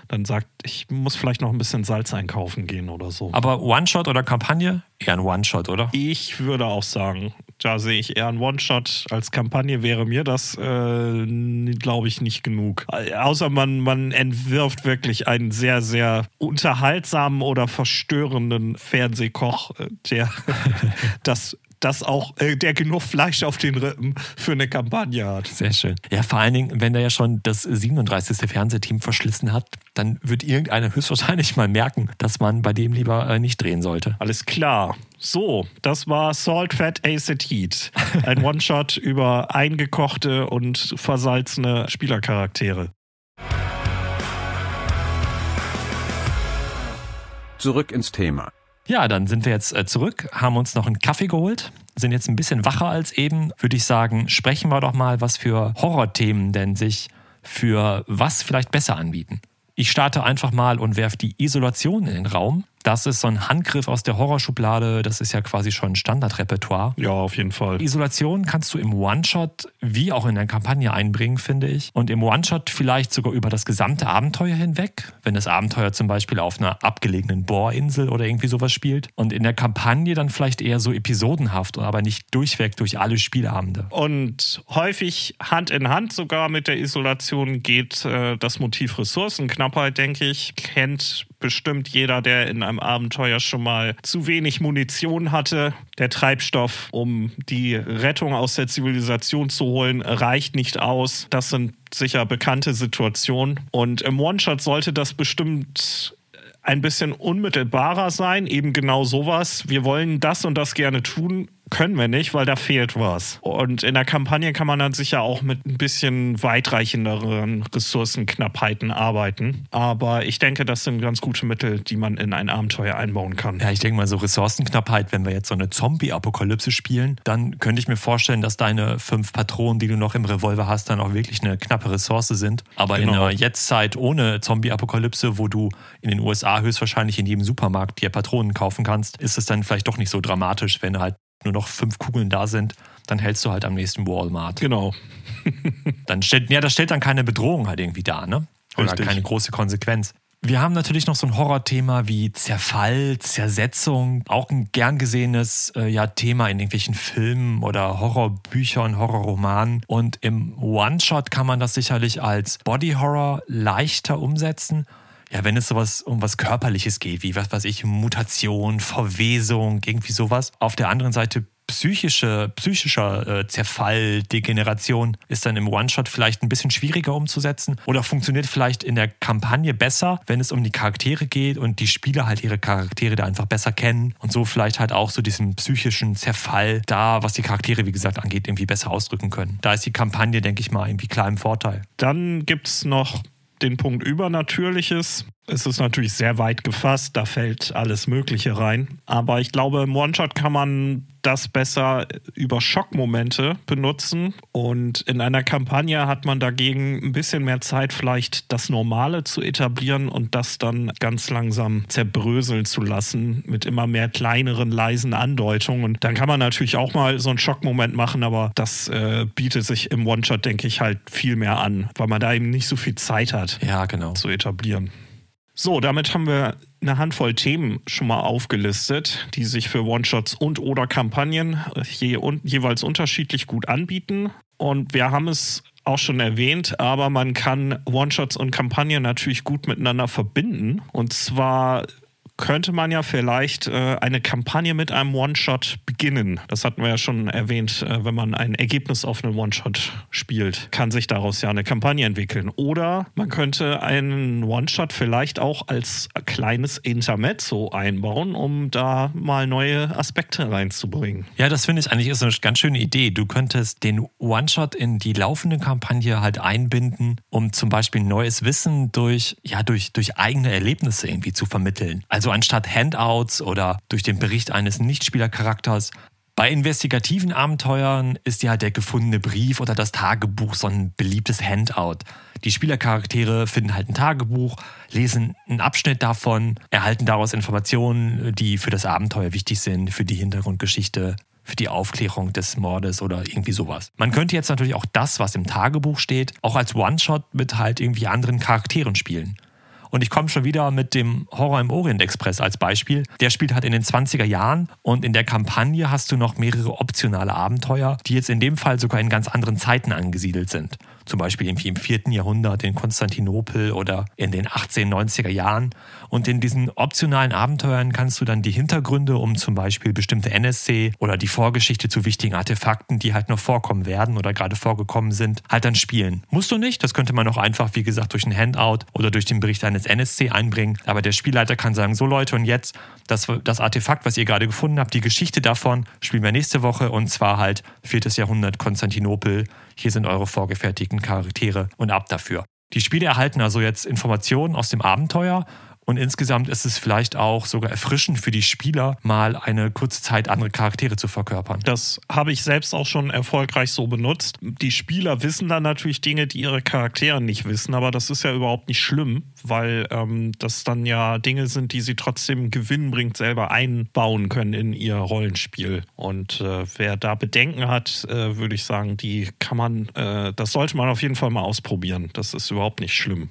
dann sagt, ich muss vielleicht noch ein bisschen Salz einkaufen gehen oder so. Aber One-Shot oder Kampagne? Eher ein One-Shot, oder? Ich würde auch sagen, da sehe ich eher einen One-Shot. Als Kampagne wäre mir das, äh, glaube ich, nicht genug. Äh, Außer man, man entwirft wirklich einen sehr, sehr unterhaltsamen oder verstörenden Fernsehkoch, äh, der das, das auch, äh, der genug Fleisch auf den Rippen für eine Kampagne hat. Sehr schön. Ja, vor allen Dingen, wenn der ja schon das 37. Fernsehteam verschlissen hat, dann wird irgendeiner höchstwahrscheinlich mal merken, dass man bei dem lieber äh, nicht drehen sollte. Alles klar. So, das war Salt, Fat, Acid, Heat. Ein One-Shot über eingekochte und versalzene Spielercharaktere. Zurück ins Thema. Ja, dann sind wir jetzt äh, zurück, haben uns noch einen Kaffee geholt, sind jetzt ein bisschen wacher als eben. Würde ich sagen, sprechen wir doch mal, was für Horrorthemen denn sich für was vielleicht besser anbieten. Ich starte einfach mal und werfe die Isolation in den Raum. Das ist so ein Handgriff aus der Horrorschublade. Das ist ja quasi schon Standardrepertoire. Ja, auf jeden Fall. Isolation kannst du im One-Shot wie auch in der Kampagne einbringen, finde ich. Und im One-Shot vielleicht sogar über das gesamte Abenteuer hinweg, wenn das Abenteuer zum Beispiel auf einer abgelegenen Bohrinsel oder irgendwie sowas spielt. Und in der Kampagne dann vielleicht eher so episodenhaft, aber nicht durchweg durch alle Spielabende. Und häufig Hand in Hand sogar mit der Isolation geht äh, das Motiv Ressourcenknappheit, denke ich. Kennt bestimmt jeder, der in einem Abenteuer schon mal zu wenig Munition hatte. Der Treibstoff, um die Rettung aus der Zivilisation zu holen, reicht nicht aus. Das sind sicher bekannte Situationen. Und im One-Shot sollte das bestimmt ein bisschen unmittelbarer sein, eben genau sowas. Wir wollen das und das gerne tun, können wir nicht, weil da fehlt was. Und in der Kampagne kann man dann sicher auch mit ein bisschen weitreichenderen Ressourcenknappheiten arbeiten. Aber ich denke, das sind ganz gute Mittel, die man in ein Abenteuer einbauen kann. Ja, ich denke mal, so Ressourcenknappheit, wenn wir jetzt so eine Zombie-Apokalypse spielen, dann könnte ich mir vorstellen, dass deine fünf Patronen, die du noch im Revolver hast, dann auch wirklich eine knappe Ressource sind. Aber in Genau. einer Jetztzeit ohne Zombie-Apokalypse, wo du in den USA höchstwahrscheinlich in jedem Supermarkt dir Patronen kaufen kannst, ist es dann vielleicht doch nicht so dramatisch, wenn halt nur noch fünf Kugeln da sind, dann hältst du halt am nächsten Walmart. Genau. Dann stellt, ja, das stellt dann keine Bedrohung halt irgendwie dar, ne? Oder Richtig. keine große Konsequenz. Wir haben natürlich noch so ein Horrorthema wie Zerfall, Zersetzung, auch ein gern gesehenes äh, ja, Thema in irgendwelchen Filmen oder Horrorbüchern, Horrorromanen. Und im One-Shot kann man das sicherlich als Body Horror leichter umsetzen. Ja, wenn es sowas um was Körperliches geht, wie was weiß ich, Mutation, Verwesung, irgendwie sowas. Auf der anderen Seite psychische, psychischer äh, Zerfall, Degeneration ist dann im One-Shot vielleicht ein bisschen schwieriger umzusetzen oder funktioniert vielleicht in der Kampagne besser, wenn es um die Charaktere geht und die Spieler halt ihre Charaktere da einfach besser kennen und so vielleicht halt auch so diesen psychischen Zerfall da, was die Charaktere, wie gesagt, angeht, irgendwie besser ausdrücken können. Da ist die Kampagne, denke ich mal, irgendwie klar im Vorteil. Dann gibt es noch den Punkt Übernatürliches. Es ist natürlich sehr weit gefasst, da fällt alles Mögliche rein. Aber ich glaube, im One-Shot kann man das besser über Schockmomente benutzen. Und in einer Kampagne hat man dagegen ein bisschen mehr Zeit, vielleicht das Normale zu etablieren und das dann ganz langsam zerbröseln zu lassen mit immer mehr kleineren, leisen Andeutungen. Und dann kann man natürlich auch mal so einen Schockmoment machen, aber das äh, bietet sich im One-Shot, denke ich, halt viel mehr an, weil man da eben nicht so viel Zeit hat, ja, genau. zu etablieren. So, damit haben wir eine Handvoll Themen schon mal aufgelistet, die sich für One-Shots und oder Kampagnen je, un, jeweils unterschiedlich gut anbieten. Und wir haben es auch schon erwähnt, aber man kann One-Shots und Kampagnen natürlich gut miteinander verbinden. Und zwar könnte man ja vielleicht äh, eine Kampagne mit einem One-Shot beginnen. Das hatten wir ja schon erwähnt, äh, wenn man ein Ergebnis auf einen One-Shot spielt, kann sich daraus ja eine Kampagne entwickeln. Oder man könnte einen One-Shot vielleicht auch als kleines Intermezzo einbauen, um da mal neue Aspekte reinzubringen. Ja, das finde ich eigentlich ist eine ganz schöne Idee. Du könntest den One-Shot in die laufende Kampagne halt einbinden, um zum Beispiel neues Wissen durch, ja, durch, durch eigene Erlebnisse irgendwie zu vermitteln. Also anstatt Handouts oder durch den Bericht eines Nichtspielercharakters. Bei investigativen Abenteuern ist ja halt der gefundene Brief oder das Tagebuch so ein beliebtes Handout. Die Spielercharaktere finden halt ein Tagebuch, lesen einen Abschnitt davon, erhalten daraus Informationen, die für das Abenteuer wichtig sind, für die Hintergrundgeschichte, für die Aufklärung des Mordes oder irgendwie sowas. Man könnte jetzt natürlich auch das, was im Tagebuch steht, auch als One-Shot mit halt irgendwie anderen Charakteren spielen. Und ich komme schon wieder mit dem Horror im Orient Express als Beispiel. Der spielt halt in den 20er Jahren und in der Kampagne hast du noch mehrere optionale Abenteuer, die jetzt in dem Fall sogar in ganz anderen Zeiten angesiedelt sind zum Beispiel irgendwie im 4. Jahrhundert in Konstantinopel oder in den 1890er Jahren. Und in diesen optionalen Abenteuern kannst du dann die Hintergründe um zum Beispiel bestimmte NSC oder die Vorgeschichte zu wichtigen Artefakten, die halt noch vorkommen werden oder gerade vorgekommen sind, halt dann spielen. Musst du nicht, das könnte man auch einfach, wie gesagt, durch ein Handout oder durch den Bericht eines NSC einbringen. Aber der Spielleiter kann sagen, so Leute, und jetzt das, das Artefakt, was ihr gerade gefunden habt, die Geschichte davon spielen wir nächste Woche und zwar halt 4. Jahrhundert Konstantinopel hier sind eure vorgefertigten Charaktere und ab dafür. Die Spiele erhalten also jetzt Informationen aus dem Abenteuer und insgesamt ist es vielleicht auch sogar erfrischend für die Spieler, mal eine kurze Zeit andere Charaktere zu verkörpern. Das habe ich selbst auch schon erfolgreich so benutzt. Die Spieler wissen dann natürlich Dinge, die ihre Charaktere nicht wissen, aber das ist ja überhaupt nicht schlimm, weil ähm, das dann ja Dinge sind, die sie trotzdem gewinnbringend selber einbauen können in ihr Rollenspiel. Und äh, wer da Bedenken hat, äh, würde ich sagen, die kann man, äh, das sollte man auf jeden Fall mal ausprobieren. Das ist überhaupt nicht schlimm.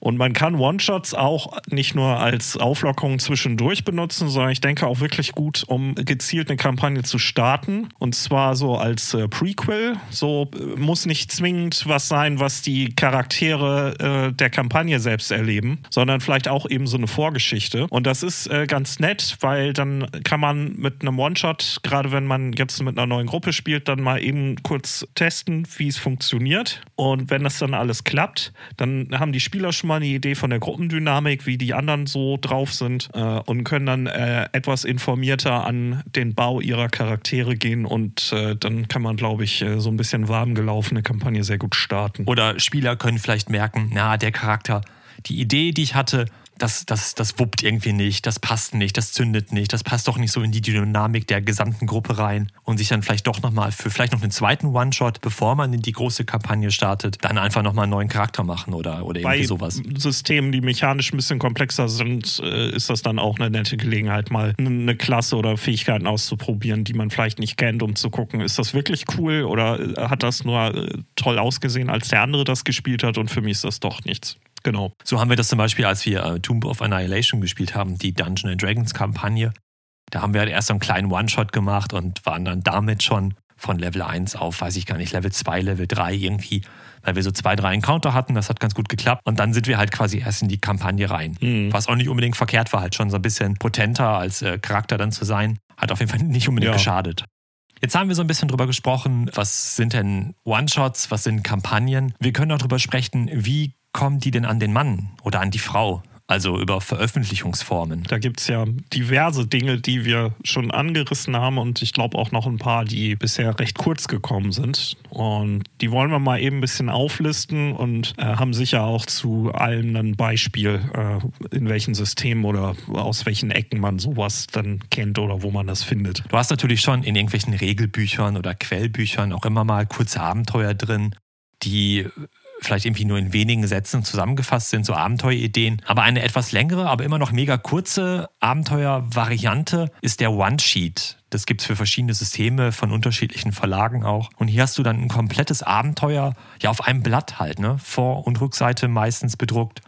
Und man kann One-Shots auch nicht nur als Auflockerung zwischendurch benutzen, sondern ich denke auch wirklich gut, um gezielt eine Kampagne zu starten. Und zwar so als äh, Prequel. So äh, muss nicht zwingend was sein, was die Charaktere äh, der Kampagne selbst erleben, sondern vielleicht auch eben so eine Vorgeschichte. Und das ist äh, ganz nett, weil dann kann man mit einem One-Shot, gerade wenn man jetzt mit einer neuen Gruppe spielt, dann mal eben kurz testen, wie es funktioniert. Und wenn das dann alles klappt, dann haben die Spieler schon mal eine Idee von der Gruppendynamik, wie die anderen so drauf sind äh, und können dann äh, etwas informierter an den Bau ihrer Charaktere gehen und äh, dann kann man, glaube ich, äh, so ein bisschen warm gelaufene Kampagne sehr gut starten. Oder Spieler können vielleicht merken, na, der Charakter, die Idee, die ich hatte, das, das, das wuppt irgendwie nicht, das passt nicht, das zündet nicht, das passt doch nicht so in die Dynamik der gesamten Gruppe rein und sich dann vielleicht doch nochmal für vielleicht noch einen zweiten One-Shot, bevor man in die große Kampagne startet, dann einfach nochmal einen neuen Charakter machen oder, oder irgendwie Bei sowas. Systemen, die mechanisch ein bisschen komplexer sind, äh, ist das dann auch eine nette Gelegenheit, mal eine Klasse oder Fähigkeiten auszuprobieren, die man vielleicht nicht kennt, um zu gucken, ist das wirklich cool oder äh, hat das nur äh, toll ausgesehen, als der andere das gespielt hat und für mich ist das doch nichts. Genau. So haben wir das zum Beispiel, als wir äh, Tomb of Annihilation gespielt haben, die Dungeon Dragons Kampagne. Da haben wir halt erst so einen kleinen One-Shot gemacht und waren dann damit schon von Level 1 auf, weiß ich gar nicht, Level 2, Level 3 irgendwie, weil wir so zwei, drei Encounter hatten, das hat ganz gut geklappt. Und dann sind wir halt quasi erst in die Kampagne rein. Mhm. Was auch nicht unbedingt verkehrt war, halt schon so ein bisschen potenter als äh, Charakter dann zu sein. Hat auf jeden Fall nicht unbedingt ja. geschadet. Jetzt haben wir so ein bisschen drüber gesprochen, was sind denn One-Shots, was sind Kampagnen. Wir können auch drüber sprechen, wie kommen die denn an den Mann oder an die Frau? also über Veröffentlichungsformen. Da gibt es ja diverse Dinge, die wir schon angerissen haben und ich glaube auch noch ein paar, die bisher recht kurz gekommen sind. Und die wollen wir mal eben ein bisschen auflisten und äh, haben sicher auch zu allen ein Beispiel, äh, in welchen Systemen oder aus welchen Ecken man sowas dann kennt oder wo man das findet. Du hast natürlich schon in irgendwelchen Regelbüchern oder Quellbüchern auch immer mal kurze Abenteuer drin, die vielleicht irgendwie nur in wenigen Sätzen zusammengefasst sind, so Abenteuerideen. Aber eine etwas längere, aber immer noch mega kurze Abenteuervariante ist der One-Sheet. Das gibt es für verschiedene Systeme von unterschiedlichen Verlagen auch. Und hier hast du dann ein komplettes Abenteuer, ja, auf einem Blatt halt, ne? Vor- und Rückseite meistens bedruckt.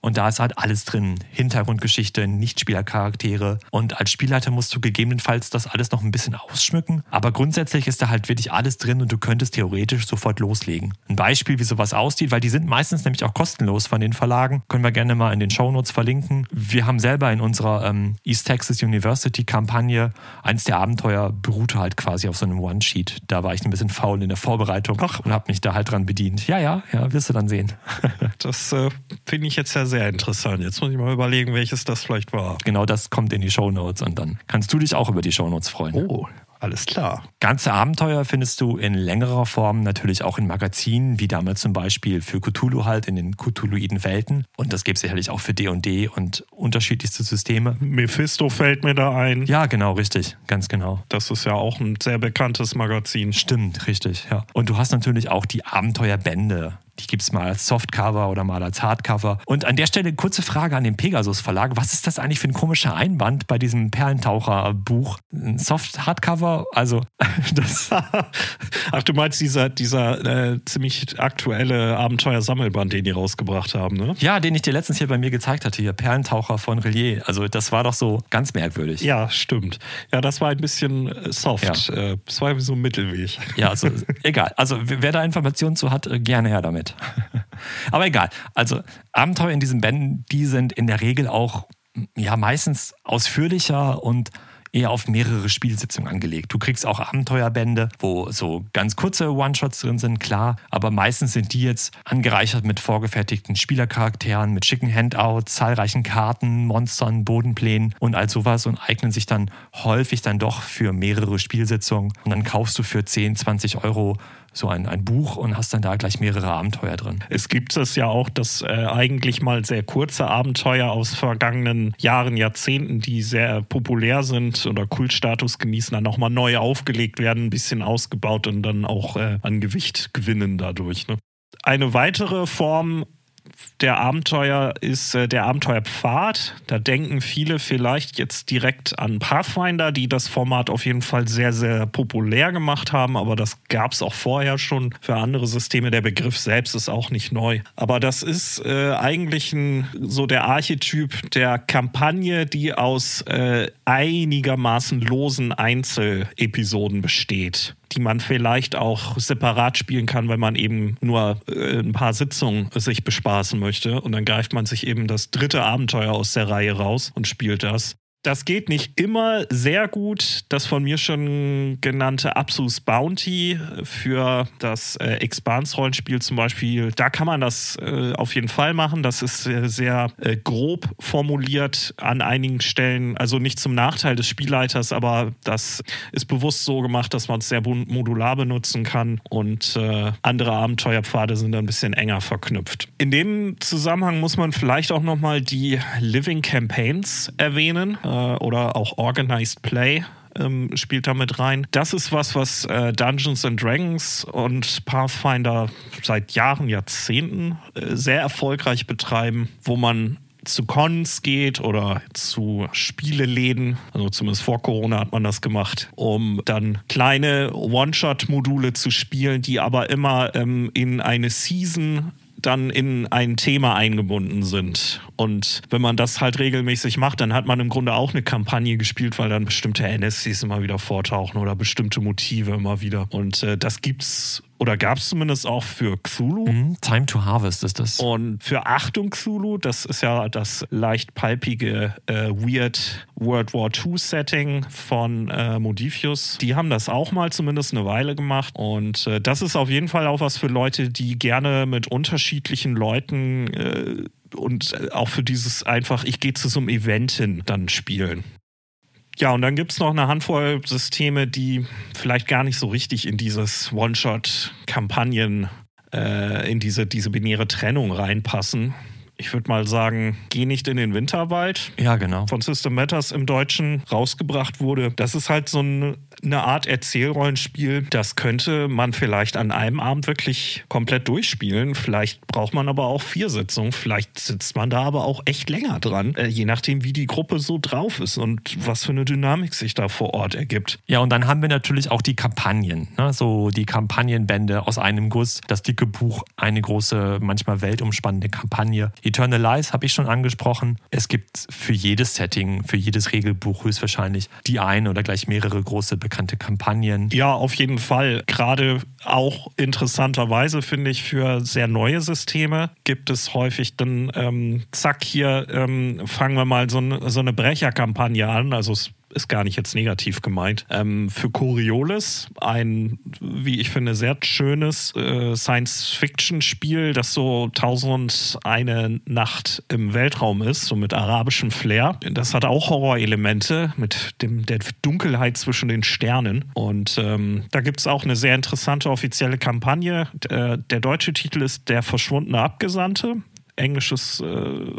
Und da ist halt alles drin. Hintergrundgeschichte, Nichtspielercharaktere. Und als Spielleiter musst du gegebenenfalls das alles noch ein bisschen ausschmücken. Aber grundsätzlich ist da halt wirklich alles drin und du könntest theoretisch sofort loslegen. Ein Beispiel, wie sowas aussieht, weil die sind meistens nämlich auch kostenlos von den Verlagen. Können wir gerne mal in den Shownotes verlinken. Wir haben selber in unserer ähm, East Texas University Kampagne eins der Abenteuer beruhte halt quasi auf so einem One-Sheet. Da war ich ein bisschen faul in der Vorbereitung Ach. und habe mich da halt dran bedient. Ja, ja, ja, wirst du dann sehen. das äh, finde ich jetzt ja sehr interessant. Jetzt muss ich mal überlegen, welches das vielleicht war. Genau das kommt in die Shownotes und dann kannst du dich auch über die Shownotes freuen. Oh, alles klar. Ganze Abenteuer findest du in längerer Form natürlich auch in Magazinen, wie damals zum Beispiel für Cthulhu halt in den Cthulhuiden Welten. Und das gibt es sicherlich auch für D&D und unterschiedlichste Systeme. Mephisto fällt mir da ein. Ja, genau, richtig. Ganz genau. Das ist ja auch ein sehr bekanntes Magazin. Stimmt, richtig, ja. Und du hast natürlich auch die Abenteuerbände. Die gibt es mal als Softcover oder mal als Hardcover. Und an der Stelle kurze Frage an den Pegasus Verlag. Was ist das eigentlich für ein komischer Einband bei diesem Perlentaucher-Buch? Ein Soft-Hardcover? Also, das. Ach, du meinst dieser, dieser äh, ziemlich aktuelle Abenteuer-Sammelband, den die rausgebracht haben, ne? Ja, den ich dir letztens hier bei mir gezeigt hatte, hier Perlentaucher von Relier. Also, das war doch so ganz merkwürdig. Ja, stimmt. Ja, das war ein bisschen äh, soft. Ja. Äh, das war so ein Mittelweg. Ja, also, egal. Also, wer da Informationen zu hat, äh, gerne her damit. Aber egal. Also Abenteuer in diesen Bänden, die sind in der Regel auch ja meistens ausführlicher und eher auf mehrere Spielsitzungen angelegt. Du kriegst auch Abenteuerbände, wo so ganz kurze One-Shots drin sind, klar, aber meistens sind die jetzt angereichert mit vorgefertigten Spielercharakteren, mit schicken Handouts, zahlreichen Karten, Monstern, Bodenplänen und all sowas und eignen sich dann häufig dann doch für mehrere Spielsitzungen. Und dann kaufst du für 10, 20 Euro so ein, ein Buch und hast dann da gleich mehrere Abenteuer drin. Es gibt es ja auch, dass äh, eigentlich mal sehr kurze Abenteuer aus vergangenen Jahren, Jahrzehnten, die sehr populär sind oder Kultstatus genießen, dann nochmal neu aufgelegt werden, ein bisschen ausgebaut und dann auch äh, an Gewicht gewinnen dadurch. Ne? Eine weitere Form der Abenteuer ist äh, der Abenteuerpfad. Da denken viele vielleicht jetzt direkt an Pathfinder, die das Format auf jeden Fall sehr, sehr populär gemacht haben, aber das gab es auch vorher schon für andere Systeme. Der Begriff selbst ist auch nicht neu. Aber das ist äh, eigentlich ein, so der Archetyp der Kampagne, die aus äh, einigermaßen losen Einzelepisoden besteht die man vielleicht auch separat spielen kann, wenn man eben nur äh, ein paar Sitzungen sich bespaßen möchte. Und dann greift man sich eben das dritte Abenteuer aus der Reihe raus und spielt das. Das geht nicht immer sehr gut. Das von mir schon genannte Absus Bounty für das äh, Expans-Rollenspiel zum Beispiel, da kann man das äh, auf jeden Fall machen. Das ist äh, sehr äh, grob formuliert an einigen Stellen. Also nicht zum Nachteil des Spielleiters, aber das ist bewusst so gemacht, dass man es sehr modular benutzen kann und äh, andere Abenteuerpfade sind ein bisschen enger verknüpft. In dem Zusammenhang muss man vielleicht auch nochmal die Living Campaigns erwähnen äh, oder auch Organized Play ähm, spielt da mit rein. Das ist was, was äh, Dungeons and Dragons und Pathfinder seit Jahren, Jahrzehnten äh, sehr erfolgreich betreiben, wo man zu Cons geht oder zu Spieleläden, also zumindest vor Corona hat man das gemacht, um dann kleine One-Shot-Module zu spielen, die aber immer ähm, in eine Season dann in ein Thema eingebunden sind. Und wenn man das halt regelmäßig macht, dann hat man im Grunde auch eine Kampagne gespielt, weil dann bestimmte NSCs immer wieder vortauchen oder bestimmte Motive immer wieder. Und äh, das gibt's oder gab es zumindest auch für Cthulhu. Mhm, Time to Harvest ist das. Und für Achtung Cthulhu, das ist ja das leicht palpige, äh, weird World War II-Setting von äh, Modifius. Die haben das auch mal zumindest eine Weile gemacht. Und äh, das ist auf jeden Fall auch was für Leute, die gerne mit unterschiedlichen Leuten äh, und äh, auch für dieses einfach, ich gehe zu so einem Event hin, dann spielen. Ja, und dann gibt es noch eine Handvoll Systeme, die vielleicht gar nicht so richtig in dieses One-Shot-Kampagnen, äh, in diese, diese binäre Trennung reinpassen. Ich würde mal sagen, geh nicht in den Winterwald. Ja, genau. Von System Matters im Deutschen rausgebracht wurde. Das ist halt so ein eine Art Erzählrollenspiel, das könnte man vielleicht an einem Abend wirklich komplett durchspielen. Vielleicht braucht man aber auch vier Sitzungen. Vielleicht sitzt man da aber auch echt länger dran, äh, je nachdem, wie die Gruppe so drauf ist und was für eine Dynamik sich da vor Ort ergibt. Ja, und dann haben wir natürlich auch die Kampagnen, ne? so die Kampagnenbände aus einem Guss, das dicke Buch, eine große, manchmal weltumspannende Kampagne. Eternal Lies habe ich schon angesprochen. Es gibt für jedes Setting, für jedes Regelbuch höchstwahrscheinlich die eine oder gleich mehrere große bekannte Kampagnen. Ja, auf jeden Fall. Gerade auch interessanterweise finde ich für sehr neue Systeme gibt es häufig dann, ähm, zack, hier ähm, fangen wir mal so, so eine Brecherkampagne an. Also es ist gar nicht jetzt negativ gemeint. Ähm, für Coriolis ein, wie ich finde, sehr schönes äh, Science-Fiction-Spiel, das so tausend eine Nacht im Weltraum ist, so mit arabischem Flair. Das hat auch Horrorelemente mit dem, der Dunkelheit zwischen den Sternen. Und ähm, da gibt es auch eine sehr interessante offizielle Kampagne. Der, der deutsche Titel ist Der verschwundene Abgesandte englisches äh,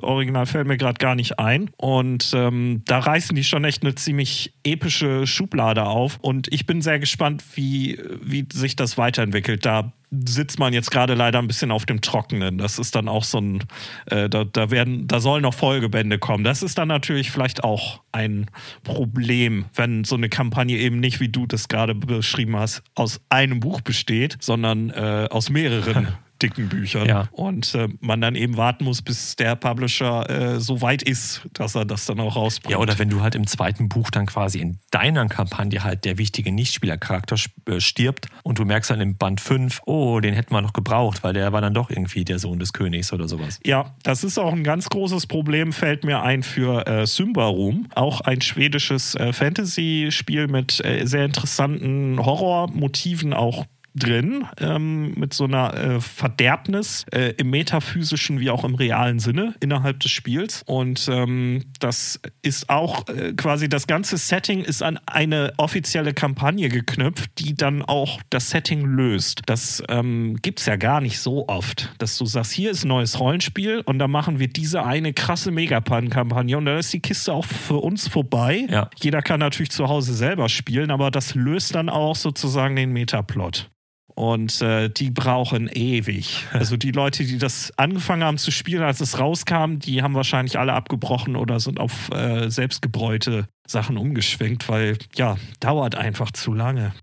Original fällt mir gerade gar nicht ein. Und ähm, da reißen die schon echt eine ziemlich epische Schublade auf. Und ich bin sehr gespannt, wie, wie sich das weiterentwickelt. Da sitzt man jetzt gerade leider ein bisschen auf dem Trockenen. Das ist dann auch so ein, äh, da, da werden, da sollen noch Folgebände kommen. Das ist dann natürlich vielleicht auch ein Problem, wenn so eine Kampagne eben nicht, wie du das gerade beschrieben hast, aus einem Buch besteht, sondern äh, aus mehreren dicken Büchern. Ja. Und äh, man dann eben warten muss, bis der Publisher äh, so weit ist, dass er das dann auch rausbringt. Ja, oder wenn du halt im zweiten Buch dann quasi in deiner Kampagne halt der wichtige Nichtspielercharakter äh, stirbt und du merkst dann im Band 5, oh, den hätten wir noch gebraucht, weil der war dann doch irgendwie der Sohn des Königs oder sowas. Ja, das ist auch ein ganz großes Problem, fällt mir ein für äh, Symbaroom. Auch ein schwedisches äh, Fantasy-Spiel mit äh, sehr interessanten Horrormotiven, auch drin, ähm, mit so einer äh, Verderbnis äh, im metaphysischen wie auch im realen Sinne innerhalb des Spiels. Und ähm, das ist auch äh, quasi das ganze Setting ist an eine offizielle Kampagne geknüpft, die dann auch das Setting löst. Das ähm, gibt es ja gar nicht so oft, dass du sagst, hier ist ein neues Rollenspiel und da machen wir diese eine krasse Megapan-Kampagne und dann ist die Kiste auch für uns vorbei. Ja. Jeder kann natürlich zu Hause selber spielen, aber das löst dann auch sozusagen den Metaplot. Und äh, die brauchen ewig. Also die Leute, die das angefangen haben zu spielen, als es rauskam, die haben wahrscheinlich alle abgebrochen oder sind auf äh, selbstgebräute Sachen umgeschwenkt, weil ja, dauert einfach zu lange.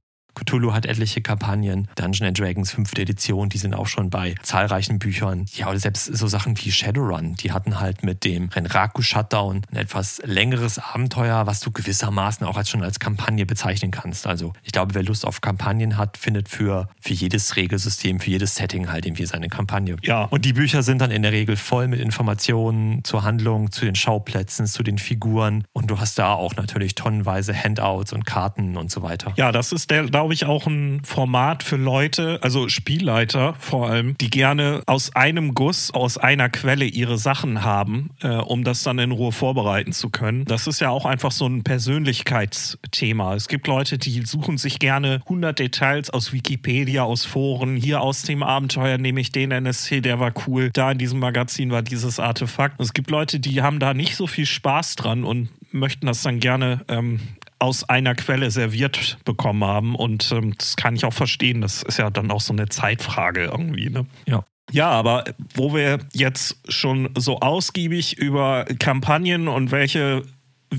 Cthulhu hat etliche Kampagnen. Dungeon Dragons 5. Edition, die sind auch schon bei zahlreichen Büchern. Ja, oder selbst so Sachen wie Shadowrun, die hatten halt mit dem Renraku Shutdown ein etwas längeres Abenteuer, was du gewissermaßen auch als schon als Kampagne bezeichnen kannst. Also ich glaube, wer Lust auf Kampagnen hat, findet für, für jedes Regelsystem, für jedes Setting halt irgendwie seine Kampagne. Ja. Und die Bücher sind dann in der Regel voll mit Informationen zur Handlung, zu den Schauplätzen, zu den Figuren. Und du hast da auch natürlich tonnenweise Handouts und Karten und so weiter. Ja, das ist der, glaube ich, auch ein Format für Leute, also Spielleiter vor allem, die gerne aus einem Guss, aus einer Quelle ihre Sachen haben, äh, um das dann in Ruhe vorbereiten zu können. Das ist ja auch einfach so ein Persönlichkeitsthema. Es gibt Leute, die suchen sich gerne 100 Details aus Wikipedia, aus Foren. Hier aus dem Abenteuer nehme ich den NSC, der war cool. Da in diesem Magazin war dieses Artefakt. Und es gibt Leute, die haben da nicht so viel Spaß dran und möchten das dann gerne ähm, aus einer Quelle serviert bekommen haben. Und ähm, das kann ich auch verstehen. Das ist ja dann auch so eine Zeitfrage irgendwie. Ne? Ja. Ja, aber wo wir jetzt schon so ausgiebig über Kampagnen und welche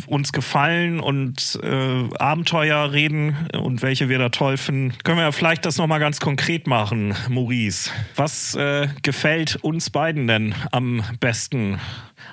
uns gefallen und äh, Abenteuer reden und welche wir da toll finden, können wir ja vielleicht das nochmal ganz konkret machen, Maurice. Was äh, gefällt uns beiden denn am besten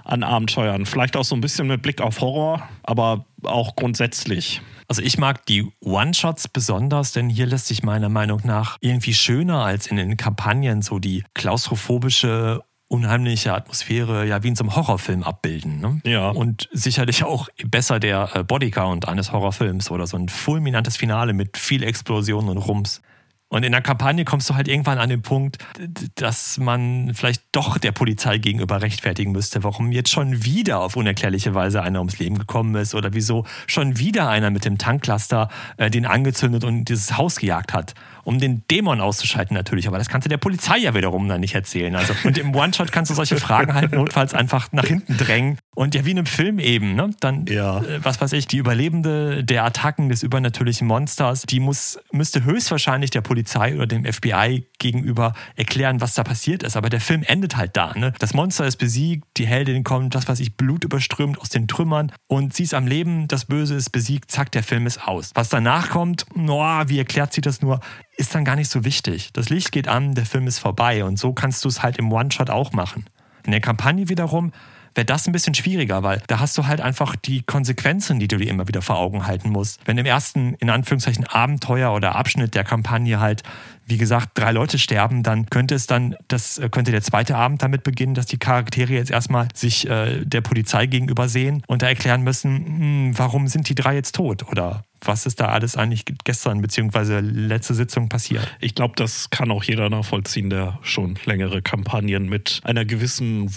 an Abenteuern? Vielleicht auch so ein bisschen mit Blick auf Horror, aber auch grundsätzlich. Also ich mag die One-Shots besonders, denn hier lässt sich meiner Meinung nach irgendwie schöner als in den Kampagnen so die klaustrophobische unheimliche Atmosphäre ja wie in so einem Horrorfilm abbilden. Ne? Ja. Und sicherlich auch besser der äh, Bodycount eines Horrorfilms oder so ein fulminantes Finale mit viel Explosion und Rums. Und in der Kampagne kommst du halt irgendwann an den Punkt, dass man vielleicht doch der Polizei gegenüber rechtfertigen müsste, warum jetzt schon wieder auf unerklärliche Weise einer ums Leben gekommen ist oder wieso schon wieder einer mit dem Tanklaster äh, den angezündet und dieses Haus gejagt hat um den Dämon auszuschalten natürlich. Aber das kannst du der Polizei ja wiederum dann nicht erzählen. Also, und im One-Shot kannst du solche Fragen halt notfalls einfach nach hinten drängen. Und ja, wie in einem Film eben, ne? Dann, ja. äh, was weiß ich, die Überlebende der Attacken des übernatürlichen Monsters, die muss, müsste höchstwahrscheinlich der Polizei oder dem FBI gegenüber erklären, was da passiert ist. Aber der Film endet halt da. Ne? Das Monster ist besiegt, die Heldin kommt, was weiß ich, Blut überströmt aus den Trümmern und sie ist am Leben, das Böse ist besiegt, zack, der Film ist aus. Was danach kommt, no, wie erklärt sie das nur, ist dann gar nicht so wichtig. Das Licht geht an, der Film ist vorbei und so kannst du es halt im One-Shot auch machen. In der Kampagne wiederum wäre das ein bisschen schwieriger, weil da hast du halt einfach die Konsequenzen, die du dir immer wieder vor Augen halten musst. Wenn im ersten, in Anführungszeichen, Abenteuer oder Abschnitt der Kampagne halt, wie gesagt, drei Leute sterben, dann könnte es dann, das äh, könnte der zweite Abend damit beginnen, dass die Charaktere jetzt erstmal sich äh, der Polizei gegenüber sehen und da erklären müssen, hm, warum sind die drei jetzt tot oder was ist da alles eigentlich gestern bzw. letzte Sitzung passiert. Ich glaube, das kann auch jeder nachvollziehen, der schon längere Kampagnen mit einer gewissen,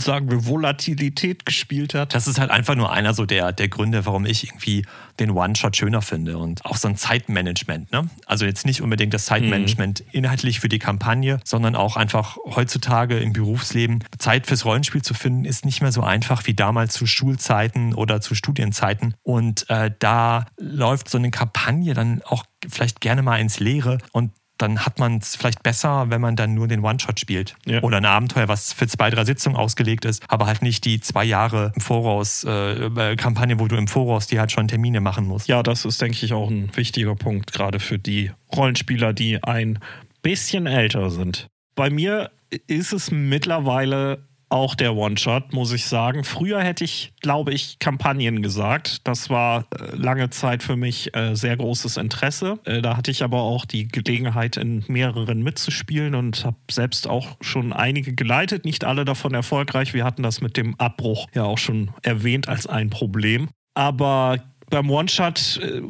sagen wir, Volatilität gespielt hat. Das ist halt einfach nur einer so der, der Gründe, warum ich irgendwie den One-Shot schöner finde und auch so ein Zeitmanagement. Ne? Also jetzt nicht unbedingt das Zeitmanagement mhm. inhaltlich für die Kampagne, sondern auch einfach heutzutage im Berufsleben Zeit fürs Rollenspiel zu finden, ist nicht mehr so einfach wie damals zu Schulzeiten oder zu Studienzeiten. Und äh, da läuft so eine Kampagne dann auch vielleicht gerne mal ins Leere und dann hat man es vielleicht besser, wenn man dann nur den One-Shot spielt. Ja. Oder ein Abenteuer, was für zwei, drei Sitzungen ausgelegt ist, aber halt nicht die zwei Jahre im Voraus äh, äh, Kampagne, wo du im Voraus die halt schon Termine machen musst. Ja, das ist, denke ich, auch ein wichtiger Punkt, gerade für die Rollenspieler, die ein bisschen älter sind. Bei mir ist es mittlerweile auch der One-Shot, muss ich sagen. Früher hätte ich, glaube ich, Kampagnen gesagt. Das war äh, lange Zeit für mich äh, sehr großes Interesse. Äh, da hatte ich aber auch die Gelegenheit, in mehreren mitzuspielen und habe selbst auch schon einige geleitet. Nicht alle davon erfolgreich. Wir hatten das mit dem Abbruch ja auch schon erwähnt als ein Problem. Aber beim One-Shot äh,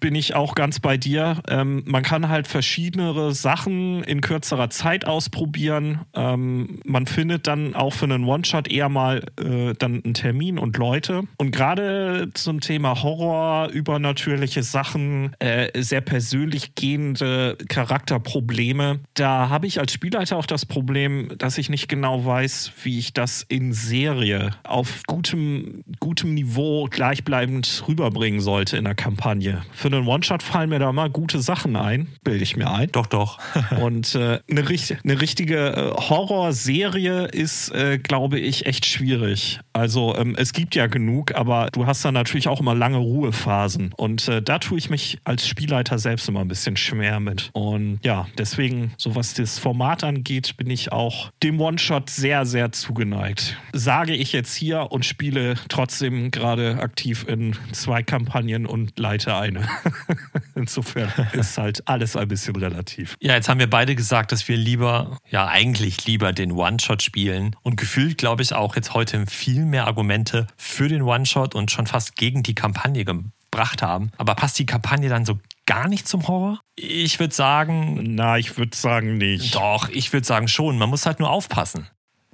bin ich auch ganz bei dir. Ähm, man kann halt verschiedene Sachen in kürzerer Zeit ausprobieren. Ähm, man findet dann auch für einen One-Shot eher mal äh, dann einen Termin und Leute. Und gerade zum Thema Horror, übernatürliche Sachen, äh, sehr persönlich gehende Charakterprobleme, da habe ich als Spielleiter auch das Problem, dass ich nicht genau weiß, wie ich das in Serie auf gutem, gutem Niveau gleichbleibend rüberbringen sollte in der Kampagne. Für einen One-Shot fallen mir da mal gute Sachen ein, bilde ich mir ein. Doch, doch. Und äh, eine, eine richtige äh, Horrorserie ist, äh, glaube ich, echt schwierig. Also ähm, es gibt ja genug, aber du hast dann natürlich auch immer lange Ruhephasen. Und äh, da tue ich mich als Spielleiter selbst immer ein bisschen schwer mit. Und ja, deswegen, so was das Format angeht, bin ich auch dem One-Shot sehr, sehr zugeneigt. Sage ich jetzt hier und spiele trotzdem gerade aktiv in zwei Kampagnen und leite eine. Insofern ist halt alles ein bisschen relativ. Ja, jetzt haben wir beide gesagt, dass wir lieber, ja, eigentlich lieber den One-Shot spielen. Und gefühlt, glaube ich, auch jetzt heute viel mehr Argumente für den One-Shot und schon fast gegen die Kampagne gebracht haben. Aber passt die Kampagne dann so gar nicht zum Horror? Ich würde sagen. Na, ich würde sagen nicht. Doch, ich würde sagen schon. Man muss halt nur aufpassen,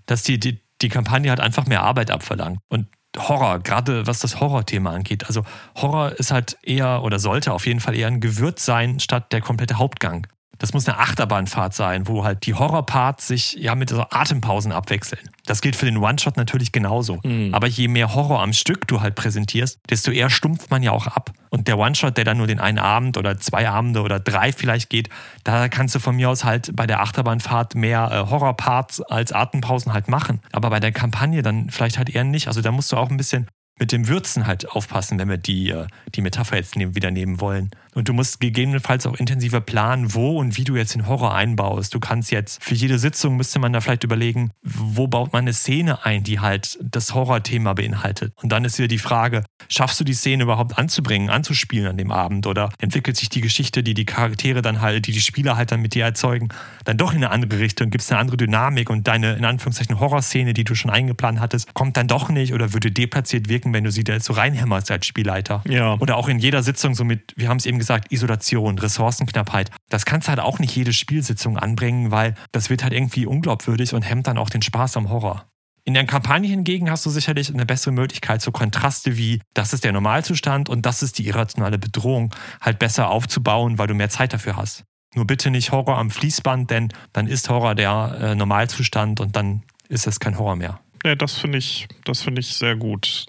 dass die, die, die Kampagne halt einfach mehr Arbeit abverlangt. Und Horror, gerade was das Horrorthema angeht. Also Horror ist halt eher oder sollte auf jeden Fall eher ein Gewürz sein statt der komplette Hauptgang. Das muss eine Achterbahnfahrt sein, wo halt die Horrorparts sich ja mit so Atempausen abwechseln. Das gilt für den One-Shot natürlich genauso. Mhm. Aber je mehr Horror am Stück du halt präsentierst, desto eher stumpft man ja auch ab. Und der One-Shot, der dann nur den einen Abend oder zwei Abende oder drei vielleicht geht, da kannst du von mir aus halt bei der Achterbahnfahrt mehr äh, Horrorparts als Atempausen halt machen. Aber bei der Kampagne dann vielleicht halt eher nicht. Also da musst du auch ein bisschen mit dem Würzen halt aufpassen, wenn wir die, äh, die Metapher jetzt wieder nehmen wollen. Und du musst gegebenenfalls auch intensiver planen, wo und wie du jetzt den Horror einbaust. Du kannst jetzt, für jede Sitzung müsste man da vielleicht überlegen, wo baut man eine Szene ein, die halt das Horrorthema beinhaltet. Und dann ist wieder die Frage, schaffst du die Szene überhaupt anzubringen, anzuspielen an dem Abend? Oder entwickelt sich die Geschichte, die die Charaktere dann halt, die die Spieler halt dann mit dir erzeugen, dann doch in eine andere Richtung? Gibt es eine andere Dynamik und deine, in Anführungszeichen, Horrorszene, die du schon eingeplant hattest, kommt dann doch nicht oder würde deplatziert wirken, wenn du sie da jetzt so reinhämmerst als Spielleiter? Ja. Oder auch in jeder Sitzung so mit, wir haben es eben gesagt, Isolation, Ressourcenknappheit. Das kannst du halt auch nicht jede Spielsitzung anbringen, weil das wird halt irgendwie unglaubwürdig und hemmt dann auch den Spaß am Horror. In der Kampagne hingegen hast du sicherlich eine bessere Möglichkeit, so Kontraste wie, das ist der Normalzustand und das ist die irrationale Bedrohung, halt besser aufzubauen, weil du mehr Zeit dafür hast. Nur bitte nicht Horror am Fließband, denn dann ist Horror der äh, Normalzustand und dann ist es kein Horror mehr. Ja, das finde ich, das finde ich sehr gut.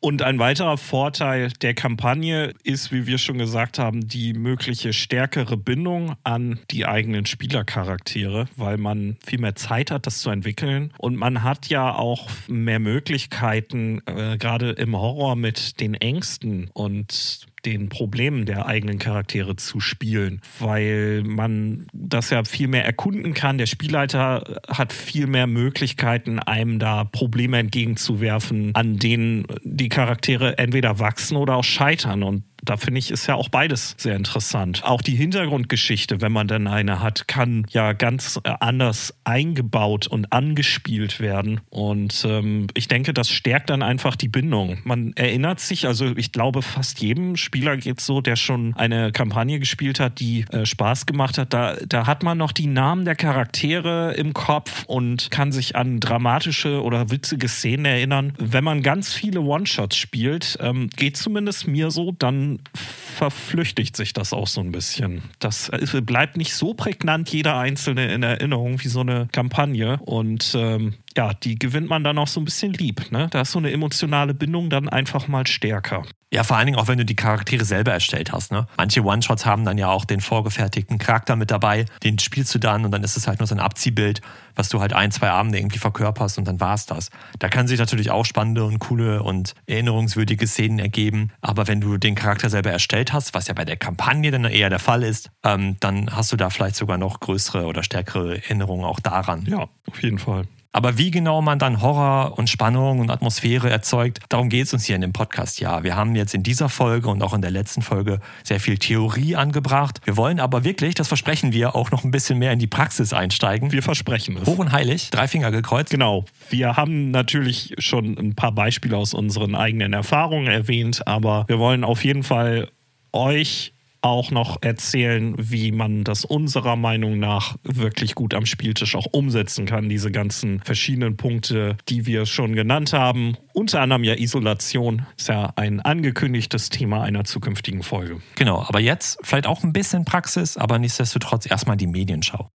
Und ein weiterer Vorteil der Kampagne ist, wie wir schon gesagt haben, die mögliche stärkere Bindung an die eigenen Spielercharaktere, weil man viel mehr Zeit hat, das zu entwickeln. Und man hat ja auch mehr Möglichkeiten, äh, gerade im Horror mit den Ängsten und den Problemen der eigenen Charaktere zu spielen, weil man das ja viel mehr erkunden kann. Der Spielleiter hat viel mehr Möglichkeiten, einem da Probleme entgegenzuwerfen, an denen die Charaktere entweder wachsen oder auch scheitern. Und da finde ich, ist ja auch beides sehr interessant. Auch die Hintergrundgeschichte, wenn man denn eine hat, kann ja ganz äh, anders eingebaut und angespielt werden. Und ähm, ich denke, das stärkt dann einfach die Bindung. Man erinnert sich, also ich glaube, fast jedem Spieler geht es so, der schon eine Kampagne gespielt hat, die äh, Spaß gemacht hat. Da, da hat man noch die Namen der Charaktere im Kopf und kann sich an dramatische oder witzige Szenen erinnern. Wenn man ganz viele One-Shots spielt, ähm, geht zumindest mir so, dann verflüchtigt sich das auch so ein bisschen. Das bleibt nicht so prägnant, jeder einzelne in Erinnerung, wie so eine Kampagne. Und ähm, ja, die gewinnt man dann auch so ein bisschen lieb. Ne? Da ist so eine emotionale Bindung dann einfach mal stärker. Ja, vor allen Dingen auch, wenn du die Charaktere selber erstellt hast. Ne? Manche One-Shots haben dann ja auch den vorgefertigten Charakter mit dabei, den spielst du dann und dann ist es halt nur so ein Abziehbild, was du halt ein, zwei Abende irgendwie verkörperst und dann war's das. Da kann sich natürlich auch spannende und coole und erinnerungswürdige Szenen ergeben, aber wenn du den Charakter selber erstellt hast, was ja bei der Kampagne dann eher der Fall ist, ähm, dann hast du da vielleicht sogar noch größere oder stärkere Erinnerungen auch daran. Ja, auf jeden Fall. Aber wie genau man dann Horror und Spannung und Atmosphäre erzeugt, darum geht es uns hier in dem Podcast ja. Wir haben jetzt in dieser Folge und auch in der letzten Folge sehr viel Theorie angebracht. Wir wollen aber wirklich, das versprechen wir, auch noch ein bisschen mehr in die Praxis einsteigen. Wir versprechen es. Hoch und heilig, drei Finger gekreuzt. Genau. Wir haben natürlich schon ein paar Beispiele aus unseren eigenen Erfahrungen erwähnt, aber wir wollen auf jeden Fall euch auch noch erzählen, wie man das unserer Meinung nach wirklich gut am Spieltisch auch umsetzen kann, diese ganzen verschiedenen Punkte, die wir schon genannt haben. Unter anderem ja Isolation ist ja ein angekündigtes Thema einer zukünftigen Folge. Genau, aber jetzt vielleicht auch ein bisschen Praxis, aber nichtsdestotrotz erstmal die Medienschau.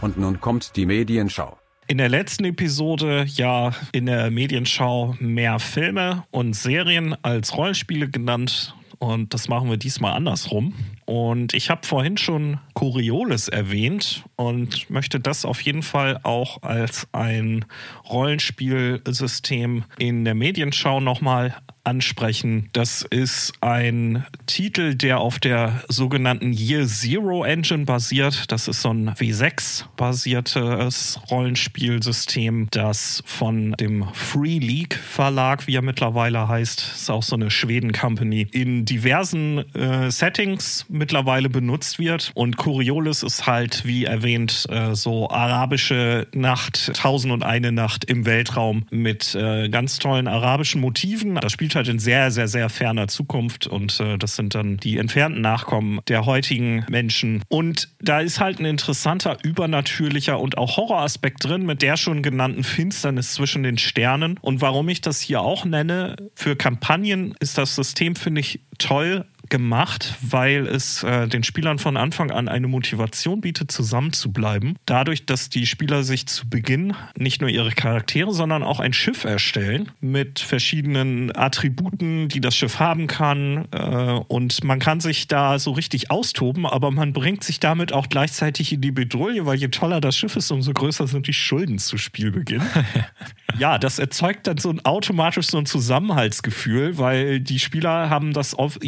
Und nun kommt die Medienschau in der letzten Episode ja in der Medienschau mehr Filme und Serien als Rollenspiele genannt. Und das machen wir diesmal andersrum. Und ich habe vorhin schon Coriolis erwähnt und möchte das auf jeden Fall auch als ein Rollenspielsystem in der Medienschau nochmal ansprechen. Das ist ein Titel, der auf der sogenannten Year Zero Engine basiert. Das ist so ein W6-basiertes Rollenspielsystem, das von dem Free League Verlag, wie er mittlerweile heißt, ist auch so eine Schweden-Company, in diversen äh, Settings mittlerweile benutzt wird. Und Coriolis ist halt, wie erwähnt, äh, so arabische Nacht, Tausend und eine Nacht im Weltraum mit äh, ganz tollen arabischen Motiven. Das spielt halt in sehr, sehr, sehr ferner Zukunft und äh, das sind dann die entfernten Nachkommen der heutigen Menschen. Und da ist halt ein interessanter, übernatürlicher und auch Horroraspekt drin mit der schon genannten Finsternis zwischen den Sternen. Und warum ich das hier auch nenne, für Kampagnen ist das System, finde ich, toll, gemacht, weil es äh, den Spielern von Anfang an eine Motivation bietet, zusammen zu bleiben. Dadurch, dass die Spieler sich zu Beginn nicht nur ihre Charaktere, sondern auch ein Schiff erstellen mit verschiedenen Attributen, die das Schiff haben kann. Äh, und man kann sich da so richtig austoben, aber man bringt sich damit auch gleichzeitig in die Bedrohung, weil je toller das Schiff ist, umso größer sind die Schulden zu Spielbeginn. ja, das erzeugt dann so ein automatisch so ein Zusammenhaltsgefühl, weil die Spieler haben das auf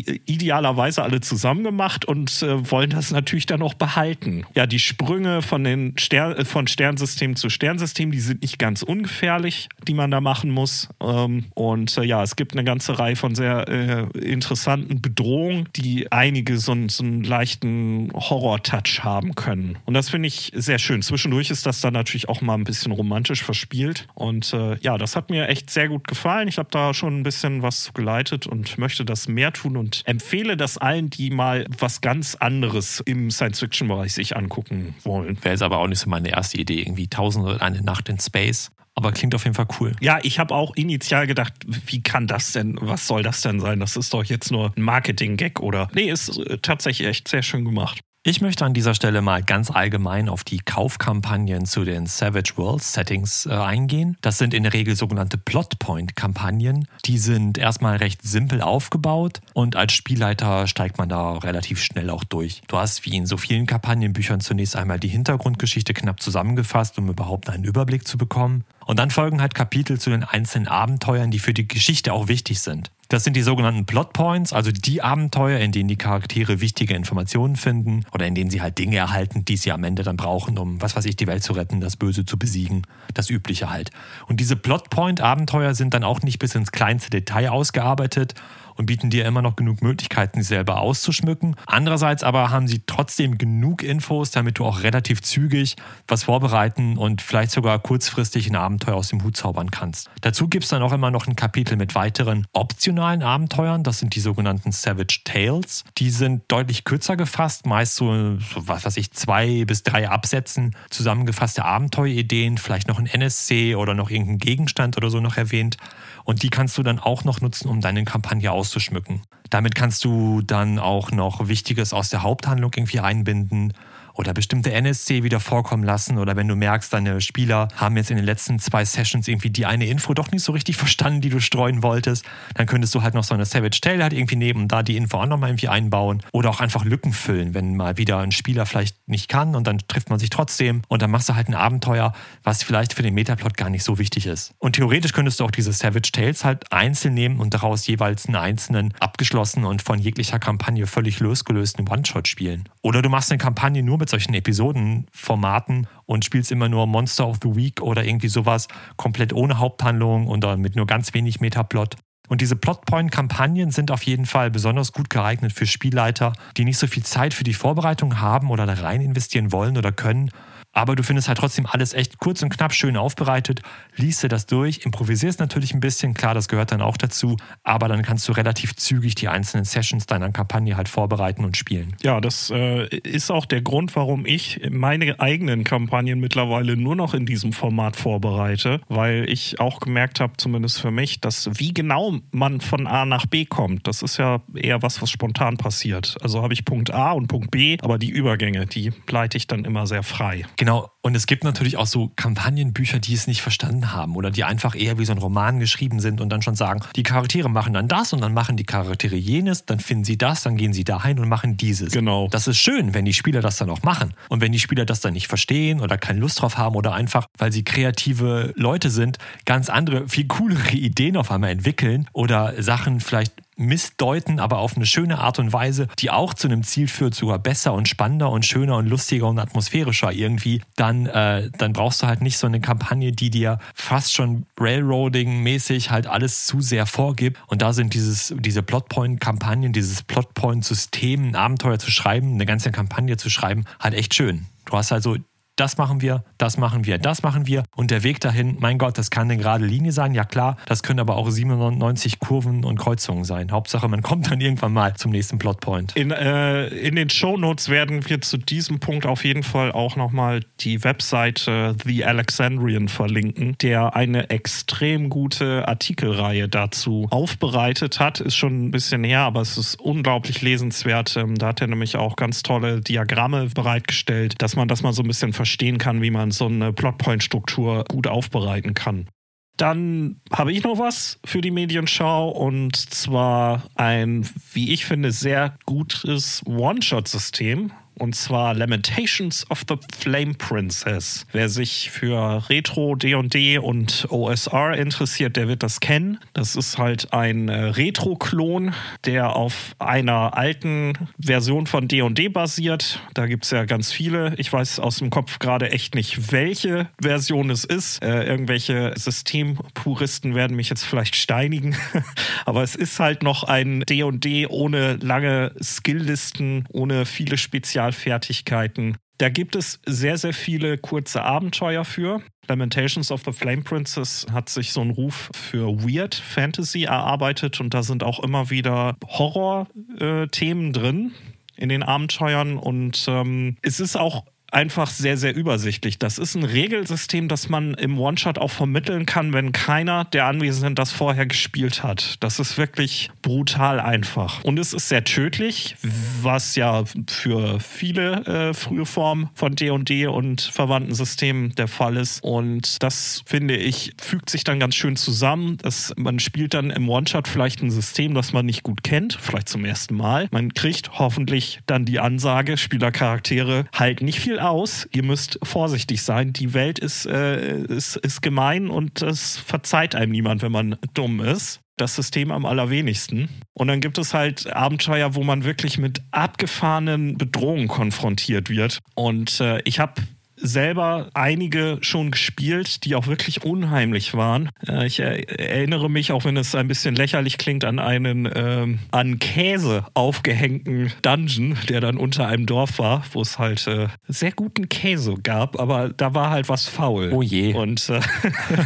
idealerweise alle zusammen gemacht und äh, wollen das natürlich dann auch behalten. Ja, die Sprünge von den Stern, äh, von Sternsystem zu Sternsystem, die sind nicht ganz ungefährlich, die man da machen muss. Ähm, und äh, ja, es gibt eine ganze Reihe von sehr äh, interessanten Bedrohungen, die einige so, so einen leichten Horror-Touch haben können. Und das finde ich sehr schön. Zwischendurch ist das dann natürlich auch mal ein bisschen romantisch verspielt. Und äh, ja, das hat mir echt sehr gut gefallen. Ich habe da schon ein bisschen was geleitet und möchte das mehr tun und empfehle das allen, die mal was ganz anderes im Science-Fiction-Bereich sich angucken wollen. Wäre jetzt aber auch nicht so meine erste Idee, irgendwie Tausende eine Nacht in Space. Aber klingt auf jeden Fall cool. Ja, ich habe auch initial gedacht, wie kann das denn, was soll das denn sein? Das ist doch jetzt nur ein Marketing-Gag oder. Nee, ist äh, tatsächlich echt sehr schön gemacht. Ich möchte an dieser Stelle mal ganz allgemein auf die Kaufkampagnen zu den Savage World Settings äh, eingehen. Das sind in der Regel sogenannte Plotpoint-Kampagnen. Die sind erstmal recht simpel aufgebaut und als Spielleiter steigt man da relativ schnell auch durch. Du hast wie in so vielen Kampagnenbüchern zunächst einmal die Hintergrundgeschichte knapp zusammengefasst, um überhaupt einen Überblick zu bekommen. Und dann folgen halt Kapitel zu den einzelnen Abenteuern, die für die Geschichte auch wichtig sind. Das sind die sogenannten Plot Points, also die Abenteuer, in denen die Charaktere wichtige Informationen finden oder in denen sie halt Dinge erhalten, die sie am Ende dann brauchen, um, was weiß ich, die Welt zu retten, das Böse zu besiegen. Das Übliche halt. Und diese Plot Point Abenteuer sind dann auch nicht bis ins kleinste Detail ausgearbeitet und bieten dir immer noch genug Möglichkeiten, sie selber auszuschmücken. Andererseits aber haben sie trotzdem genug Infos, damit du auch relativ zügig was vorbereiten und vielleicht sogar kurzfristig ein Abenteuer aus dem Hut zaubern kannst. Dazu gibt es dann auch immer noch ein Kapitel mit weiteren optionalen Abenteuern. Das sind die sogenannten Savage Tales. Die sind deutlich kürzer gefasst, meist so, so was weiß ich, zwei bis drei Absätzen zusammengefasste Abenteuerideen, vielleicht noch ein NSC oder noch irgendein Gegenstand oder so noch erwähnt. Und die kannst du dann auch noch nutzen, um deine Kampagne auszuschmücken. Damit kannst du dann auch noch Wichtiges aus der Haupthandlung irgendwie einbinden oder bestimmte NSC wieder vorkommen lassen oder wenn du merkst, deine Spieler haben jetzt in den letzten zwei Sessions irgendwie die eine Info doch nicht so richtig verstanden, die du streuen wolltest, dann könntest du halt noch so eine Savage Tale halt irgendwie nehmen und da die Info auch nochmal irgendwie einbauen oder auch einfach Lücken füllen, wenn mal wieder ein Spieler vielleicht nicht kann und dann trifft man sich trotzdem und dann machst du halt ein Abenteuer, was vielleicht für den Metaplot gar nicht so wichtig ist. Und theoretisch könntest du auch diese Savage Tales halt einzeln nehmen und daraus jeweils einen einzelnen abgeschlossenen und von jeglicher Kampagne völlig losgelösten One-Shot spielen. Oder du machst eine Kampagne nur mit mit solchen Episodenformaten und spielst immer nur Monster of the Week oder irgendwie sowas komplett ohne Haupthandlung und mit nur ganz wenig Metaplot. Und diese Plotpoint-Kampagnen sind auf jeden Fall besonders gut geeignet für Spielleiter, die nicht so viel Zeit für die Vorbereitung haben oder da rein investieren wollen oder können aber du findest halt trotzdem alles echt kurz und knapp schön aufbereitet, liest dir das durch, improvisierst natürlich ein bisschen, klar, das gehört dann auch dazu, aber dann kannst du relativ zügig die einzelnen Sessions deiner Kampagne halt vorbereiten und spielen. Ja, das äh, ist auch der Grund, warum ich meine eigenen Kampagnen mittlerweile nur noch in diesem Format vorbereite, weil ich auch gemerkt habe, zumindest für mich, dass wie genau man von A nach B kommt, das ist ja eher was, was spontan passiert. Also habe ich Punkt A und Punkt B, aber die Übergänge, die leite ich dann immer sehr frei. Genau, und es gibt natürlich auch so Kampagnenbücher, die es nicht verstanden haben oder die einfach eher wie so ein Roman geschrieben sind und dann schon sagen, die Charaktere machen dann das und dann machen die Charaktere jenes, dann finden sie das, dann gehen sie dahin und machen dieses. Genau. Das ist schön, wenn die Spieler das dann auch machen. Und wenn die Spieler das dann nicht verstehen oder keine Lust drauf haben oder einfach, weil sie kreative Leute sind, ganz andere, viel coolere Ideen auf einmal entwickeln oder Sachen vielleicht missdeuten, aber auf eine schöne Art und Weise, die auch zu einem Ziel führt, sogar besser und spannender und schöner und lustiger und atmosphärischer irgendwie, dann, äh, dann brauchst du halt nicht so eine Kampagne, die dir fast schon Railroading-mäßig halt alles zu sehr vorgibt. Und da sind dieses, diese Plotpoint-Kampagnen, dieses Plotpoint-System, ein Abenteuer zu schreiben, eine ganze Kampagne zu schreiben, halt echt schön. Du hast halt so das machen wir, das machen wir, das machen wir. Und der Weg dahin, mein Gott, das kann eine gerade Linie sein, ja klar, das können aber auch 97 Kurven und Kreuzungen sein. Hauptsache, man kommt dann irgendwann mal zum nächsten Plotpoint. In, äh, in den Shownotes werden wir zu diesem Punkt auf jeden Fall auch nochmal die Webseite The Alexandrian verlinken, der eine extrem gute Artikelreihe dazu aufbereitet hat. Ist schon ein bisschen her, aber es ist unglaublich lesenswert. Ähm, da hat er nämlich auch ganz tolle Diagramme bereitgestellt, dass man das mal so ein bisschen verstehen kann, wie man so eine Plotpoint-Struktur gut aufbereiten kann. Dann habe ich noch was für die Medienschau und zwar ein, wie ich finde, sehr gutes One-Shot-System und zwar Lamentations of the Flame Princess. Wer sich für Retro, D&D und OSR interessiert, der wird das kennen. Das ist halt ein äh, Retro-Klon, der auf einer alten Version von D&D basiert. Da gibt es ja ganz viele. Ich weiß aus dem Kopf gerade echt nicht, welche Version es ist. Äh, irgendwelche Systempuristen werden mich jetzt vielleicht steinigen. Aber es ist halt noch ein D&D ohne lange Skilllisten, ohne viele Spezial Spezialfertigkeiten. Da gibt es sehr, sehr viele kurze Abenteuer für. Lamentations of the Flame Princess hat sich so einen Ruf für Weird Fantasy erarbeitet und da sind auch immer wieder Horror-Themen äh, drin in den Abenteuern und ähm, es ist auch einfach sehr, sehr übersichtlich. Das ist ein Regelsystem, das man im One-Shot auch vermitteln kann, wenn keiner der Anwesenden das vorher gespielt hat. Das ist wirklich brutal einfach. Und es ist sehr tödlich, was ja für viele äh, frühe Formen von D&D und verwandten Systemen der Fall ist. Und das, finde ich, fügt sich dann ganz schön zusammen. Dass man spielt dann im One-Shot vielleicht ein System, das man nicht gut kennt, vielleicht zum ersten Mal. Man kriegt hoffentlich dann die Ansage, Spielercharaktere halt nicht viel aus. Ihr müsst vorsichtig sein. Die Welt ist, äh, ist, ist gemein und es verzeiht einem niemand, wenn man dumm ist das System am allerwenigsten. Und dann gibt es halt Abenteuer, wo man wirklich mit abgefahrenen Bedrohungen konfrontiert wird. Und äh, ich habe selber einige schon gespielt, die auch wirklich unheimlich waren. Äh, ich erinnere mich, auch wenn es ein bisschen lächerlich klingt, an einen ähm, an Käse aufgehängten Dungeon, der dann unter einem Dorf war, wo es halt äh, sehr guten Käse gab, aber da war halt was faul. Oh je. Und äh,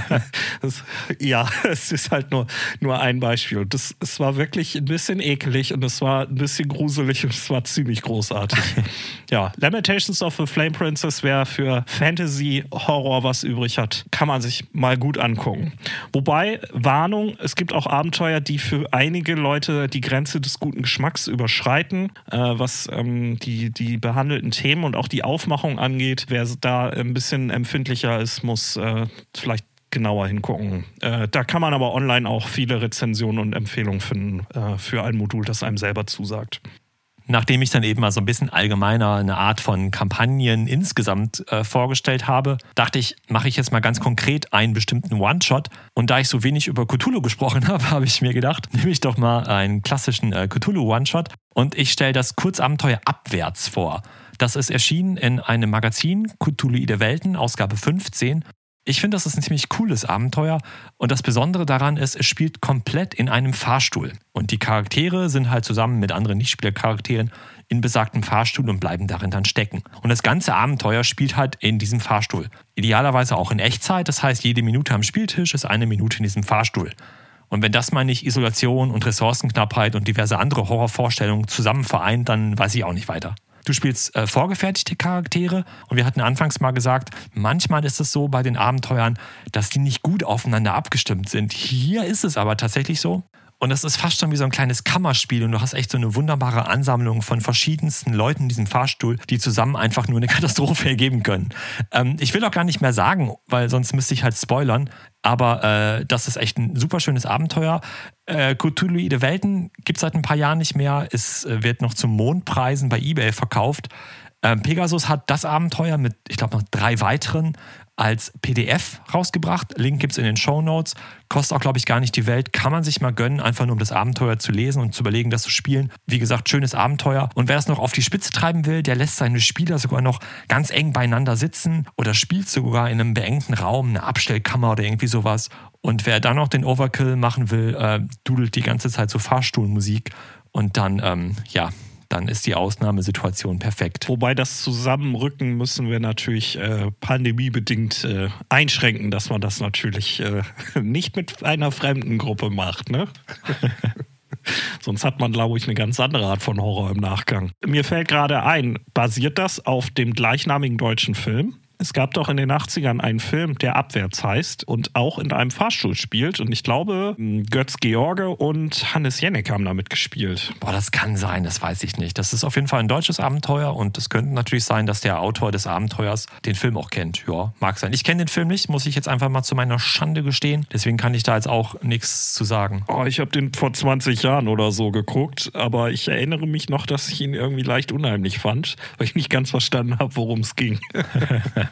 das, ja, es ist halt nur, nur ein Beispiel. Und das, es war wirklich ein bisschen ekelig und es war ein bisschen gruselig und es war ziemlich großartig. ja, Lamentations of the Flame Princess wäre für für Fantasy-Horror was übrig hat, kann man sich mal gut angucken. Wobei, Warnung, es gibt auch Abenteuer, die für einige Leute die Grenze des guten Geschmacks überschreiten, äh, was ähm, die, die behandelten Themen und auch die Aufmachung angeht. Wer da ein bisschen empfindlicher ist, muss äh, vielleicht genauer hingucken. Äh, da kann man aber online auch viele Rezensionen und Empfehlungen finden äh, für ein Modul, das einem selber zusagt nachdem ich dann eben mal so ein bisschen allgemeiner eine Art von Kampagnen insgesamt äh, vorgestellt habe, dachte ich, mache ich jetzt mal ganz konkret einen bestimmten One-Shot. Und da ich so wenig über Cthulhu gesprochen habe, habe ich mir gedacht, nehme ich doch mal einen klassischen äh, Cthulhu-One-Shot und ich stelle das Kurzabenteuer abwärts vor. Das ist erschienen in einem Magazin, Cthulhuide Welten, Ausgabe 15. Ich finde, das ist ein ziemlich cooles Abenteuer und das Besondere daran ist, es spielt komplett in einem Fahrstuhl. Und die Charaktere sind halt zusammen mit anderen Nichtspielercharakteren in besagtem Fahrstuhl und bleiben darin dann stecken. Und das ganze Abenteuer spielt halt in diesem Fahrstuhl. Idealerweise auch in Echtzeit, das heißt, jede Minute am Spieltisch ist eine Minute in diesem Fahrstuhl. Und wenn das mal nicht Isolation und Ressourcenknappheit und diverse andere Horrorvorstellungen zusammen vereint, dann weiß ich auch nicht weiter. Du spielst äh, vorgefertigte Charaktere und wir hatten anfangs mal gesagt, manchmal ist es so bei den Abenteuern, dass die nicht gut aufeinander abgestimmt sind. Hier ist es aber tatsächlich so. Und das ist fast schon wie so ein kleines Kammerspiel und du hast echt so eine wunderbare Ansammlung von verschiedensten Leuten in diesem Fahrstuhl, die zusammen einfach nur eine Katastrophe ergeben können. Ähm, ich will auch gar nicht mehr sagen, weil sonst müsste ich halt spoilern. Aber äh, das ist echt ein super schönes Abenteuer. Äh, Cthulhuide Welten gibt es seit ein paar Jahren nicht mehr. Es äh, wird noch zum Mondpreisen bei eBay verkauft. Ähm, Pegasus hat das Abenteuer mit, ich glaube, noch drei weiteren als PDF rausgebracht. Link gibt es in den Show Notes. Kostet auch, glaube ich, gar nicht die Welt. Kann man sich mal gönnen, einfach nur um das Abenteuer zu lesen und zu überlegen, das zu spielen. Wie gesagt, schönes Abenteuer. Und wer das noch auf die Spitze treiben will, der lässt seine Spieler sogar noch ganz eng beieinander sitzen oder spielt sogar in einem beengten Raum, eine Abstellkammer oder irgendwie sowas. Und wer dann noch den Overkill machen will, äh, dudelt die ganze Zeit so Fahrstuhlmusik und dann, ähm, ja, dann ist die Ausnahmesituation perfekt. Wobei das Zusammenrücken müssen wir natürlich äh, pandemiebedingt äh, einschränken, dass man das natürlich äh, nicht mit einer fremden Gruppe macht, ne? Sonst hat man, glaube ich, eine ganz andere Art von Horror im Nachgang. Mir fällt gerade ein, basiert das auf dem gleichnamigen deutschen Film? Es gab doch in den 80ern einen Film, der Abwärts heißt und auch in einem Fahrstuhl spielt. Und ich glaube, Götz George und Hannes Jenneck haben damit gespielt. Boah, das kann sein, das weiß ich nicht. Das ist auf jeden Fall ein deutsches Abenteuer und es könnte natürlich sein, dass der Autor des Abenteuers den Film auch kennt. Ja, mag sein. Ich kenne den Film nicht, muss ich jetzt einfach mal zu meiner Schande gestehen. Deswegen kann ich da jetzt auch nichts zu sagen. Oh, ich habe den vor 20 Jahren oder so geguckt, aber ich erinnere mich noch, dass ich ihn irgendwie leicht unheimlich fand, weil ich nicht ganz verstanden habe, worum es ging.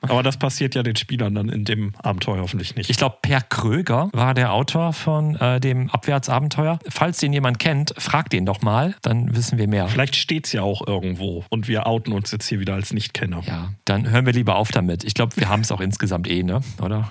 Aber das passiert ja den Spielern dann in dem Abenteuer hoffentlich nicht. Ich glaube, Per Kröger war der Autor von äh, dem Abwärtsabenteuer. Falls den jemand kennt, fragt den doch mal, dann wissen wir mehr. Vielleicht steht es ja auch irgendwo und wir outen uns jetzt hier wieder als Nichtkenner. Ja, dann hören wir lieber auf damit. Ich glaube, wir haben es auch insgesamt eh, ne? Oder?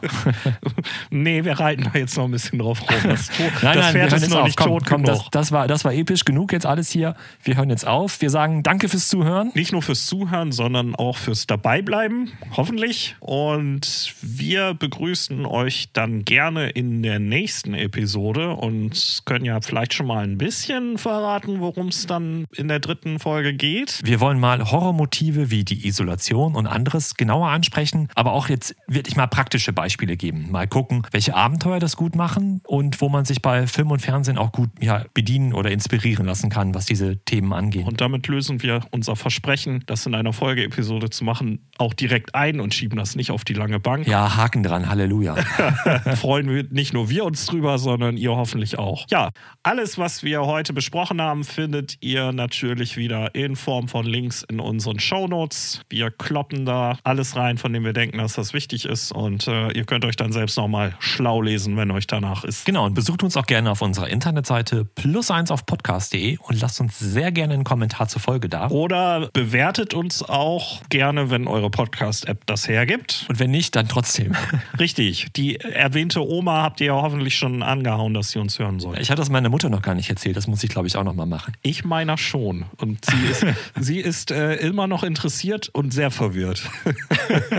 nee, wir reiten da jetzt noch ein bisschen drauf rum. Das, nein, das Pferd ist noch auf. nicht komm, tot komm, genug. Das, das, war, das war episch genug jetzt alles hier. Wir hören jetzt auf. Wir sagen danke fürs Zuhören. Nicht nur fürs Zuhören, sondern auch fürs Dabeibleiben. Hoffentlich hoffentlich. Und wir begrüßen euch dann gerne in der nächsten Episode und können ja vielleicht schon mal ein bisschen verraten, worum es dann in der dritten Folge geht. Wir wollen mal Horrormotive wie die Isolation und anderes genauer ansprechen, aber auch jetzt wirklich mal praktische Beispiele geben. Mal gucken, welche Abenteuer das gut machen und wo man sich bei Film und Fernsehen auch gut ja, bedienen oder inspirieren lassen kann, was diese Themen angeht. Und damit lösen wir unser Versprechen, das in einer Folgeepisode zu machen, auch direkt ein und schieben das nicht auf die lange Bank. Ja, Haken dran, Halleluja. Freuen wir nicht nur wir uns drüber, sondern ihr hoffentlich auch. Ja, alles, was wir heute besprochen haben, findet ihr natürlich wieder in Form von Links in unseren Shownotes. Wir kloppen da alles rein, von dem wir denken, dass das wichtig ist. Und äh, ihr könnt euch dann selbst nochmal schlau lesen, wenn euch danach ist. Genau, und besucht uns auch gerne auf unserer Internetseite plus eins auf podcast.de und lasst uns sehr gerne einen Kommentar zur Folge da. Oder bewertet uns auch gerne, wenn eure Podcast-App das hergibt gibt. Und wenn nicht, dann trotzdem. Richtig. Die erwähnte Oma habt ihr ja hoffentlich schon angehauen, dass sie uns hören soll. Ich hatte das meiner Mutter noch gar nicht erzählt. Das muss ich, glaube ich, auch noch mal machen. Ich meiner schon. Und sie ist, sie ist äh, immer noch interessiert und sehr verwirrt.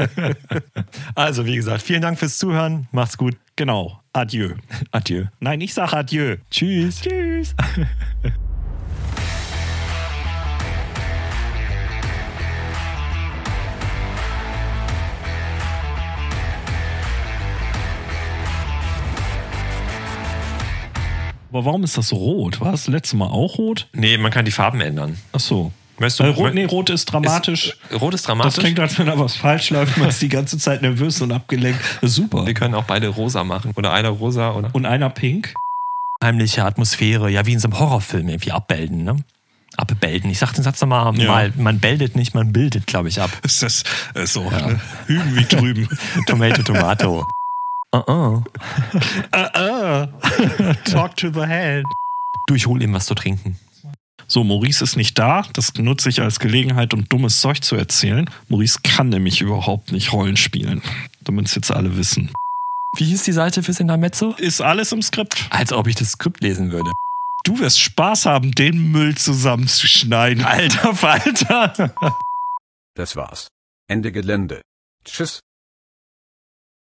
also, wie gesagt, vielen Dank fürs Zuhören. Macht's gut. Genau. Adieu. Adieu. Nein, ich sage Adieu. Tschüss. Tschüss. Aber warum ist das rot? War das letzte Mal auch rot? Nee, man kann die Farben ändern. Ach so. Weißt du, Weil rot, nee, rot ist dramatisch. Ist, rot ist dramatisch. Das klingt, als wenn da was falsch läuft. Man ist die ganze Zeit nervös und abgelenkt. Super. Wir können auch beide rosa machen. Oder einer rosa. Oder und einer pink. Heimliche Atmosphäre. Ja, wie in so einem Horrorfilm irgendwie abbilden, ne? Abbilden. Ich sag den Satz nochmal, ja. mal, man bildet nicht, man bildet, glaube ich, ab. Ist das äh, so? Ja. Ne? Hüben wie drüben. Tomato, Tomato. Uh-uh. Uh-uh. Talk to the hand. Du, ich hol ihm was zu trinken. So, Maurice ist nicht da. Das nutze ich als Gelegenheit, um dummes Zeug zu erzählen. Maurice kann nämlich überhaupt nicht Rollen spielen. Damit es jetzt alle wissen. Wie hieß die Seite fürs Intermezzo? Ist alles im Skript. Als ob ich das Skript lesen würde. Du wirst Spaß haben, den Müll zusammenzuschneiden. Alter Falter. Das war's. Ende Gelände. Tschüss.